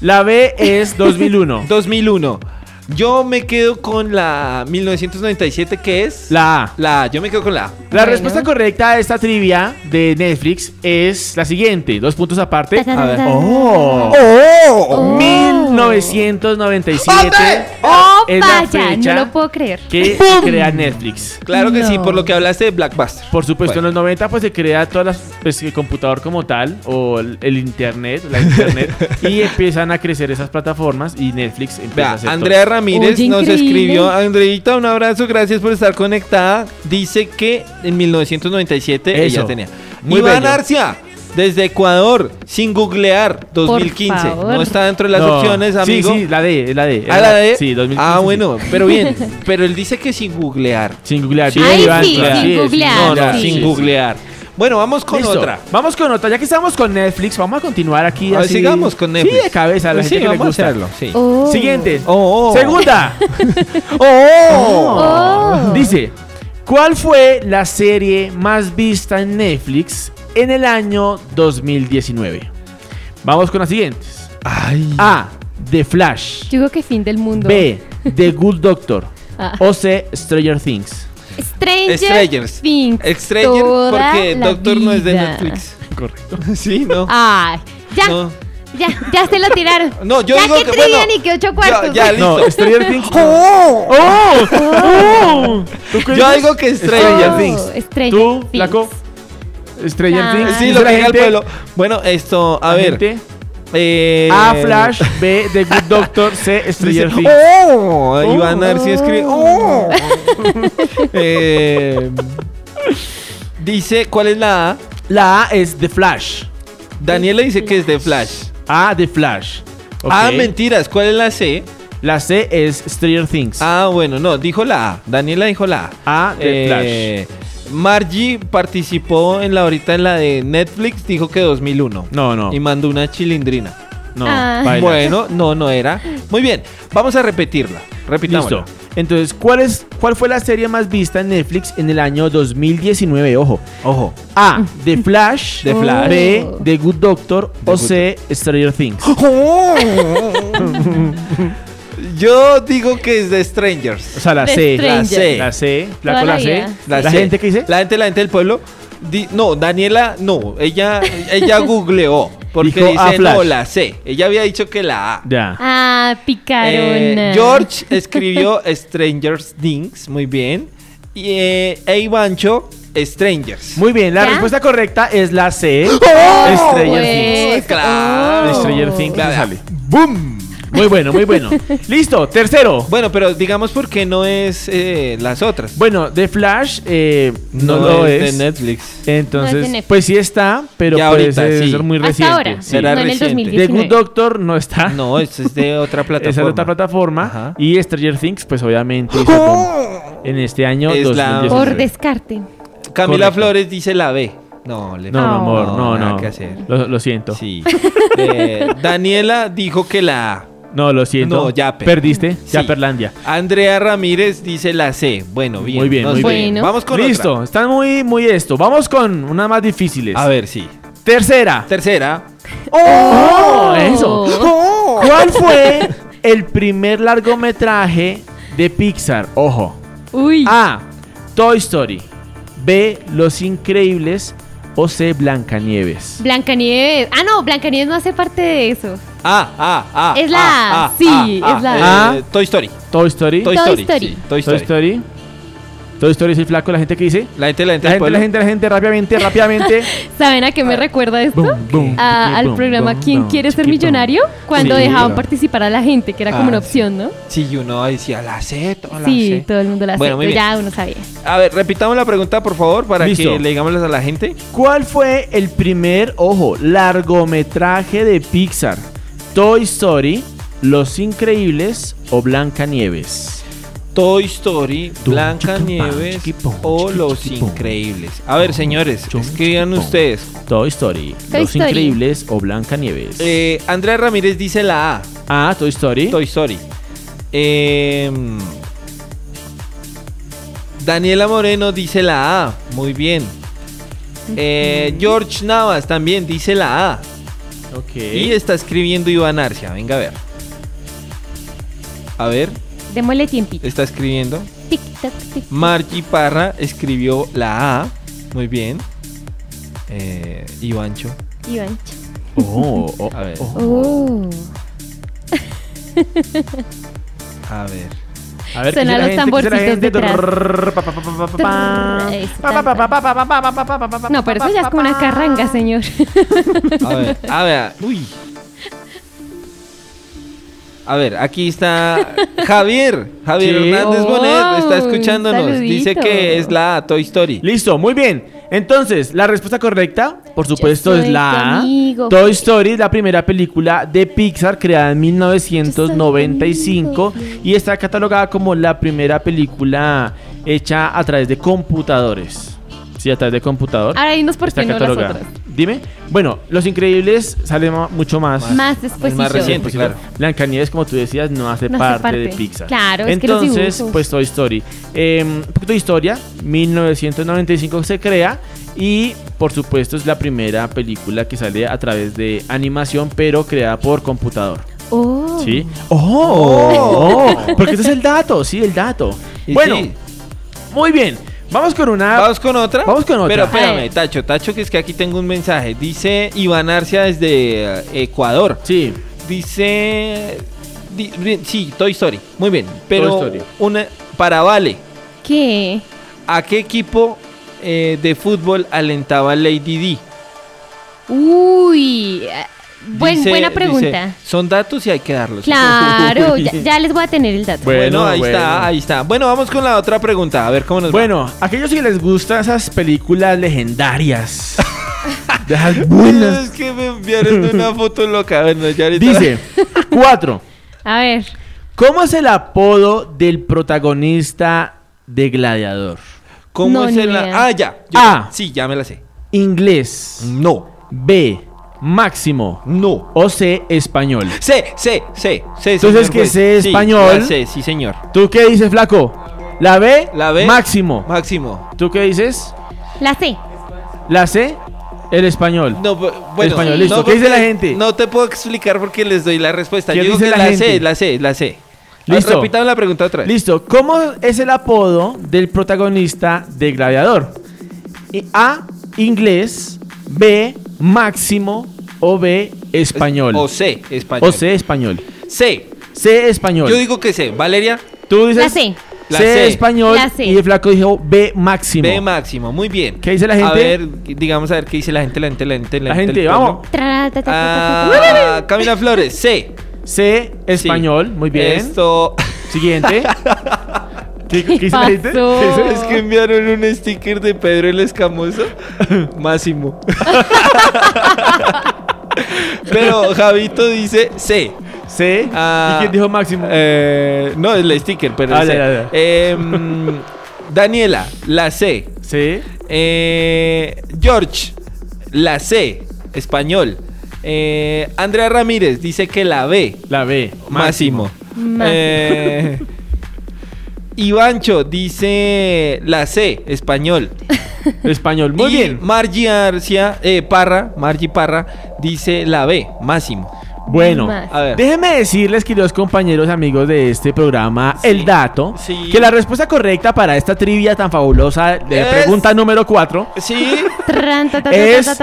C: La B es 2001.
B: 2001. Yo me quedo con la 1997, que es
C: La A.
B: la A. Yo me quedo con la A.
C: La
D: Bueno.
C: respuesta correcta a esta trivia de Netflix es la siguiente. Dos puntos aparte.
B: A ver.
D: ta.
C: Oh.
D: Oh.
C: 1997
D: Oh,
C: es la
D: vaya,
C: fecha
D: no lo puedo creer.
C: que se crea Netflix.
B: Claro que sí, por lo que hablaste de Blackbuster.
C: Por supuesto,
B: Bueno.
C: en los 90 pues se crea todas las pues, el computador como tal o el, el internet, la internet y empiezan a crecer esas plataformas y Netflix empieza a
B: Vea,
C: hacer
B: Andrea Ramírez
D: Oye,
B: nos
D: increíble.
B: escribió. Andreita, un abrazo, gracias por estar conectada. Dice que en 1997 ella
C: Eso.
B: tenía.
C: Muy
B: Iván
C: bello.
B: Arcia, desde Ecuador, sin googlear, 2015.
D: favor.
B: No está dentro de las
C: No.
B: opciones,
C: Sí,
B: amigo.
C: sí, la D, es la D.
B: ¿Ah, la de?
C: Sí, 2015.
B: Ah,
C: sí.
B: bueno, pero bien. Pero él dice que sin googlear.
C: Sin googlear.
B: Sí,
D: Ay,
C: Iván,
D: sí,
C: claro.
D: sin googlear,
B: No, sin
D: sí.
B: googlear. Bueno, vamos con
C: Listo.
B: otra.
C: Vamos con otra. Ya que estamos con Netflix, vamos a continuar aquí.
B: Ah,
C: así.
B: sigamos con Netflix.
C: Sí, de cabeza, a la
B: Sí,
C: gente que le
B: vamos a
C: gusta.
B: hacerlo, sí.
D: Oh.
C: Siguiente.
B: Oh, oh.
C: Segunda.
D: Oh.
C: Dice, ¿cuál fue la serie más vista en Netflix en el año 2019? Vamos con las siguientes.
B: Ay.
C: A. The Flash.
D: Yo digo que fin del mundo.
C: B. The Good Doctor.
D: Ah.
C: O C. Stranger Things.
D: Stranger
B: Strangers.
D: Things.
B: Stranger porque Doctor no es de. Netflix.
C: Correcto.
B: Sí, ¿no?
D: Ay, ya,
B: No.
D: ya, ya se lo tiraron.
B: No, yo
D: ya
B: digo
D: que
B: que, bueno,
D: ni que ocho cuartos.
B: ya, listo.
C: No, Stranger Things.
B: ¡Oh!
C: ¡Oh! ¡Oh! ¿Tú qué
B: Yo digo que
C: Stranger
D: Oh,
C: Things.
D: Stranger
C: ¿Tú,
D: Things.
C: Flaco? Stranger
D: Ah.
C: Things.
B: Sí, lo que el pueblo. Bueno, esto, a ver.
C: gente,
B: eh,
C: A. Flash. B. The Good Doctor. C. Stranger
B: dice,
C: Things.
B: ¡Oh! Iván Arci escribe. ¡Oh! Eh, dice, ¿cuál es la A?
C: La A es The Flash.
B: Daniela dice que es de Flash.
C: A. The Flash. Ok.
B: Ah, mentiras. ¿Cuál es la C?
C: La C es Stranger Things.
B: Ah, bueno, no, dijo la A. Daniela dijo la A.
C: A. The
B: Eh, Margie participó en la ahorita en la de Netflix, dijo que 2001.
C: No, no.
B: Y mandó una chilindrina.
C: No,
D: Ah.
C: baila.
B: Bueno, no, no era. Muy bien, vamos a repetirla. Repitámosla.
C: Listo. Entonces, ¿cuál, es, ¿cuál fue la serie más vista en Netflix en el año 2019? Ojo.
B: Ojo.
C: A. The Flash.
B: The Flash.
C: B. The Good Doctor.
B: The
C: o
B: Good
C: C. Stranger Things.
B: Yo digo que es de Strangers.
C: O sea, la
D: The
C: C.
D: Stranger.
B: La C.
C: La C. La
D: la
C: C. La,
B: C.
C: gente que dice.
B: La gente, la gente del pueblo. di- no, Daniela, no. Ella, ella googleó. Porque
C: Dijo
B: dice,
C: Flash.
B: no, la C. Ella había dicho que la A.
C: Ya.
D: Ah, picarona.
B: Eh, George escribió Stranger Things, muy bien. Y eh, e Ivancho, Strangers.
C: Muy bien, la
D: ¿Ya?
C: respuesta correcta es la C.
D: Oh,
C: Stranger
D: pues,
C: Things.
B: Claro.
C: De Stranger Things
B: Claro.
C: sale.
B: ¡Boom!
C: Muy bueno, muy bueno. Listo, tercero.
B: Bueno, pero digamos por qué no es eh, las otras.
C: Bueno, The Flash eh, no,
B: No
C: lo
B: es
C: es.
B: de Netflix.
C: Entonces,
D: No es de Netflix.
C: pues sí está, pero
B: Ya
C: pues
B: ahorita,
C: es
B: sí.
C: ser muy
D: Hasta
C: reciente.
D: ahora,
C: sí.
B: Será
D: no en el
B: reciente.
D: 2019.
C: The Good Doctor no está.
B: No, es de otra plataforma.
C: Esa es otra plataforma.
B: Ajá.
C: Y Stranger Things, pues obviamente hizo boom en este año
B: Es la-
C: 2019.
D: Por descarte.
B: Camila
C: Correcto.
B: Flores dice la B. No, le
C: No, mi amor, no,
B: nada
C: no.
B: que hacer.
C: Lo, lo siento.
B: Sí. Eh, Daniela dijo que la A.
C: No, lo siento.
B: No, Yaper.
C: Perdiste.
B: Sí.
C: Yaperlandia.
B: Andrea Ramírez dice la C. Bueno, bien.
C: Muy bien, muy
D: bien.
B: Vamos con
C: Listo,
B: otra.
C: están muy, muy esto. Vamos con una más difíciles.
B: A ver, sí.
C: Tercera.
B: Tercera.
C: ¡Oh! Eso. ¿Cuál fue el primer largometraje de Pixar? Ojo.
D: Uy.
C: A. Toy Story. B. Los Increíbles. O C. Blancanieves.
D: Blancanieves. Ah, no, Blancanieves no hace parte de eso.
B: Ah, ah, ah.
D: Es la
B: ah,
D: A,
B: ah,
D: sí,
B: ah,
D: es la
C: A.
B: eh, Toy Story.
C: Toy Story.
B: Toy,
D: Toy
B: Story.
D: Story.
B: sí, Toy
C: Toy
B: Story.
C: Toy Story es el flaco, la gente que dice.
B: La gente, la gente,
C: La gente, la gente, la gente, rápidamente, rápidamente.
D: ¿Saben a qué me recuerda esto?
C: Boom, boom,
D: A-
C: chiqui,
D: al
C: boom,
D: programa
C: boom,
D: ¿Quién
C: boom,
D: quiere ser millonario? Cuando
B: Sí.
D: dejaban participar a la gente, que era como
B: Ah,
D: una
B: sí.
D: opción, ¿no?
B: Sí, y uno decía la C, toda la
D: Sí,
B: C.
D: todo el mundo la
B: Bueno,
D: ya uno sabía.
B: A ver, repitamos la pregunta, por favor, para
C: Listo.
B: que le digámosles a la gente.
C: ¿Cuál fue el primer, ojo, largometraje de Pixar? Toy Story, Los Increíbles o Blancanieves.
B: Toy Story, Blanca Nieves o Los. Increíbles. A ver, señores, escriban ustedes.
C: Toy Story,
D: Toy
C: Los
D: Story.
C: Increíbles o Blancanieves.
B: Eh, Andrea Ramírez dice la A.
C: A, Toy Story.
B: Toy Story. Eh, Daniela Moreno dice la A. Muy bien. Eh, George Navas también dice la A.
C: Ok.
B: Y está escribiendo Iván Arcia. Venga a ver. A ver,
D: Démosle tiempito.
B: Está escribiendo.
D: Tic, tac, tic.
B: Margie Parra escribió la A. Muy bien. Eh, Ivancho.
D: Ivancho.
C: Oh, oh,
B: a ver.
C: Oh.
B: A ver.
C: A ver,
D: Suena los tamborcitos. No, pero eso ya es como una carranga, señor.
B: A ver, a ver. Uy. A ver, aquí está Javier. Javier. Hernández Bonet está escuchándonos. Dice que es la Toy Story.
C: Listo, muy bien. Entonces, la respuesta correcta, por supuesto, es la
D: amigo.
C: Toy Story, la primera película de Pixar creada en 1995 y está catalogada como la primera película hecha a través de computadores. Sí, a través de computador.
D: Ahora dinos por
C: Está
D: qué no las
C: catalogada.
D: otras.
C: Dime. Bueno, Los Increíbles sale mucho más.
D: Más después.
B: más reciente. claro.
C: Blancanieves, como tú decías, no hace,
D: No hace
C: parte,
D: parte.
C: de Pixar.
D: Claro, es que los
C: Entonces, pues Toy Story. Eh, un poquito de historia. 1995 se crea y, por supuesto, es la primera película que sale a través de animación, pero creada por computador.
D: Oh.
C: ¿Sí? ¡Oh! oh, porque ese es el dato, sí, el dato.
B: Y
C: bueno,
B: sí.
C: muy bien. Vamos con una.
B: Vamos con otra.
C: Vamos con otra.
B: Pero espérame. Tacho, Tacho, que es que aquí tengo un mensaje. Dice Iván Arcia desde eh, Ecuador.
C: Sí.
B: Dice. di- bien, sí, Toy Story. Muy bien. Pero
C: Story.
B: una para Vale.
D: ¿Qué?
B: ¿A qué equipo eh, de fútbol alentaba Lady D?
D: Uy. Buen-
B: Dice-
D: buena
B: dice,
D: pregunta.
B: son datos y hay que darlos.
D: Claro, ya, ya les voy a tener el dato.
B: Bueno,
C: Bueno,
B: ahí
C: bueno.
B: está, ahí está. Bueno, vamos con la otra pregunta. A ver cómo nos va.
C: Bueno, aquellos que les gustan esas películas legendarias. de buenas.
B: Es que me enviaron una foto loca. Bueno, ya ahorita-
C: Dice, cuatro.
D: A ver.
C: ¿Cómo es el apodo del protagonista de Gladiador?
B: ¿Cómo
D: No,
B: es el.? Ah, ya. yo-
C: A.
B: Sí, ya me la sé.
C: Inglés.
B: No.
C: B. Máximo.
B: No.
C: O C. Español.
B: C, C, C, C.
C: Entonces, que. C,
B: Sí,
C: español.
B: la C, sí, señor.
C: ¿Tú qué dices, flaco? ¿La B?
B: La B.
C: Máximo.
B: Máximo.
C: ¿Tú qué dices?
D: La C.
C: ¿La C? El español.
B: No, bu- bueno.
C: Español, listo.
B: no,
C: ¿Qué dice la gente?
B: No te puedo explicar porque les doy la respuesta.
C: ¿Qué
B: Yo digo que
C: la
B: la,
C: gente?
B: C, la C, la C.
C: Listo.
B: Repitame la pregunta otra vez.
C: Listo. ¿Cómo es el apodo del protagonista de Gladiador? A. Inglés. B. Máximo. O B. Español.
B: O C, español.
C: O C. Español.
B: C.
C: C. Español.
B: Yo digo que C. Valeria.
C: Tú dices
D: La C.
B: La
C: C,
B: C.
C: español
D: La C.
C: y el flaco dijo B máximo.
B: B máximo. Muy bien.
C: ¿Qué dice la gente?
B: A ver, digamos a ver qué dice la gente, la gente, la gente,
C: La gente, vamos.
D: Tra, ta, ta, ta, ta, ta.
B: Ah, Camila Flores, C.
C: C, español. Muy bien.
B: Esto.
C: Siguiente. ¿Qué, qué
D: pasó?
C: ¿Qué dice?
B: Es que enviaron un sticker de Pedro el Escamoso. Máximo. Pero Javito dice C.
C: C.
B: Ah,
C: ¿Y quién dijo máximo?
B: eh, no, es el sticker, pero
C: Ah,
B: es
C: ya,
B: C.
C: ya, ya.
B: Em, Daniela, la C.
C: C.
B: Eh, George, la C. Español. Eh, Andrea Ramírez dice que la B.
C: La B.
B: Máximo.
D: Máximo.
B: Ivancho dice la C, español.
C: Español. Muy
B: y
C: bien.
B: Margie Arcia, eh, Parra, Margie Parra dice la B, máximo.
C: Bueno,
D: Más.
B: A ver.
C: déjenme decirles, queridos compañeros amigos de este programa, El Dato,
B: Sí.
C: que la respuesta correcta para esta trivia tan fabulosa de
B: Es-
C: pregunta número 4
B: Sí.
D: Tran, ta, ta, ta,
C: Es-.
B: La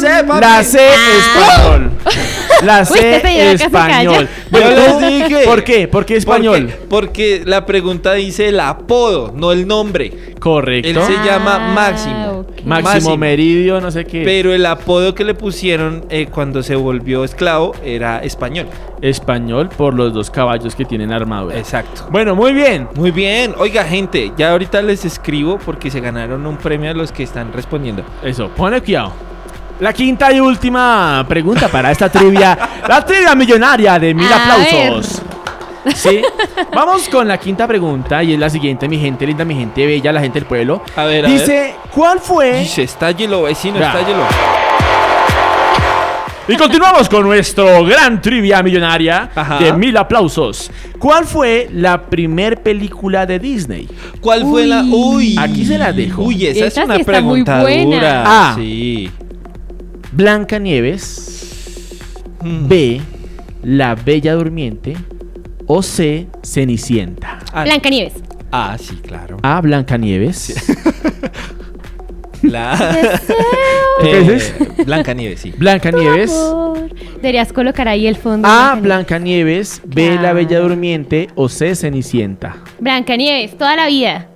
B: C, papi.
C: La C español. La C
D: este
C: español. Bueno,
B: Yo les dije.
C: ¿Por qué? ¿Por qué español?
B: Porque, porque la pregunta dice el apodo, no el nombre.
C: Correcto.
B: Él se llama
D: Ah,
B: Máximo.
C: Máximo, Meridio, no sé qué.
B: Pero el apodo que le pusieron eh, cuando se volvió esclavo era español.
C: Español por los dos caballos que tienen armadura.
B: Exacto.
C: Bueno, muy bien.
B: Muy bien. Oiga, gente, ya ahorita les escribo porque se ganaron un premio a los que están respondiendo.
C: Eso, pone cuidado. La quinta y última pregunta para esta trivia. la trivia millonaria de mil
D: A
C: aplausos. Sí. Vamos con la quinta pregunta y es la siguiente, mi gente linda, mi gente bella, la gente del pueblo.
B: A ver, a
C: Dice, ¿cuál fue?
B: Dice, estállelo, vecino,
C: Ya.
B: estállelo.
C: Y continuamos con nuestro gran trivia millonaria
B: Ajá.
C: de mil aplausos. ¿Cuál fue la primer película de Disney?
B: ¿Cuál fue la...? Uy.
C: Aquí se la dejo.
B: Uy, esa,
D: Esa
B: es
D: sí
B: una
D: está muy
B: pregunta
D: buena.
B: dura.
C: Ah.
B: Sí.
C: Blanca Nieves,
B: Mm.
C: B, La Bella Durmiente o C, Cenicienta.
B: Ah,
D: Blancanieves.
B: Ah, sí, claro.
C: A, Blanca Nieves.
B: La...
C: ¿Qué dices?
B: Blanca Nieves, sí.
C: Blanca Nieves.
D: Deberías colocar ahí el fondo.
C: A,
D: Blancanieves.
C: Blanca Nieves, B, La Bella Durmiente o C, Cenicienta.
D: Blancanieves, toda la vida.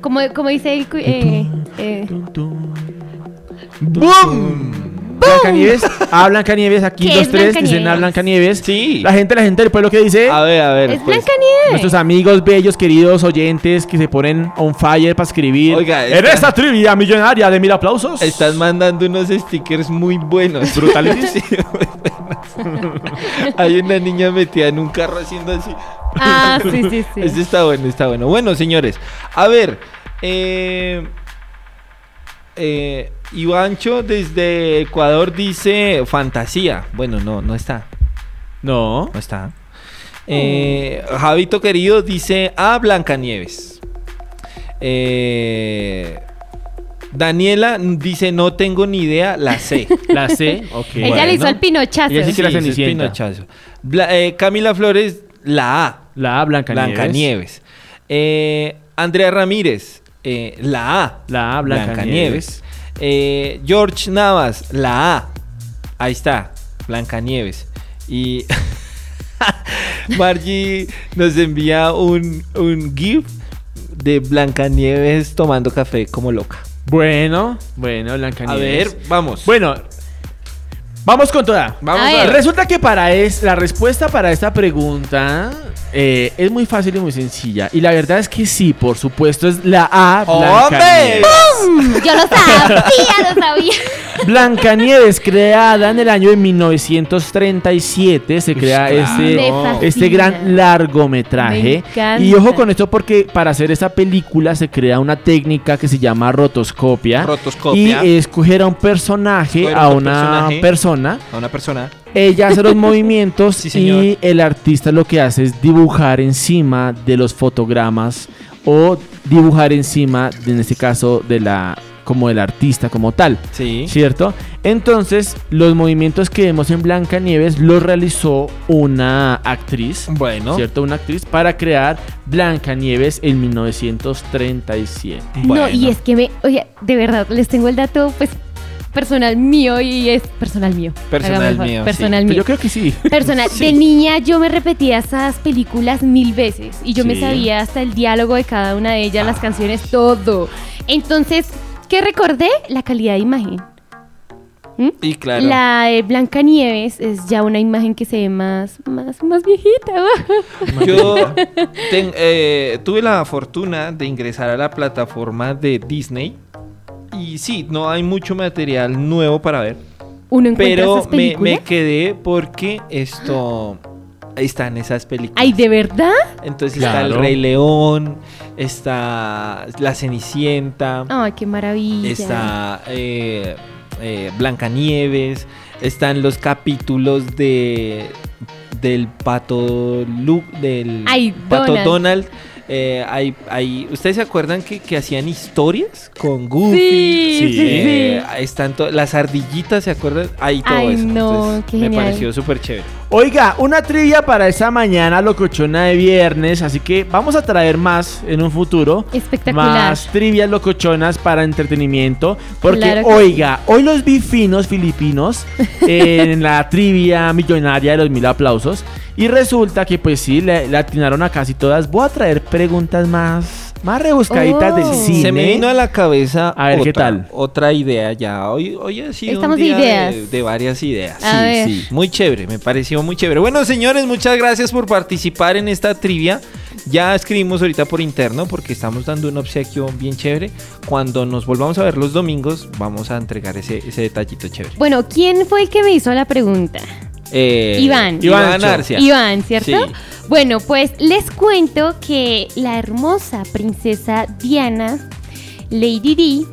D: Como, como dice el... Eh, eh,
B: ¡Bum!
C: Blanca Nieves, A, Blanca Nieves, aquí
D: ¿Qué
C: dos,
D: es
C: tres, dicen A,
D: Blancanieves?
C: Blanca Nieves.
B: Sí.
C: La gente, la gente del pueblo que dice.
B: A ver, a ver.
D: es
B: pues.
D: Blancanieves.
C: Nuestros amigos bellos, queridos oyentes que se ponen on fire para escribir.
B: Oiga,
C: en
B: esta-
C: esta trivia millonaria de mil aplausos.
B: Estás mandando unos stickers muy buenos. Buenos. Hay una niña metida en un carro haciendo así.
D: Ah, sí, sí, sí.
B: Este está bueno, está bueno. Bueno, señores, a ver. Eh, eh, Ivancho desde Ecuador dice fantasía. Bueno, no, no está.
C: No.
B: No está. Eh, Javito querido dice a Blancanieves. Eh, Daniela dice no tengo ni idea, la sé.
C: La C, ok.
D: Ella le hizo el pinochazo.
C: Ella sí que la
B: Sí, ese es
C: Cenicienta.
B: Pinochazo. Bla- eh, Camila Flores, la A.
C: La A, Blanca,
B: Blancanieves. Eh, Andrea Ramírez, eh, la A.
C: La A, Blancanieves.
B: Eh, George Navas, la A. Ahí está, Blancanieves. Y Margie nos envía un, un GIF de Blancanieves tomando café como loca.
C: Bueno, bueno, Blanca
B: A ver, vamos.
C: Bueno, vamos con toda.
B: Vamos
D: A
B: a
D: ver.
B: ver.
C: Resulta que para es, la respuesta para esta pregunta eh, es muy fácil y muy sencilla. Y la verdad es que sí, por supuesto, es la A.
B: ¡Hombre!
C: Blancanieves.
D: ¡Pum! Yo lo sabía, lo sabía.
C: Blancanieves, creada en el año de 1937, se crea
B: claro.
C: este, este gran largometraje. Y ojo con esto porque para hacer esta película se crea una técnica que se llama rotoscopia.
B: Rotoscopia.
C: Y escoger a un personaje, a una
B: personaje.
C: persona.
B: A una persona.
C: Ella hace los movimientos
B: Sí,
C: y el artista lo que hace es dibujar encima de los fotogramas o dibujar encima, en este caso, de la como del artista como tal.
B: Sí.
C: ¿Cierto? Entonces, los movimientos que vemos en Blancanieves los realizó una actriz.
B: Bueno.
C: ¿Cierto? Una actriz para crear Blancanieves en 1937.
D: No, y es que me, oye, de verdad, les tengo el dato, pues, personal mío y es personal mío.
B: Personal mío.
D: Personal
C: Pero
D: mío.
C: yo creo que sí.
D: Personal.
B: Sí.
D: De niña yo me repetía esas películas mil veces y yo me sabía hasta el diálogo de cada una de ellas, las
B: Ah.
D: canciones, todo. Entonces, ¿qué recordé? La calidad de imagen.
B: Y claro.
D: La de Blancanieves es ya una imagen que se ve más, más, más viejita.
B: Yo ten- eh, tuve la fortuna de ingresar a la plataforma de Disney. Y sí, no hay mucho material nuevo para ver.
D: Uno encuentra
B: Pero
D: esas
B: me, quedé porque esto. Ahí están esas películas.
D: Ay, ¿de verdad?
B: Entonces está El. Rey León, está La Cenicienta,
D: Ay, qué maravilla.
B: está eh, eh, Blancanieves, están los capítulos de del pato Luke, del
D: Ay,
B: pato
D: Donald.
B: Donald. Eh, hay, hay- ¿Ustedes se acuerdan que, que hacían historias con Goofy?
D: Sí, sí,
B: Eh,
D: sí.
B: están to- las ardillitas, ¿se acuerdan? Ahí todo
D: Ay,
B: eso.
D: no,
B: Entonces,
D: qué
B: me
D: genial.
B: pareció súper chévere.
C: Oiga, una trivia para esta mañana locochona de viernes, así que vamos a traer más en un futuro.
D: Espectacular.
C: Más trivias locochonas para entretenimiento. Porque,
D: Claro
C: oiga, hoy los vi finos filipinos en la trivia millonaria de los mil aplausos. Y resulta que, pues sí, le, le atinaron a casi todas. Voy a traer preguntas más, más rebuscaditas del cine.
B: Se me vino a la cabeza
C: A ver,
B: otra,
C: ¿qué tal?
B: otra idea ya. Hoy, hoy ha sido
D: Estamos
B: un
D: de
B: día
D: ideas.
B: De, de varias ideas.
D: A
B: sí,
D: ver.
B: sí. Muy chévere, me pareció muy chévere. Bueno, señores, muchas gracias por participar en esta trivia. Ya escribimos ahorita por interno porque estamos dando un obsequio bien chévere. Cuando nos volvamos a ver los domingos, vamos a entregar ese, ese detallito chévere.
D: Bueno, ¿quién fue el que me hizo la pregunta?
B: Eh,
D: Iván.
B: Iván Arcia.
D: Iván, ¿cierto?
B: Sí.
D: Bueno, pues les cuento que la hermosa princesa Diana, Lady Di,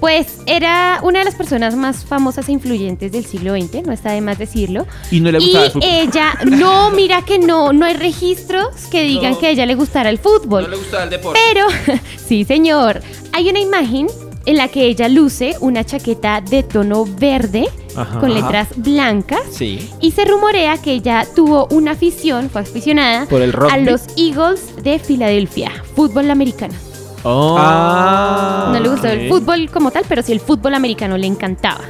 D: pues era una de las personas más famosas e influyentes del siglo XX, no está de más decirlo.
C: Y no le gustaba el fútbol.
D: ella, no, mira que no, no hay registros que digan que a ella le gustara el fútbol.
B: No le gustaba el deporte.
D: Pero, sí, señor. Hay una imagen en la que ella luce una chaqueta de tono verde
B: Ajá.
D: con
B: Ajá.
D: letras blancas.
B: Sí.
D: Y se rumorea que ella tuvo una afición, fue aficionada
B: ¿Por el rugby?
D: a los Eagles de Filadelfia, fútbol americano.
C: Oh,
B: Ah,
D: no le gustó el fútbol como tal, pero sí el fútbol americano le encantaba.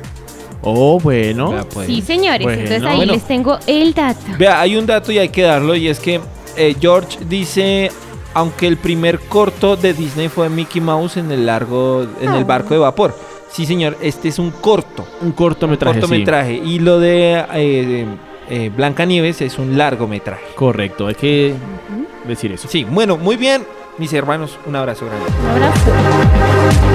C: Oh, bueno.
B: Vea, pues.
D: Sí, señores.
C: Bueno.
D: Entonces ahí
B: Bueno.
D: les tengo el dato.
B: Vea, hay un dato y hay que darlo y es que eh, George dice, aunque el primer corto de Disney fue Mickey Mouse en el largo, en el
D: Ah.
B: barco de vapor. Sí, señor, este es un corto,
C: Un cortometraje. sí.
B: cortometraje y lo de eh, eh, Blancanieves es un largometraje.
C: Correcto, hay que decir eso.
B: Sí, bueno, muy bien, mis hermanos, un abrazo grande.
D: Un abrazo.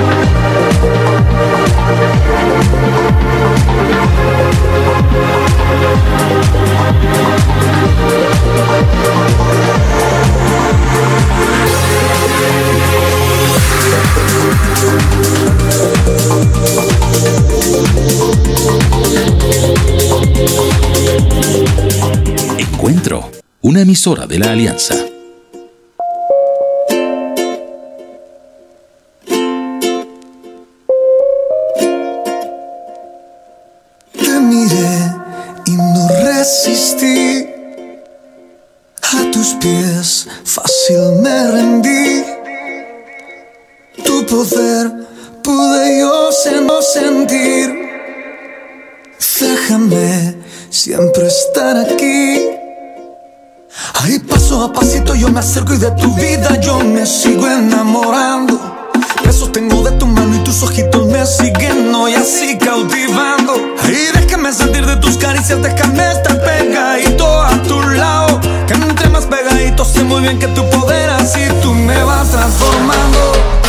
G: Encuentro, una emisora de la Alianza.
L: Te miré y no resistí. A tus pies fácil me rendí. Tu poder pude yo sentir. Déjame siempre estar aquí. Ahí paso a pasito yo me acerco y de tu vida yo me sigo enamorando. Besos tengo de tu mano y tus ojitos me siguen hoy así cautivando. Ahí déjame sentir de tus caricias, déjame estar pegadito a tu lado. Que entre más pegadito sé muy bien que tu poder así tú me vas transformando.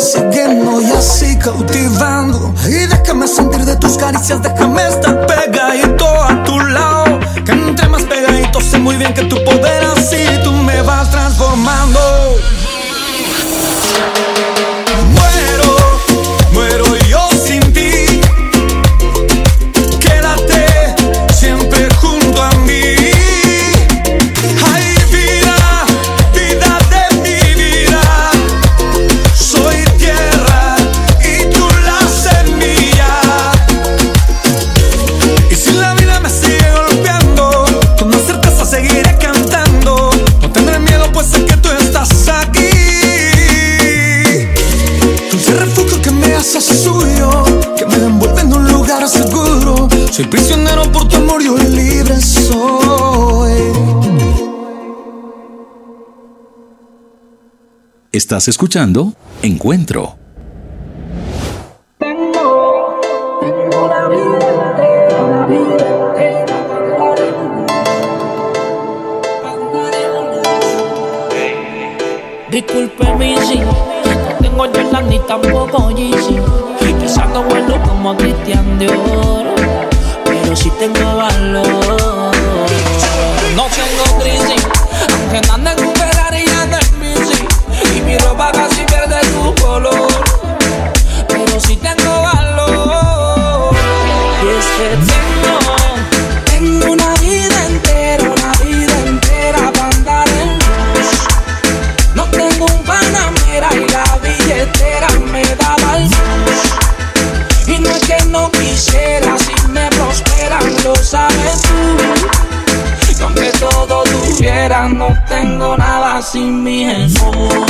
L: siguen y así cautivando. Y déjame sentir de tus caricias, déjame estar. Estás
G: escuchando Encuentro.
F: see me and fall.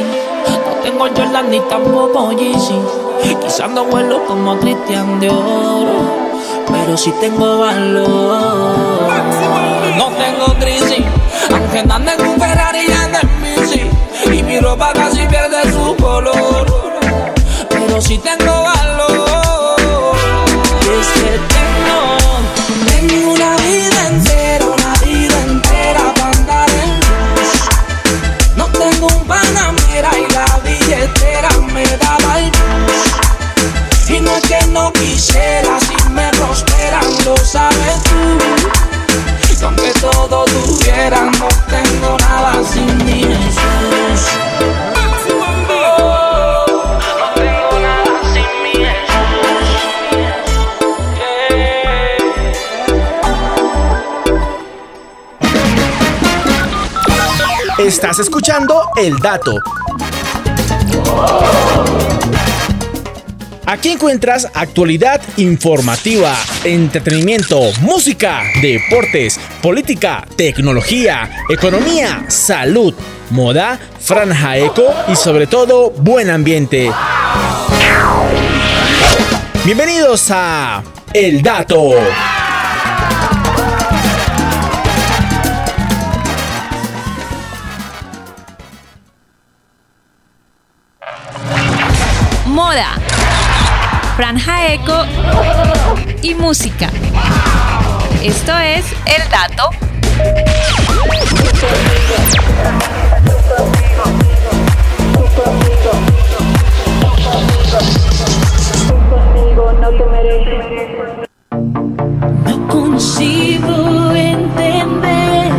F: No tengo Jordan ni tampoco Yeezy. Quizás no vuelo como Cristian de Oro, pero sí tengo valor. No tengo crisis, aunque ande en un Ferrari y ande en bici. Y mi ropa casi pierde su color, pero sí tengo valor. no tengo nada sin
N: Estás escuchando El Dato. Aquí encuentras actualidad informativa, entretenimiento, música, deportes, política, tecnología, economía, salud, moda, franja eco y sobre todo buen ambiente. Bienvenidos a El Dato.
E: Moda, franja eco y música. Esto es El Dato.
P: No consigo entender.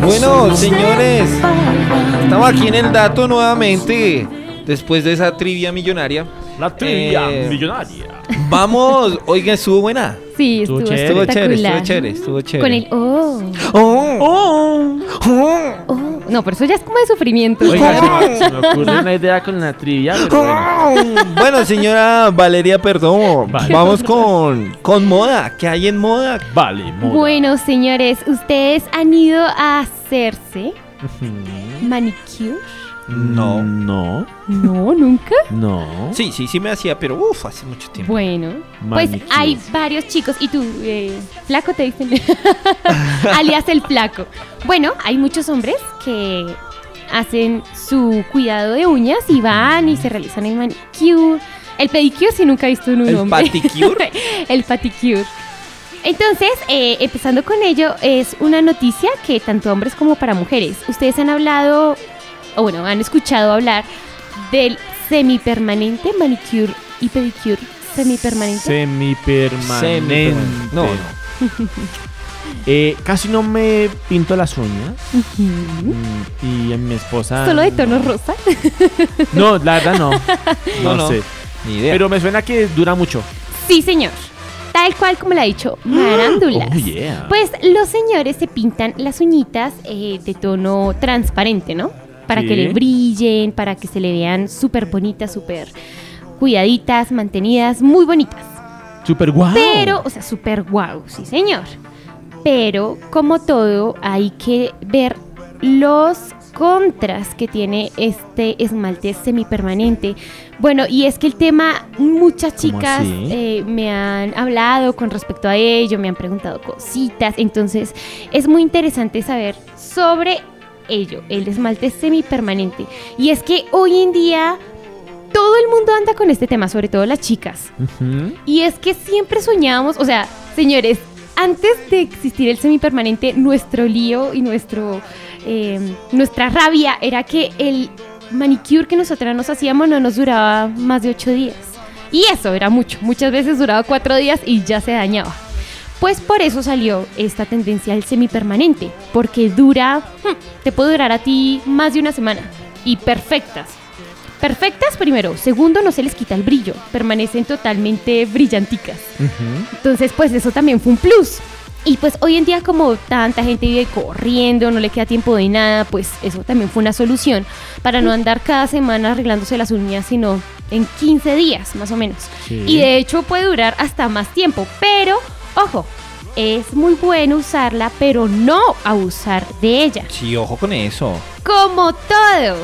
B: Bueno, señores, estamos aquí en el dato nuevamente. Después de esa trivia millonaria.
C: La trivia
B: Eh,
C: millonaria.
B: Vamos, oiga, estuvo buena.
D: Sí, estuvo,
B: Estuvo chévere,
D: espectacular.
B: estuvo chévere, estuvo chévere.
D: Con el oh.
B: Oh.
D: Oh. No, pero eso ya es como de sufrimiento.
C: Oiga, se me, se me ocurre una idea con la trivia, pero bueno.
B: Bueno, señora Valeria Perdomo, vamos con, con moda. ¿Qué hay en moda?
C: Vale,
D: Bueno, señores, ¿ustedes han ido a hacerse manicure?
B: No.
C: No.
D: No, nunca.
C: No.
B: Sí, sí, sí me hacía, pero uff, hace mucho tiempo.
D: Bueno, pues hay varios chicos. ¿Y tú, eh, flaco te dicen? Alias el flaco. Bueno, hay muchos hombres que hacen su cuidado de uñas y van y se realizan el manicure. El pedicure si nunca he visto en un
B: ¿El
D: hombre.
B: paticure?
D: el paticure. Entonces, eh, empezando con ello, es una noticia que tanto hombres como para mujeres. Ustedes han hablado, o bueno, han escuchado hablar del semipermanente manicure y pedicure semipermanente.
C: Semipermanente.
B: Semipermanente. No,
C: Eh, casi no me pinto las uñas.
D: Ujú.
C: Mm, Y en mi esposa.
D: Solo de tono rosa.
C: No, la verdad no.
B: No,
C: No,
B: no.
C: sé.
B: Ni idea.
C: Pero me suena que dura mucho.
D: Sí, señor. Tal cual como le ha dicho Marándulas.
C: Oh, yeah.
D: Pues los señores se pintan las uñitas eh, de tono transparente, ¿no? Para
C: Sí.
D: que le brillen, para que se le vean súper bonitas, súper cuidaditas, mantenidas, muy bonitas.
C: Super guau.
D: Pero, o sea, súper guau, sí, señor. Pero, como todo, hay que ver los contras que tiene este esmalte semipermanente. Bueno, y es que el tema, muchas
C: ¿Cómo
D: chicas eh, me han hablado con respecto a ello, me han preguntado cositas, entonces es muy interesante saber sobre ello, el esmalte semipermanente. Y es que hoy en día todo el mundo anda con este tema, sobre todo las chicas. Y es que siempre soñábamos, o sea, señores, antes de existir el semipermanente, nuestro lío y nuestro, eh, nuestra rabia era que el manicure que nosotras nos hacíamos no nos duraba más de ocho días. Y eso era mucho, muchas veces duraba cuatro días y ya se dañaba. Pues por eso salió esta tendencia al semipermanente, porque dura, hmm, te puede durar a ti más de una semana y perfectas. Perfectas primero, segundo no se les quita el brillo, permanecen totalmente brillanticas. Entonces, pues eso también fue un plus. Y pues hoy en día como tanta gente vive corriendo, no le queda tiempo de nada, pues eso también fue una solución para no andar cada semana arreglándose las uñas, sino en 15 días más o menos.
B: Sí.
D: Y de hecho puede durar hasta más tiempo, pero ojo, es muy bueno usarla, pero no abusar de ella.
B: Sí, ojo con eso.
D: Como todo,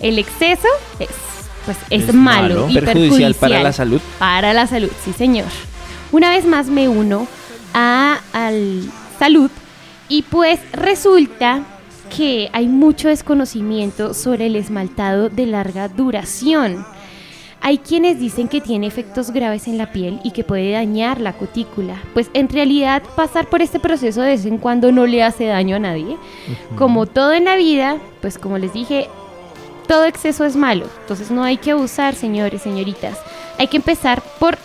D: el exceso es, pues, es,
B: Es
D: malo,
B: malo.
D: y
B: Perjudicial para
D: perjudicial
B: la salud.
D: Para la salud, sí señor. Una vez más me uno a al salud y pues resulta que hay mucho desconocimiento sobre el esmaltado de larga duración. Hay quienes dicen que tiene efectos graves en la piel y que puede dañar la cutícula. Pues en realidad pasar por este proceso de vez en cuando no le hace daño a nadie. Como todo en la vida, pues como les dije, todo exceso es malo. Entonces no hay que abusar, señores, señoritas. Hay que empezar por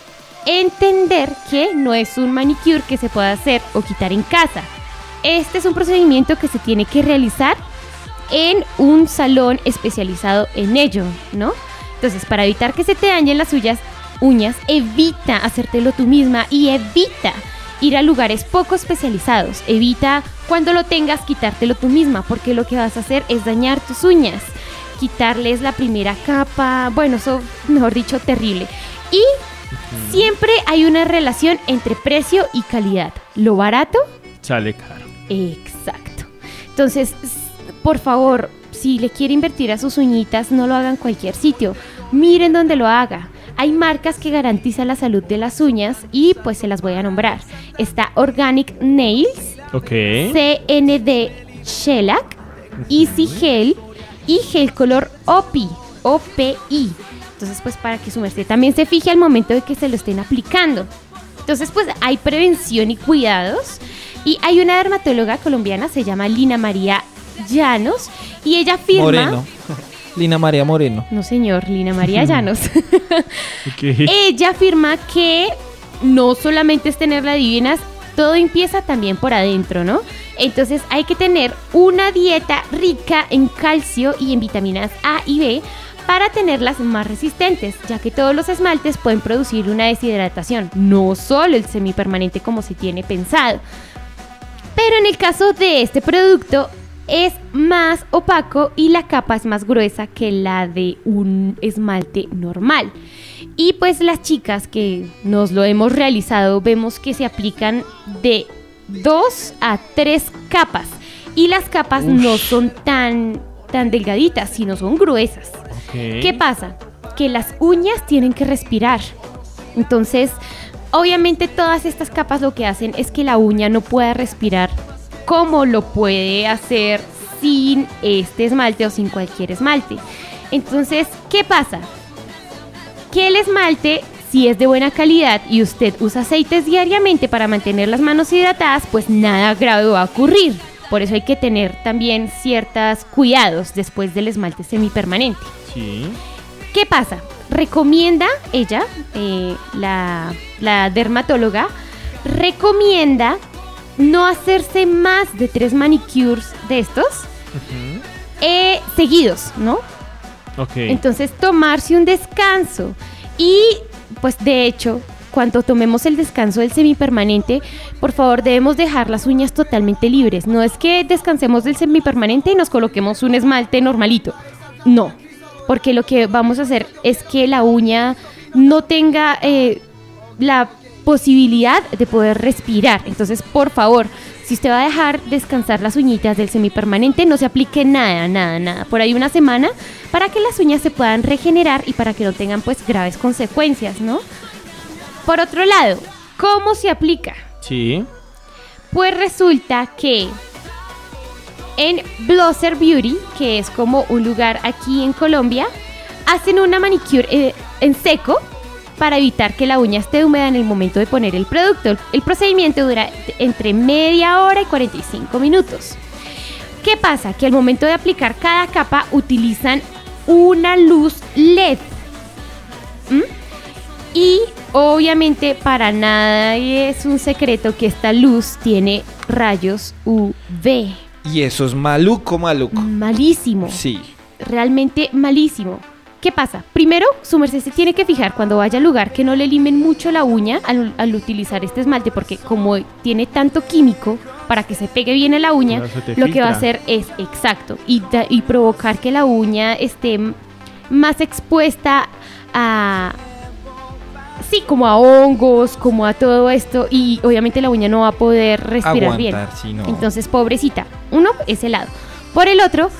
D: entender que no es un manicure que se pueda hacer o quitar en casa. Este es un procedimiento que se tiene que realizar en un salón especializado en ello, ¿no? Entonces, para evitar que se te dañen las suyas, uñas, evita hacértelo tú misma y evita ir a lugares poco especializados. Evita cuando lo tengas quitártelo tú misma, porque lo que vas a hacer es dañar tus uñas, quitarles la primera capa, bueno, eso, mejor dicho, terrible. Y siempre hay una relación entre precio y calidad. Lo barato
C: Sale caro.
D: Exacto. Entonces, por favor, si le quiere invertir a sus uñitas, no lo hagan en cualquier sitio. Miren dónde lo haga. Hay marcas que garantizan la salud de las uñas y pues se las voy a nombrar. Está Organic Nails. CND Shellac, Easy Gel y Gel Color OPI, OPI. Entonces, pues para que su merced también se fije al momento de que se lo estén aplicando. Entonces, pues hay prevención y cuidados. Y hay una dermatóloga colombiana, se llama Lina María Llanos, y ella afirma...
B: Moreno. Lina María Moreno.
D: No, señor, Lina María Llanos. Ella afirma que no solamente es tenerla divinas, todo empieza también por adentro, ¿no? Entonces hay que tener una dieta rica en calcio y en vitaminas A y B para tenerlas más resistentes, ya que todos los esmaltes pueden producir una deshidratación, no solo el semipermanente como se tiene pensado. Pero en el caso de este producto es más opaco y la capa es más gruesa que la de un esmalte normal. Y pues las chicas que nos lo hemos realizado vemos que se aplican de 2 a 3 capas y las capas no son tan, tan delgaditas, sino son gruesas. ¿Qué pasa? Que las uñas tienen que respirar. Entonces, obviamente todas estas capas lo que hacen es que la uña no pueda respirar como lo puede hacer sin este esmalte o sin cualquier esmalte. Entonces, ¿qué pasa? Que el esmalte, si es de buena calidad y usted usa aceites diariamente para mantener las manos hidratadas, pues nada grave va a ocurrir. Por eso hay que tener también ciertos cuidados después del esmalte semipermanente.
C: Sí.
D: ¿Qué pasa? Recomienda ella, eh, la, la dermatóloga, recomienda no hacerse más de tres manicures de estos eh, seguidos, ¿no?
C: Ok.
D: Entonces tomarse un descanso y pues de hecho cuando tomemos el descanso del semipermanente, por favor debemos dejar las uñas totalmente libres. No es que descansemos del semipermanente y nos coloquemos un esmalte normalito. No, porque lo que vamos a hacer es que la uña no tenga eh, la posibilidad de poder respirar. Entonces, por favor, si usted va a dejar descansar las uñitas del semipermanente, no se aplique nada, nada, nada. Por ahí una semana para que las uñas se puedan regenerar y para que no tengan pues graves consecuencias, ¿no? Por otro lado, ¿cómo se aplica?
C: Sí.
D: Pues resulta que en Blosser Beauty, que es como un lugar aquí en Colombia, hacen una manicure eh, en seco para evitar que la uña esté húmeda en el momento de poner el producto. El procedimiento dura entre media hora y 45 minutos. ¿Qué pasa? Que al momento de aplicar cada capa utilizan una luz LED. ¿Mm? Y obviamente para nada es un secreto que esta luz tiene rayos UV.
B: Y eso es maluco, maluco.
D: Malísimo.
B: Sí.
D: Realmente malísimo. ¿Qué pasa? Primero, su merced se tiene que fijar cuando vaya al lugar que no le limen mucho la uña al, al utilizar este esmalte, porque como tiene tanto químico para que se pegue bien en la uña, lo que va a hacer es exacto y, da- y provocar que la uña esté más expuesta a sí, como a hongos, como a todo esto y obviamente la uña no va a poder respirar bien.
B: Aguantar.
D: Entonces, pobrecita. Uno, ese lado. Por el otro,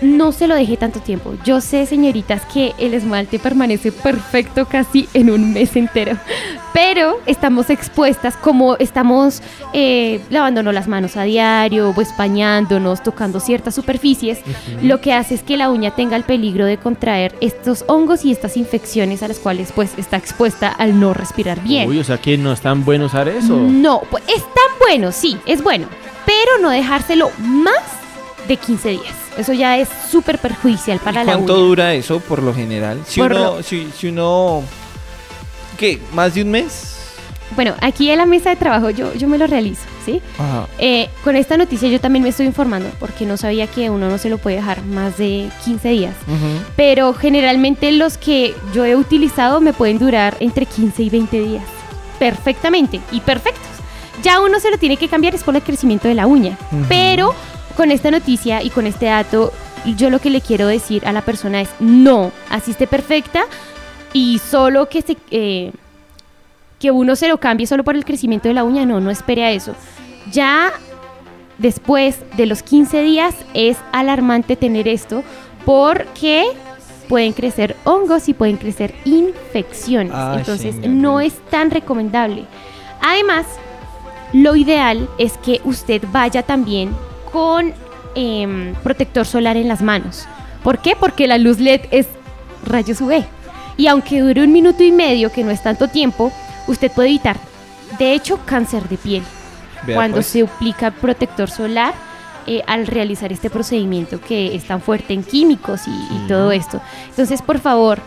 D: no se lo deje tanto tiempo. Yo sé, señoritas, que el esmalte permanece perfecto casi en un mes entero. Pero estamos expuestas, como estamos eh, lavándonos las manos a diario, o españándonos, tocando ciertas superficies, lo que hace es que la uña tenga el peligro de contraer estos hongos y estas infecciones a las cuales pues está expuesta al no respirar bien.
C: Uy, o sea que no es tan bueno usar eso.
D: No, pues es tan bueno, sí, es bueno, pero no dejárselo más de 15 días. Eso ya es súper perjudicial para la
B: ¿Cuánto
D: uña.
B: dura eso por lo general? Si
D: Por
B: uno,
D: lo-
B: si, si uno, ¿qué? ¿Más de un mes?
D: Bueno, aquí en la mesa de trabajo yo, yo me lo realizo, ¿sí?
B: Ajá.
D: Eh, con esta noticia yo también me estoy informando porque no sabía que uno no se lo puede dejar más de 15 días. Pero generalmente los que yo he utilizado me pueden durar entre 15 y 20 días. Perfectamente y perfectos. Ya uno se lo tiene que cambiar es por el crecimiento de la uña.
R: Ujú.
D: Pero con esta noticia y con este dato, yo lo que le quiero decir a la persona es no, así esté perfecta y solo que se... eh, que uno se lo cambie solo por el crecimiento de la uña, no, no espere a eso. Ya después de los 15 días es alarmante tener esto porque pueden crecer hongos y pueden crecer infecciones.
R: Ay,
D: Entonces no es tan recomendable. Además, lo ideal es que usted vaya también con em, protector solar en las manos. ¿Por qué? Porque la luz LED es rayos UV. Y aunque dure un minuto y medio, que no es tanto tiempo, usted puede evitar, de hecho, cáncer de piel
B: Vea,
D: cuando
B: pues.
D: se aplica protector solar eh, al realizar este procedimiento que es tan fuerte en químicos y, y todo esto. Entonces, por favor,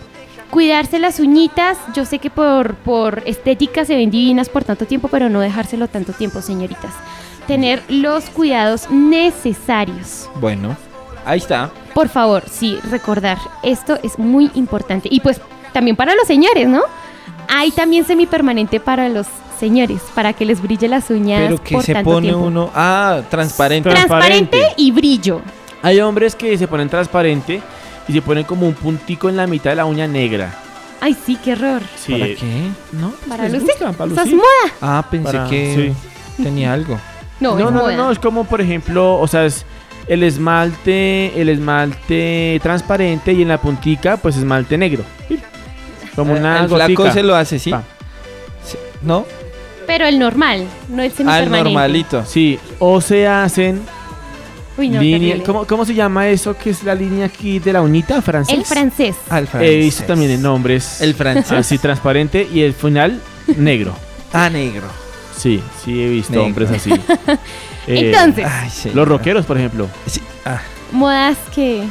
D: cuidarse las uñitas. Yo sé que por, por estética se ven divinas por tanto tiempo, pero no dejárselo tanto tiempo, señoritas. Tener los cuidados necesarios.
B: Bueno, ahí está.
D: Por favor, sí, recordar, esto es muy importante. Y pues también para los señores, ¿no? Hay también semipermanente para los señores, para que les brille las uñas
B: Pero que
D: por
B: se
D: tanto
B: pone
D: tiempo.
B: uno. Ah, transparente.
D: Transparente y brillo.
C: Hay hombres que se ponen transparente y se ponen como un puntico en la mitad de la uña negra.
D: Ay, sí, qué horror.
C: Sí.
B: ¿Para qué?
C: No,
D: Para
C: les
D: lucir.
C: gusta, para
D: Sos
C: lucir.
D: moda.
B: Ah, pensé
C: Para-
B: que tenía algo.
D: No,
C: no,
D: es
C: no, es como por ejemplo, o sea, es el esmalte, el esmalte transparente y en la puntica, pues esmalte negro. Como
B: Eh,
C: una
B: el flaco
C: gotica.
B: se lo hace, ¿sí?
C: Pa.
B: ¿No?
D: Pero el normal, no el
B: Ah, el
D: semipermanente.
B: normalito.
C: Sí, o se hacen
D: Uy, no,
C: línea. ¿cómo, cómo se llama eso que es la línea aquí de la uñita francés?
D: El francés.
B: Ah, el
C: He
B: francés.
C: visto también en nombres.
B: El francés.
C: Así transparente y el final negro.
B: Ah, negro.
C: Sí, sí he visto
B: Negro.
C: hombres así. Eh,
D: Entonces,
B: Ay, sí.
C: los rockeros, por ejemplo.
B: Sí. Ah,
D: modas que,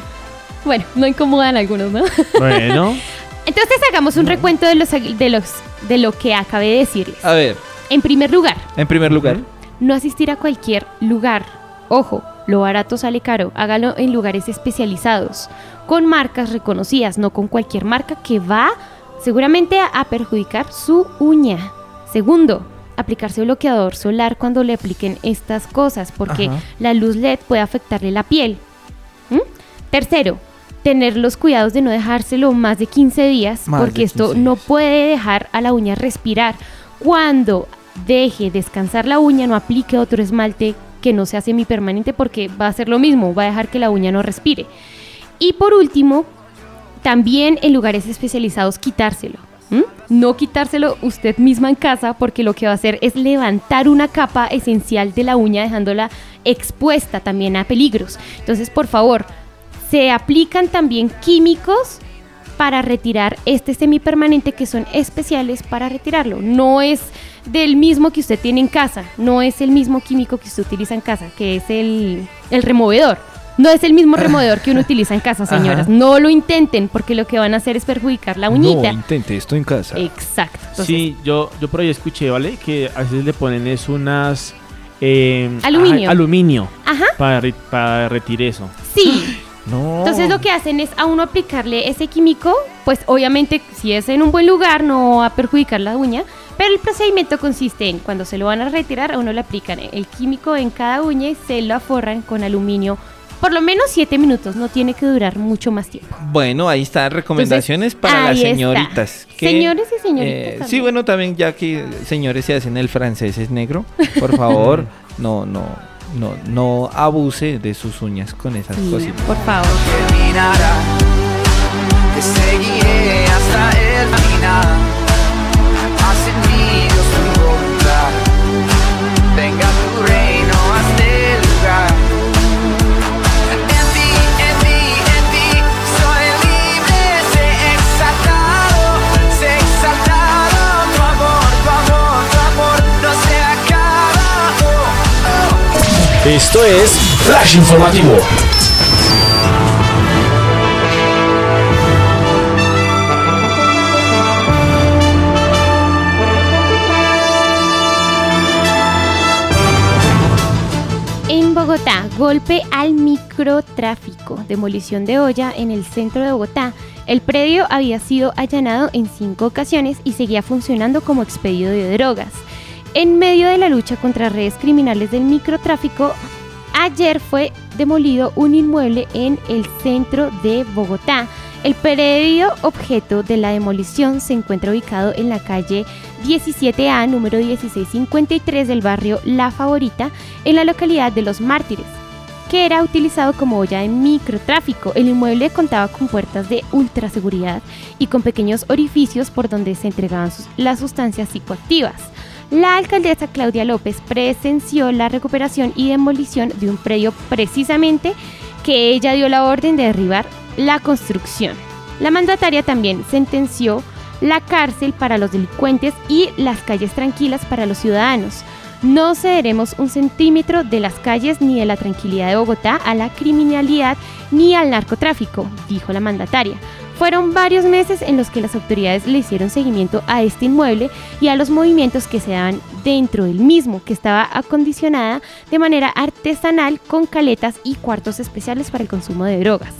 D: bueno, no incomodan a algunos, ¿no?
C: Bueno,
D: Entonces hagamos un recuento de los, de los de lo que acabé de decirles.
B: a ver,
D: En primer lugar,
B: en primer lugar.
D: no asistir a cualquier lugar. Ojo, lo barato sale caro. Hágalo en lugares especializados, con marcas reconocidas, no con cualquier marca que va seguramente a, a perjudicar su uña. Segundo, aplicarse bloqueador solar cuando le apliquen estas cosas, porque
B: Ajá.
D: la luz LED puede afectarle la piel. ¿Mm? Tercero, tener los cuidados de no dejárselo más de 15 días,
B: Más
D: porque esto
B: 15
D: no puede dejar a la uña respirar. Cuando deje descansar la uña, no aplique otro esmalte que no sea semipermanente porque va a hacer lo mismo, va a dejar que la uña no respire. Y por último, también en lugares especializados quitárselo. ¿M? No quitárselo usted misma en casa porque lo que va a hacer es levantar una capa esencial de la uña dejándola expuesta también a peligros. Entonces, por favor, se aplican también químicos para retirar este semipermanente que son especiales para retirarlo. No es del mismo que usted tiene en casa, no es el mismo químico que usted utiliza en casa, que es el, el removedor. No es el mismo removedor que uno utiliza en casa, señoras.
B: Ajá.
D: No lo intenten porque lo que van a hacer es perjudicar la uñita.
B: No intente esto en casa.
D: Exacto. Entonces,
C: sí, yo, yo por ahí escuché, ¿vale? Que a veces le ponen es unas... eh,
D: Aluminio.
C: aluminio.
D: Ajá.
C: Para, re- para retirar eso.
D: Sí.
B: No.
D: Entonces lo que hacen es a uno aplicarle ese químico, pues obviamente si es en un buen lugar no va a perjudicar la uña, pero el procedimiento consiste en cuando se lo van a retirar a uno le aplican el químico en cada uña y se lo aforran con aluminio por lo menos 7 minutos, no tiene que durar mucho más tiempo.
B: Bueno, ahí están recomendaciones para las señoritas. que,
D: Señores y señoritas
B: eh, sí, bueno, también ya que señores se hacen el francés es negro, por favor, no, no, no, no abuse de sus uñas con esas
D: Sí,
B: cositas.
D: por favor.
L: terminará. Te seguiré hasta el final.
A: Esto es Flash Informativo.
D: En Bogotá, golpe al microtráfico, demolición de olla en el centro de Bogotá. El predio había sido allanado en cinco ocasiones y seguía funcionando como expedio de drogas. En medio de la lucha contra redes criminales del microtráfico, ayer fue demolido un inmueble en el centro de Bogotá. El predio objeto de la demolición se encuentra ubicado en la calle 17A, número 1653 del barrio La Favorita, en la localidad de Los Mártires, que era utilizado como olla de microtráfico. El inmueble contaba con puertas de ultraseguridad y con pequeños orificios por donde se entregaban las sustancias psicoactivas. La alcaldesa Claudia López presenció la recuperación y demolición de un predio precisamente que ella dio la orden de derribar la construcción. La mandataria también sentenció la cárcel para los delincuentes y las calles tranquilas para los ciudadanos. No cederemos un centímetro de las calles ni de la tranquilidad de Bogotá a la criminalidad ni al narcotráfico, dijo la mandataria. Fueron varios meses en los que las autoridades le hicieron seguimiento a este inmueble y a los movimientos que se daban dentro del mismo, que estaba acondicionada de manera artesanal con caletas y cuartos especiales para el consumo de drogas.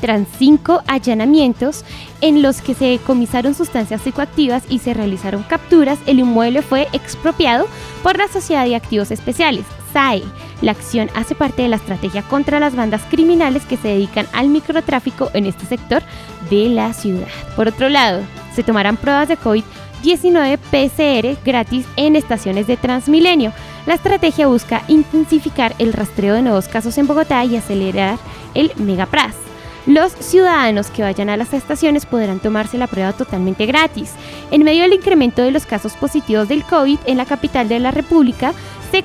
D: Tras cinco allanamientos en los que se decomisaron sustancias psicoactivas y se realizaron capturas, el inmueble fue expropiado por la Sociedad de Activos Especiales, SAE. La acción hace parte de la estrategia contra las bandas criminales que se dedican al microtráfico en este sector de la ciudad. Por otro lado, se tomarán pruebas de COVID-19 PCR gratis en estaciones de Transmilenio. La estrategia busca intensificar el rastreo de nuevos casos en Bogotá y acelerar el Megapras. Los ciudadanos que vayan a las estaciones podrán tomarse la prueba totalmente gratis. En medio del incremento de los casos positivos del COVID en la capital de la República, se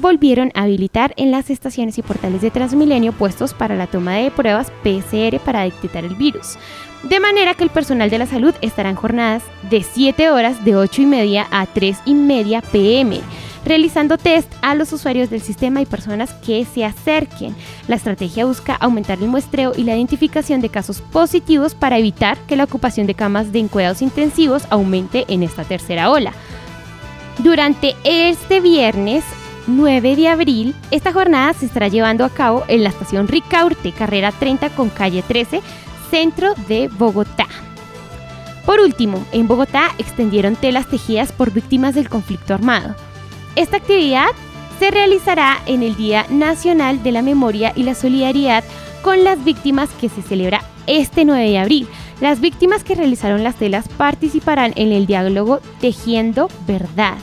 D: volvieron a habilitar en las estaciones y portales de Transmilenio puestos para la toma de pruebas PCR para detectar el virus. De manera que el personal de la salud estará en jornadas de 7 horas de 8 y media a 3 y media pm realizando test a los usuarios del sistema y personas que se acerquen. La estrategia busca aumentar el muestreo y la identificación de casos positivos para evitar que la ocupación de camas de cuidados intensivos aumente en esta tercera ola. Durante este viernes 9 de abril, esta jornada se estará llevando a cabo en la estación Ricaurte, carrera 30 con calle 13, centro de Bogotá. Por último, en Bogotá extendieron telas tejidas por víctimas del conflicto armado. Esta actividad se realizará en el Día Nacional de la Memoria y la Solidaridad con las víctimas que se celebra este 9 de abril. Las víctimas que realizaron las telas participarán en el diálogo Tejiendo Verdad.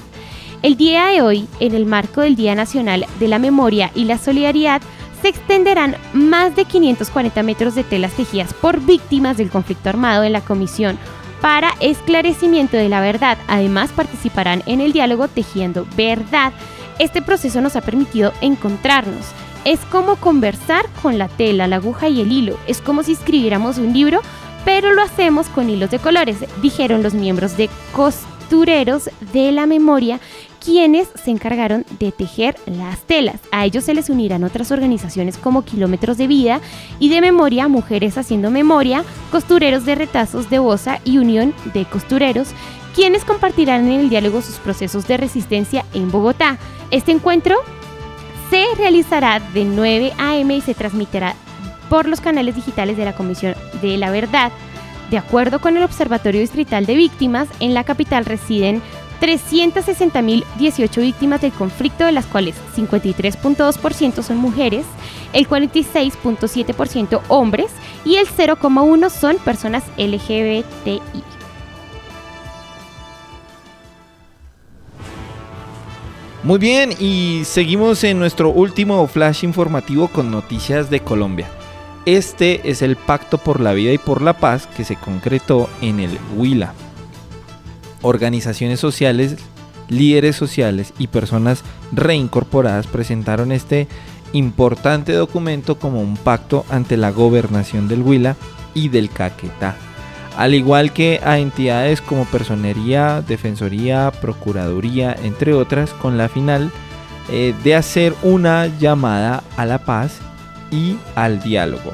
D: El día de hoy, en el marco del Día Nacional de la Memoria y la Solidaridad, se extenderán más de 540 metros de telas tejidas por víctimas del conflicto armado en la Comisión para esclarecimiento de la verdad. Además, participarán en el diálogo Tejiendo Verdad. Este proceso nos ha permitido encontrarnos. Es como conversar con la tela, la aguja y el hilo. Es como si escribiéramos un libro, pero lo hacemos con hilos de colores, dijeron los miembros de costureros de la memoria quienes se encargaron de tejer las telas. A ellos se les unirán otras organizaciones como Kilómetros de Vida y de Memoria, Mujeres Haciendo Memoria, Costureros de Retazos de Bosa y Unión de Costureros, quienes compartirán en el diálogo sus procesos de resistencia en Bogotá. Este encuentro se realizará de 9 a.m. y se transmitirá por los canales digitales de la Comisión de la Verdad. De acuerdo con el Observatorio Distrital de Víctimas, en la capital residen 360.018 víctimas del conflicto, de las cuales 53.2% son mujeres, el 46.7% hombres y el 0,1% son personas LGBTI.
B: Muy bien, y seguimos en nuestro último flash informativo con noticias de Colombia. Este es el Pacto por la Vida y por la Paz que se concretó en el Huila organizaciones sociales, líderes sociales y personas reincorporadas presentaron este importante documento como un pacto ante la gobernación del Huila y del Caquetá. Al igual que a entidades como Personería, Defensoría, Procuraduría, entre otras, con la final eh, de hacer una llamada a la paz y al diálogo.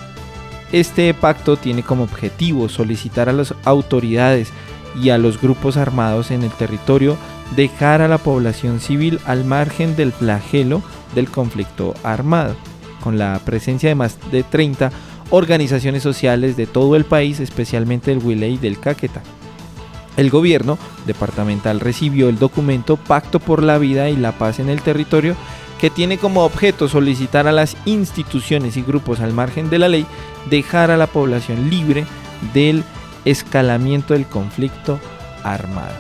B: Este pacto tiene como objetivo solicitar a las autoridades y a los grupos armados en el territorio dejar a la población civil al margen del flagelo del conflicto armado, con la presencia de más de 30 organizaciones sociales de todo el país, especialmente del Huila y del Caquetá. El gobierno departamental recibió el documento Pacto por la Vida y la Paz en el Territorio, que tiene como objeto solicitar a las instituciones y grupos al margen de la ley dejar a la población libre del escalamiento del conflicto armado.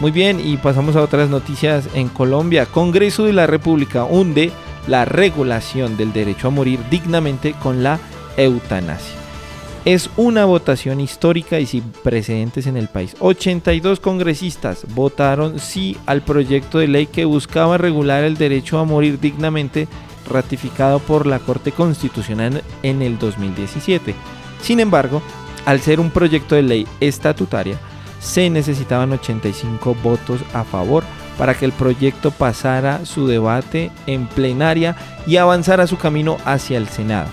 B: Muy bien, y pasamos a otras noticias en Colombia. Congreso de la República hunde la regulación del derecho a morir dignamente con la eutanasia. Es una votación histórica y sin precedentes en el país. 82 congresistas votaron sí al proyecto de ley que buscaba regular el derecho a morir dignamente ratificado por la Corte Constitucional en el 2017. Sin embargo, Al ser un proyecto de ley estatutaria, se necesitaban 85 votos a favor para que el proyecto pasara su debate en plenaria y avanzara su camino hacia el Senado.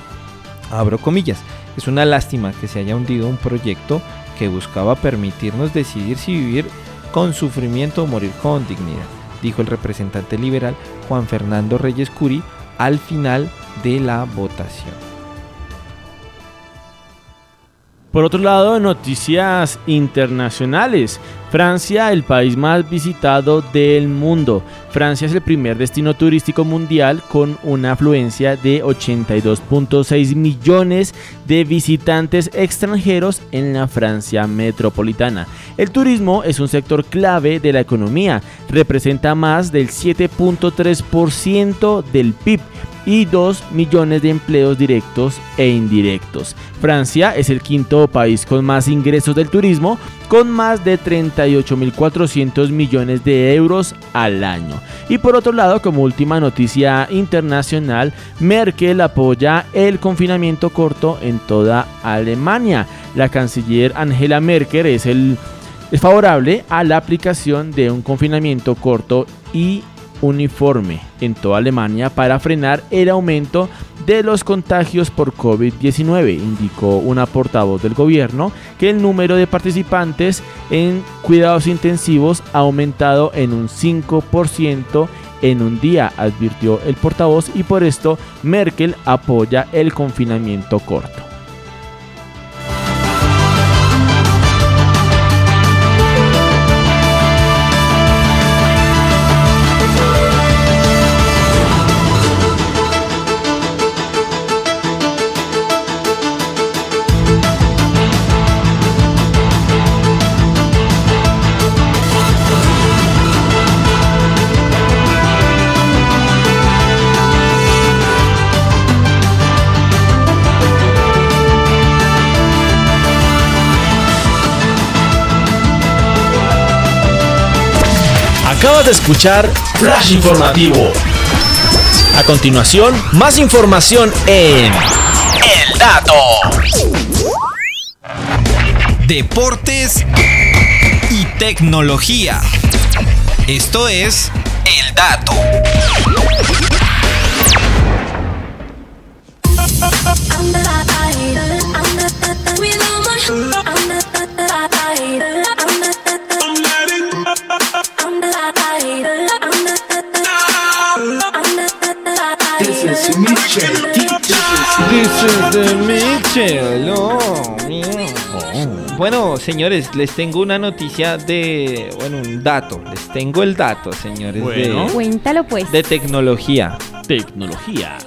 B: Abro comillas, es una lástima que se haya hundido un proyecto que buscaba permitirnos decidir si vivir con sufrimiento o morir con dignidad, dijo el representante liberal Juan Fernando Reyes Curi al final de la votación.
C: Por otro lado, noticias internacionales. Francia, el país más visitado del mundo. Francia es el primer destino turístico mundial con una afluencia de 82.6 millones de visitantes extranjeros en la Francia metropolitana. El turismo es un sector clave de la economía, representa más del 7.3% del PIB y 2 millones de empleos directos e indirectos. Francia es el quinto país con más ingresos del turismo, con más de 38.400 millones de euros al año. Y por otro lado, como última noticia internacional, Merkel apoya el confinamiento corto en toda Alemania. La canciller Angela Merkel es, el, es favorable a la aplicación de un confinamiento corto y uniforme en toda Alemania para frenar el aumento de los contagios por COVID-19, indicó una portavoz del gobierno que el número de participantes en cuidados intensivos ha aumentado en un 5% en un día, advirtió el portavoz y por esto Merkel apoya el confinamiento corto.
N: Acabas de escuchar Flash Informativo. A continuación, más información en El Dato.
Q: Deportes y tecnología. Esto es El Dato.
B: Bueno, señores, les tengo una noticia de, bueno, un dato. Les tengo el dato, señores,
C: Bueno.
B: de,
D: Cuéntalo pues.
B: de tecnología.
C: Tecnología.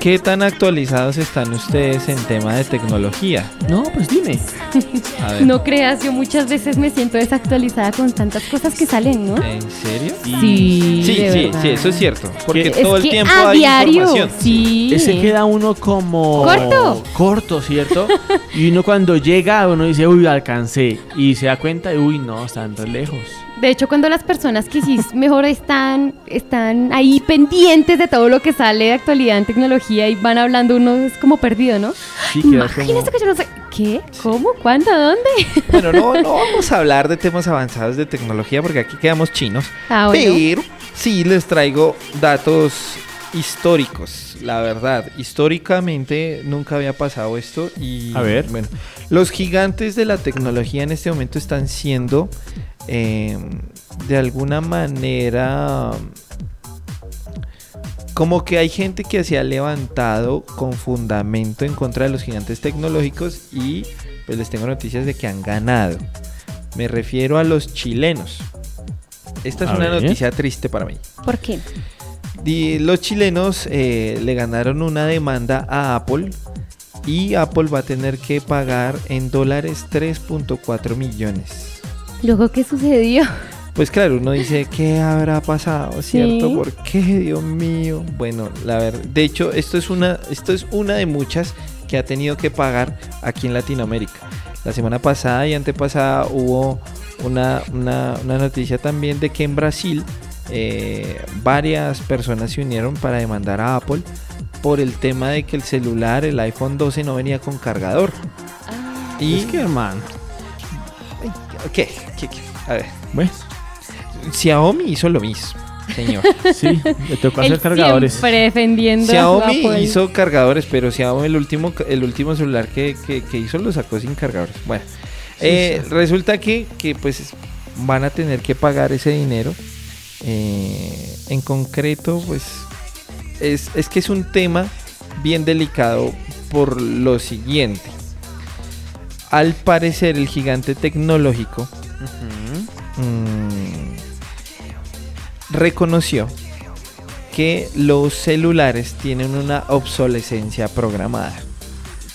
B: ¿Qué tan actualizados están ustedes en tema de tecnología?
C: No, pues dime.
B: A ver.
D: No creas, yo muchas veces me siento desactualizada con tantas cosas que salen, ¿no?
B: ¿En serio?
D: Sí,
B: Sí,
D: de
B: sí,
D: verdad.
B: sí, eso es cierto. Porque
D: Es
B: todo el
D: que
B: tiempo
D: a
B: hay
D: diario,
B: información.
D: sí.
C: Ese queda uno como...
D: Corto.
C: Corto, ¿cierto? y uno cuando llega, uno dice, uy, alcancé. Y se da cuenta, de, uy, no, están re lejos.
D: De hecho, cuando las personas que sí mejor están, están ahí pendientes de todo lo que sale de actualidad en tecnología y van hablando, uno es como perdido, ¿no?
C: Sí, queda como-
D: Imagínese que yo no sé. ¿Qué? ¿Cómo? ¿Cuándo? ¿Dónde?
B: Bueno, no, no vamos a hablar de temas avanzados de tecnología porque aquí quedamos chinos.
D: Ah, bueno.
B: Pero sí les traigo datos históricos, la verdad. Históricamente nunca había pasado esto y
C: A ver.
B: bueno, los gigantes de la tecnología en este momento están siendo eh, de alguna manera como que hay gente que se ha levantado con fundamento en contra de los gigantes tecnológicos y pues les tengo noticias de que han ganado. Me refiero a los chilenos. Esta es
C: A
B: una
C: ver.
B: noticia triste para mí.
D: ¿Por qué?
B: Los chilenos eh, le ganaron una demanda a Apple y Apple va a tener que pagar en dólares 3.4 millones.
D: Luego, ¿qué sucedió?
B: Pues claro, uno dice, ¿qué habrá pasado? ¿Cierto?
D: Sí.
B: ¿Por qué, Dios mío? Bueno, la verdad, de hecho, esto es una, esto es una de muchas que ha tenido que pagar aquí en Latinoamérica. La semana pasada y antepasada hubo una, una- una noticia también de que en Brasil eh, varias personas se unieron para demandar a Apple por el tema de que el celular, el iPhone 12, no venía con cargador. Y
C: Es que, hermano.
B: ¿Qué? ¿Qué? qué? A ver.
C: Bueno.
B: Xiaomi hizo lo mismo, señor.
C: Sí, le tocó hacer cargadores.
D: Siempre defendiendo
B: Xiaomi hizo cargadores, pero Xiaomi el último, el último celular que, que- que hizo lo sacó sin cargadores. Bueno, eh, resulta que, que, pues van a tener que pagar ese dinero. Eh, en concreto, pues es, es que es un tema bien delicado por lo siguiente. Al parecer el gigante tecnológico mm, reconoció que los celulares tienen una obsolescencia programada.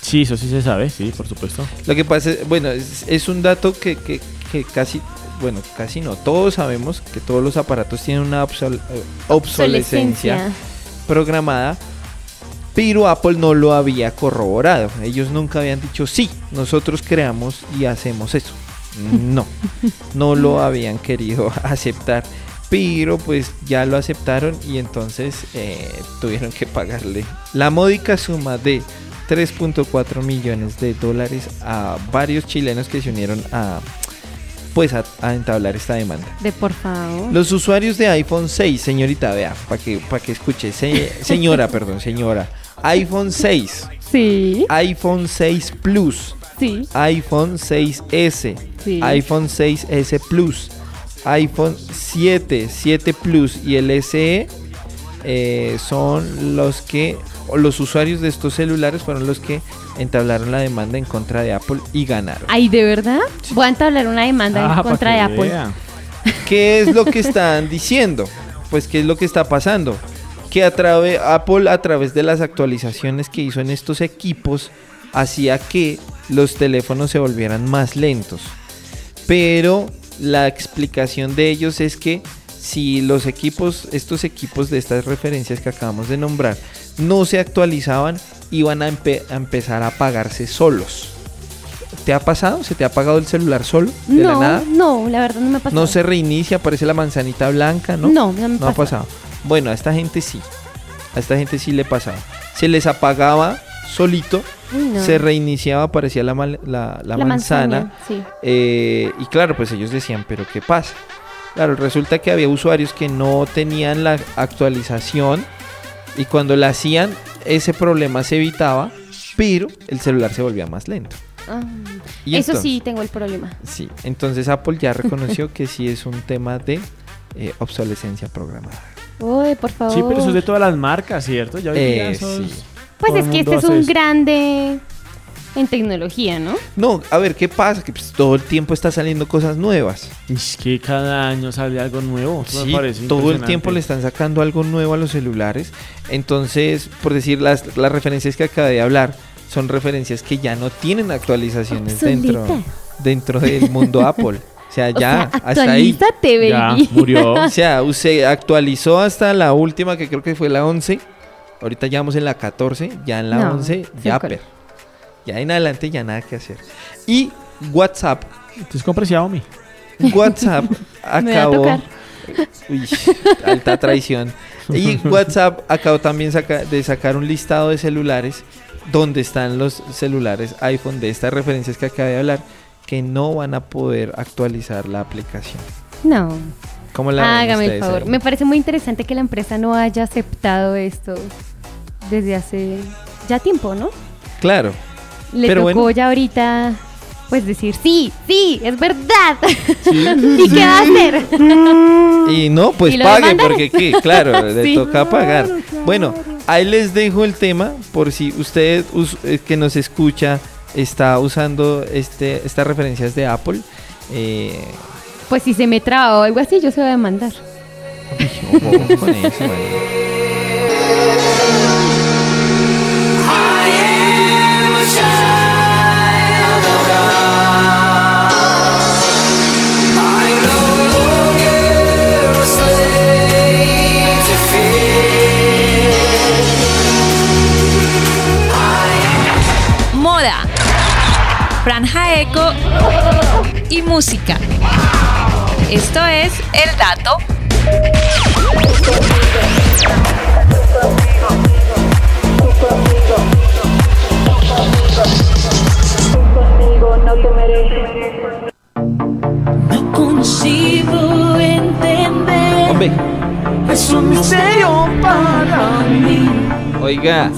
C: Sí, eso sí se sabe, sí, por supuesto.
B: Lo que pasa es, bueno, es, es un dato que, que- que casi, bueno, casi no, todos sabemos que todos los aparatos tienen una obsol- eh, obsolescencia
D: Obsolescencia.
B: programada, pero Apple no lo había corroborado. Ellos nunca habían dicho, sí, nosotros creamos y hacemos eso. No, no lo habían querido aceptar, pero pues ya lo aceptaron y entonces eh, tuvieron que pagarle la módica suma de 3.4 millones de dólares a varios chilenos que se unieron a pues a, a entablar esta demanda.
D: De por favor.
B: Los usuarios de iPhone 6, señorita, vea, para que, para que escuche, se- señora, perdón, señora, iPhone 6,
D: Sí.
B: iPhone 6 Plus,
D: Sí.
B: iPhone 6S,
D: Sí.
B: iPhone 6S Plus, iPhone 7, 7 Plus y el SE eh, son los que, o los usuarios de estos celulares fueron los que entablaron la demanda en contra de Apple y ganaron.
D: Ay, ¿de verdad? Voy a entablar una demanda
B: Ah,
D: en
B: pa'
D: contra de Apple.
B: vea. ¿Qué es lo que están diciendo? Pues qué es lo que está pasando. Que a trave- Apple a través de las actualizaciones que hizo en estos equipos hacía que los teléfonos se volvieran más lentos. Pero la explicación de ellos es que si los equipos, estos equipos de estas referencias que acabamos de nombrar, no se actualizaban, iban a, empe- a empezar a apagarse solos. ¿Te ha pasado? ¿Se te ha apagado el celular solo? ¿De la
D: No,
B: nada?
D: no, la verdad no me ha pasado.
B: No se reinicia, aparece la manzanita blanca, ¿no?
D: No, no me
B: ha
D: pasa.
B: pasado. Bueno, a esta gente sí. A esta gente sí le pasaba. Se les apagaba solito,
D: no.
B: se reiniciaba, aparecía la, mal- la, la
D: La
B: manzana.
D: manzana, sí.
B: eh, y claro, pues ellos decían, pero ¿qué pasa? Claro, resulta que había usuarios que no tenían la actualización y cuando la hacían, ese problema se evitaba, pero el celular se volvía más lento.
D: Ah,
B: Y
D: Eso
B: entonces-
D: sí, tengo el problema.
B: Sí, entonces Apple ya reconoció que sí es un tema de eh, obsolescencia programada.
D: Uy, por favor.
C: Sí, pero eso es de todas las marcas, ¿cierto? Ya hoy día
B: Eh, sí.
D: Pues
C: todo
D: es
C: el
D: que este es
C: hace
D: un
C: eso.
D: grande en tecnología, ¿no?
B: No, a ver, ¿qué pasa? Que pues, todo el tiempo está saliendo cosas nuevas.
C: Es que cada año sale algo nuevo. Eso me
B: Sí,
C: parece
B: todo el
C: impresionante.
B: tiempo le están sacando algo nuevo a los celulares. Entonces, por decir, las, las referencias que acabé de hablar son referencias que ya no tienen actualizaciones dentro, dentro del mundo Apple. O sea,
D: O
B: ya,
D: sea,
B: hasta ahí.
D: actualízate,
B: Ya,
D: baby.
B: murió. O sea, se actualizó hasta la última, que creo que fue la 11. Ahorita ya vamos en la 14. Ya en la
D: No,
B: 11,
D: sí,
B: ya per. Ya en adelante ya nada que hacer. Y WhatsApp.
C: Entonces compre Xiaomi.
B: WhatsApp
D: Me va a
B: acabó.
D: tocar.
B: Uy, alta traición. Y WhatsApp acabó también saca- de sacar un listado de celulares donde están los celulares iPhone de estas referencias que acabé de hablar que no van a poder actualizar la aplicación.
D: No.
B: ¿Cómo la
D: Hágame el favor.
B: ahí?
D: Me parece muy interesante que la empresa no haya aceptado esto desde hace ya tiempo, ¿no?
B: Claro.
D: Le
B: Pero
D: tocó
B: bueno.
D: ya ahorita pues decir, sí, sí, es verdad. ¿Y qué va a hacer?
B: Y no, pues
D: ¿Y
B: pague, porque ¿qué? Claro, le
D: Sí.
B: toca pagar. Bueno, ahí les dejo el tema por si usted us- eh, que nos escucha está usando este estas referencias de Apple. eh,
D: Pues si se me traba o algo así, yo se voy a demandar.
B: ojo con eso,
E: música. Esto es El Dato.
I: No consigo entender. Es un misterio para mí.
B: Oiga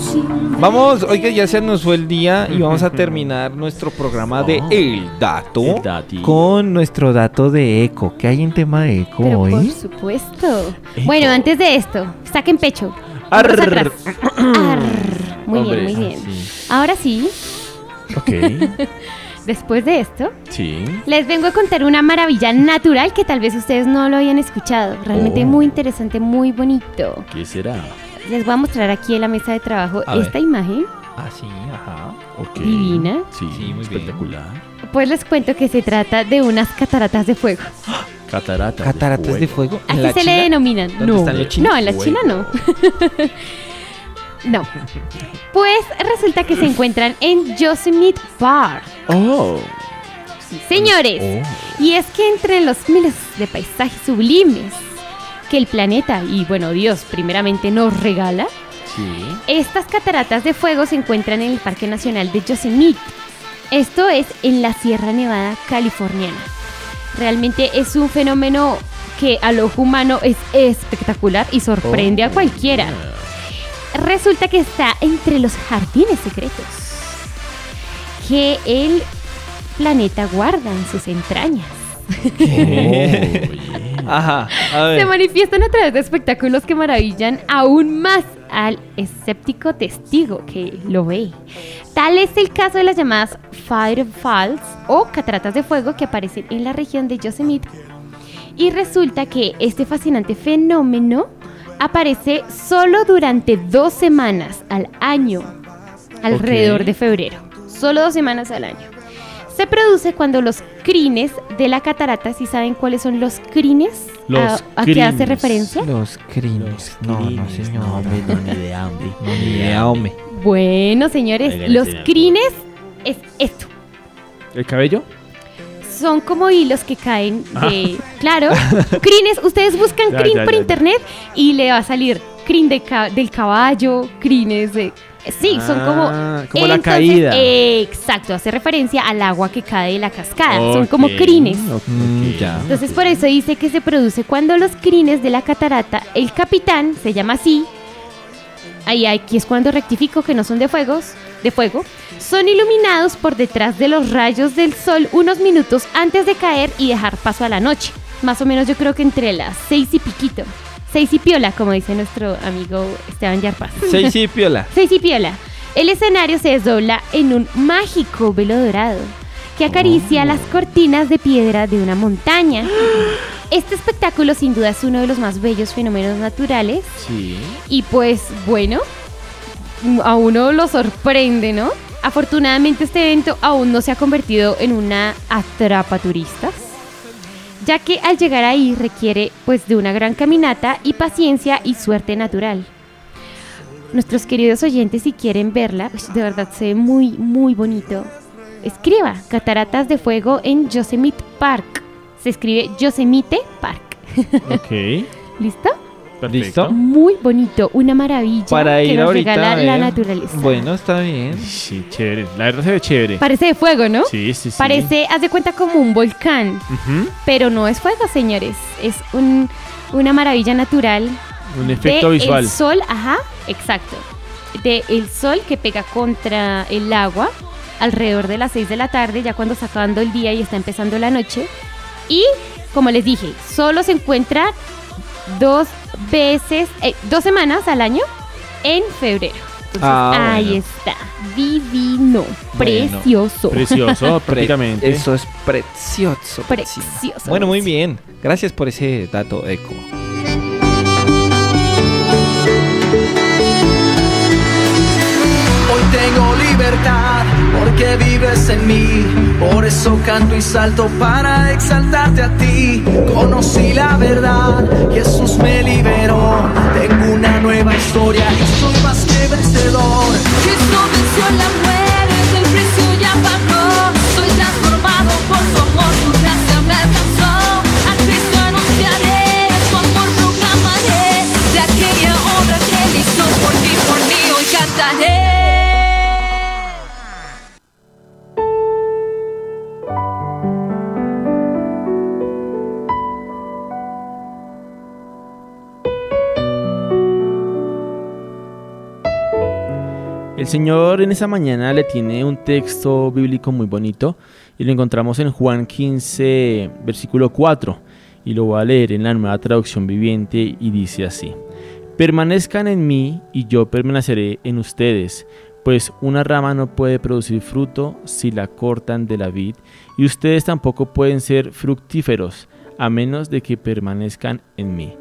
B: vamos, oiga, ya se nos fue el día y vamos a terminar nuestro programa de
C: Oh.
B: El Dato
C: El
B: con nuestro dato de eco. ¿Qué hay en tema de eco
D: Pero por
B: hoy?
D: supuesto. Bueno, antes de esto, saquen pecho.
B: Arr.
D: Atrás. Arr. Muy
C: Hombre,
D: bien, muy
C: ah,
D: bien.
C: sí.
D: Ahora sí,
C: Ok.
D: después de esto,
C: Sí.
D: les vengo a contar una maravilla natural que tal vez ustedes no lo hayan escuchado. Realmente
C: Oh.
D: muy interesante, muy bonito.
C: ¿Qué será?
D: Les voy a mostrar aquí en la mesa de trabajo
B: A ver.
D: esta imagen.
B: Ah, sí, ajá.
D: Divina.
C: Sí,
B: muy
C: espectacular.
D: Pues les cuento que se trata de unas cataratas de fuego.
C: Cataratas.
B: Cataratas de fuego. ¿En
D: Así
B: la
D: se
B: China?
D: le denominan.
B: ¿Dónde
D: No,
B: están los chinos?
D: no, en la China no. no. Pues resulta que se encuentran en Yosemite Park.
C: Oh.
D: Señores, y es que entre los miles de paisajes sublimes que el planeta y bueno Dios primeramente nos regala,
C: Sí.
D: estas cataratas de fuego se encuentran en el Parque Nacional de Yosemite. Esto es en la Sierra Nevada californiana. Realmente es un fenómeno que al ojo humano es espectacular y sorprende a cualquiera. Resulta que está entre los jardines secretos que el planeta guarda en sus entrañas.
B: Ajá, a ver.
D: Se manifiestan a través de espectáculos que maravillan aún más al escéptico testigo que lo ve. Tal es el caso de las llamadas Firefalls o cataratas de fuego que aparecen en la región de Yosemite. Y resulta que este fascinante fenómeno aparece solo durante dos semanas al año, alrededor de febrero. Solo dos semanas al año. Se produce cuando los crines de la catarata, si saben cuáles son los crines,
B: Los
D: ¿A, a qué hace referencia?
B: Los crines. No, no, señor.
C: No, hombre, no, ni idea, hombre.
B: No, ni idea, hombre.
D: Bueno, señores,
C: Oigan,
D: los crines es esto.
C: ¿El cabello?
D: Son como hilos que caen de...
C: Ah.
D: Claro, crines. Ustedes buscan
C: Ya,
D: crin
C: ya,
D: por
C: ya, ya.
D: internet y le va a salir crin de ca- del caballo, crines de... Sí, son como...
C: Ah, como la caída.
D: Exacto, hace referencia al agua que cae de la cascada. Son como crines.
B: Mm, ya.
D: Entonces por eso dice que se produce cuando los crines de la catarata, el capitán, se llama así, ahí aquí es cuando rectifico que no son de fuegos, de fuego, son iluminados por detrás de los rayos del sol unos minutos antes de caer y dejar paso a la noche. Más o menos yo creo que entre las seis y piquito. Seis y piola, como dice nuestro amigo Esteban Yarpaz.
B: Seis y piola.
D: Seis y piola. El escenario se desdobla en un mágico velo dorado que acaricia las cortinas de piedra de una montaña. Este espectáculo sin duda es uno de los más bellos fenómenos naturales
C: Sí.
D: y pues bueno, a uno lo sorprende, ¿no? Afortunadamente este evento aún no se ha convertido en una atrapa turistas, ya que al llegar ahí requiere pues de una gran caminata y paciencia y suerte natural. Nuestros queridos oyentes si quieren verla, uy, de verdad se ve muy muy bonito. Escriba Cataratas de Fuego en Yosemite Park. Se escribe Yosemite Park.
C: Ok.
D: ¿Listo?
B: ¿Listo?
D: Muy bonito, una maravilla
B: Para
D: que
B: ir
D: nos
B: ahorita.
D: regala
B: a
D: la naturaleza.
B: Bueno, está bien.
C: Sí, chévere. La verdad se ve chévere.
D: Parece de fuego, ¿no?
C: Sí, sí, sí.
D: Parece, haz de cuenta como un volcán,
C: Ujú.
D: pero no es fuego, señores. Es un- una maravilla natural.
C: Un efecto
D: de
C: visual.
D: El sol, ajá, exacto. De el sol que pega contra el agua alrededor de las 6 de la tarde, ya cuando está acabando el día y está empezando la noche. Y, como les dije, solo se encuentra dos veces, eh, dos semanas al año en febrero. Entonces,
B: Ah,
D: ahí
B: bueno.
D: está. Divino.
B: Bueno,
D: precioso.
C: Precioso,
B: Pre-
C: prácticamente.
B: Eso es precioso.
D: Precioso.
B: Bueno, muy bien. Gracias por ese dato, Eco.
L: Hoy tengo libertad porque vives en mí. Por eso canto y salto para exaltarte a ti. Conocí la verdad, Jesús me liberó. Tengo una nueva historia y soy más que vencedor.
P: Cristo venció la muerte, el precio ya pagó. Soy transformado por su amor, su gracia me alcanzó. A Cristo anunciaré, su amor proclamaré. De aquella obra que hizo por ti, por mí, hoy cantaré.
C: El Señor en esa mañana le tiene un texto bíblico muy bonito y lo encontramos en Juan 15, versículo 4. Y lo voy a leer en la nueva traducción viviente y dice así. Permanezcan en mí y yo permaneceré en ustedes, pues una rama no puede producir fruto si la cortan de la vid, y ustedes tampoco pueden ser fructíferos a menos de que permanezcan en mí.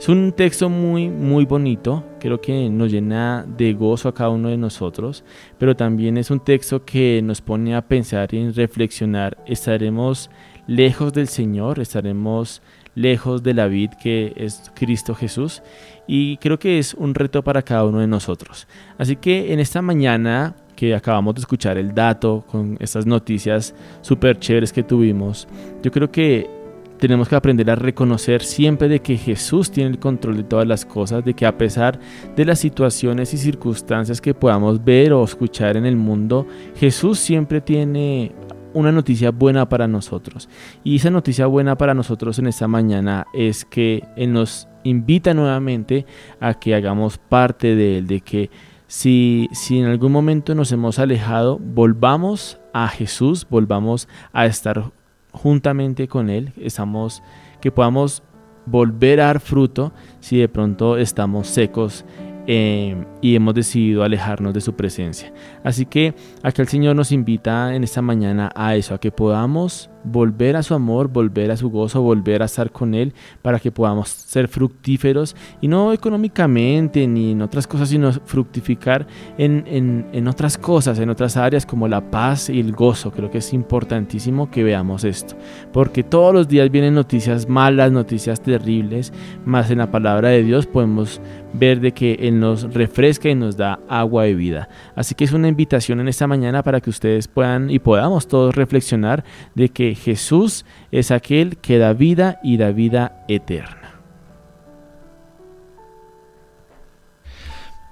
C: Es un texto muy, muy bonito, creo que nos llena de gozo a cada uno de nosotros, pero también es un texto que nos pone a pensar y en reflexionar. ¿Estaremos lejos del Señor? ¿Estaremos lejos de la vid que es Cristo Jesús? Y creo que es un reto para cada uno de nosotros. Así que en esta mañana que acabamos de escuchar el dato con estas noticias súper chéveres que tuvimos, yo creo que tenemos que aprender a reconocer siempre de que Jesús tiene el control de todas las cosas, de que a pesar de las situaciones y circunstancias que podamos ver o escuchar en el mundo, Jesús siempre tiene una noticia buena para nosotros. Y esa noticia buena para nosotros en esta mañana es que Él nos invita nuevamente a que hagamos parte de Él, de que si, si en algún momento nos hemos alejado, volvamos a Jesús, volvamos a estar juntamente con Él, estamos, que podamos volver a dar fruto si de pronto estamos secos eh, y hemos decidido alejarnos de su presencia. Así que acá el Señor nos invita en esta mañana a eso, a que podamos volver a su amor, volver a su gozo, volver a estar con Él para que podamos ser fructíferos y no económicamente ni en otras cosas, sino fructificar en, en, en, otras cosas, en otras áreas como la paz y el gozo. Creo que es importantísimo que veamos esto, porque todos los días vienen noticias malas, noticias terribles, más en la palabra de Dios podemos ver de que Él nos refresca y nos da agua de vida. Así que es una invitación en esta mañana para que ustedes puedan y podamos todos reflexionar de que Jesús es aquel que da vida y da vida eterna.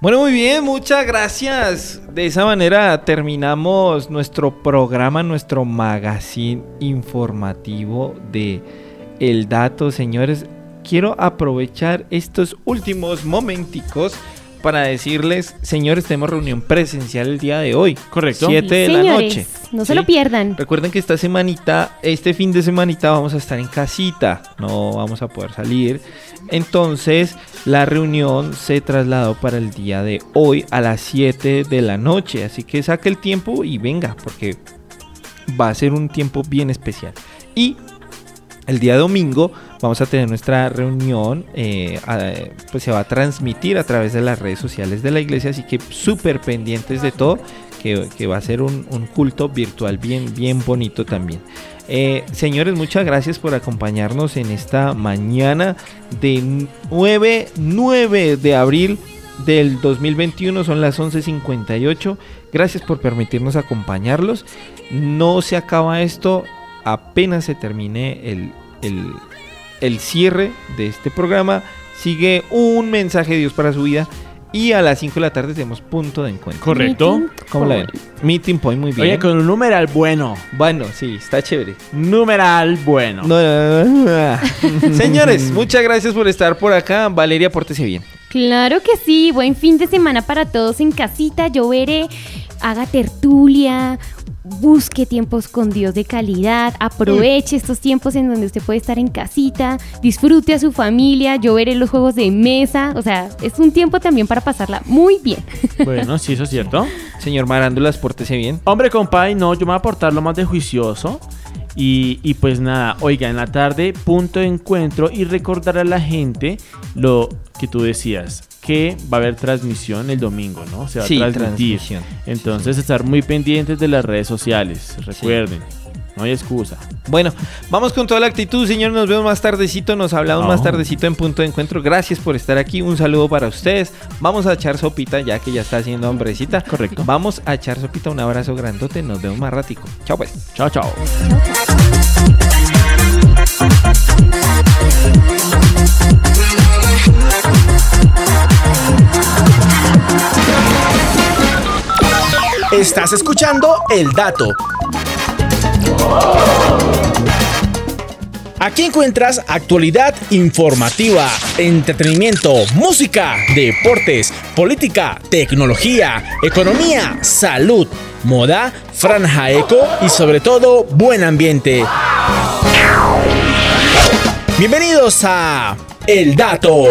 B: Bueno, muy bien, muchas gracias. De esa manera terminamos nuestro programa, nuestro magazine informativo de El Dato, señores. Quiero aprovechar estos últimos momenticos para decirles, señores, tenemos reunión presencial el día de hoy.
C: Correcto.
B: 7 de
D: Señores,
B: la noche.
D: No se lo pierdan.
B: Recuerden que esta semanita, este fin de semanita vamos a estar en casita, no vamos a poder salir. Entonces, la reunión se trasladó para el día de hoy a las 7 de la noche. Así que saque el tiempo y venga, porque va a ser un tiempo bien especial. Y el día domingo vamos a tener nuestra reunión, eh, pues se va a transmitir a través de las redes sociales de la iglesia, así que súper pendientes de todo, que, va a ser un, un culto virtual bien, bien bonito también. Eh, señores, muchas gracias por acompañarnos en esta mañana de 9, 9 de abril del 2021, son las 11.58. Gracias por permitirnos acompañarlos. No se acaba esto, apenas se termine el, el, el cierre de este programa. Sigue un mensaje de Dios para su vida. Y a las 5 de la tarde tenemos punto de encuentro.
C: Correcto.
B: ¿Cómo la ven? Meeting point, muy bien.
C: Oye, con un numeral bueno.
B: Bueno, sí, está chévere.
C: Numeral bueno.
B: No, no, no, no. Señores, muchas gracias por estar por acá. Valeria, pórtese bien.
D: Claro que sí, buen fin de semana para todos en casita. Yo veré, haga tertulia, busque tiempos con Dios de calidad, aproveche estos tiempos en donde usted puede estar en casita, disfrute a su familia, yo veré los juegos de mesa, o sea, es un tiempo también para pasarla muy bien.
C: Bueno, sí, eso es cierto.
B: Señor Marándulas, pórtese bien.
C: Hombre, compadre, no, yo me voy a portar lo más de juicioso. Y, y pues nada, oiga, en la tarde, punto de encuentro y recordar a la gente lo que tú decías, que va a haber transmisión el domingo, ¿no? Se va
B: Sí,
C: a transmitir.
B: transmisión.
C: Entonces, estar muy pendientes de las redes sociales, recuerden, no hay excusa.
B: Bueno, vamos con toda la actitud, señor. Nos vemos más tardecito. Nos hablamos más tardecito en punto de encuentro. Gracias por estar aquí. Un saludo para ustedes. Vamos a echar sopita ya que ya está haciendo hombrecita.
C: Correcto.
B: Vamos a echar sopita. Un abrazo grandote. Nos vemos más ratico. Chao pues.
C: Chao, chao.
N: Estás escuchando El Dato. Aquí encuentras actualidad informativa, entretenimiento, música, deportes, política, tecnología, economía, salud, moda, franja eco y sobre todo buen ambiente. Bienvenidos a El Dato.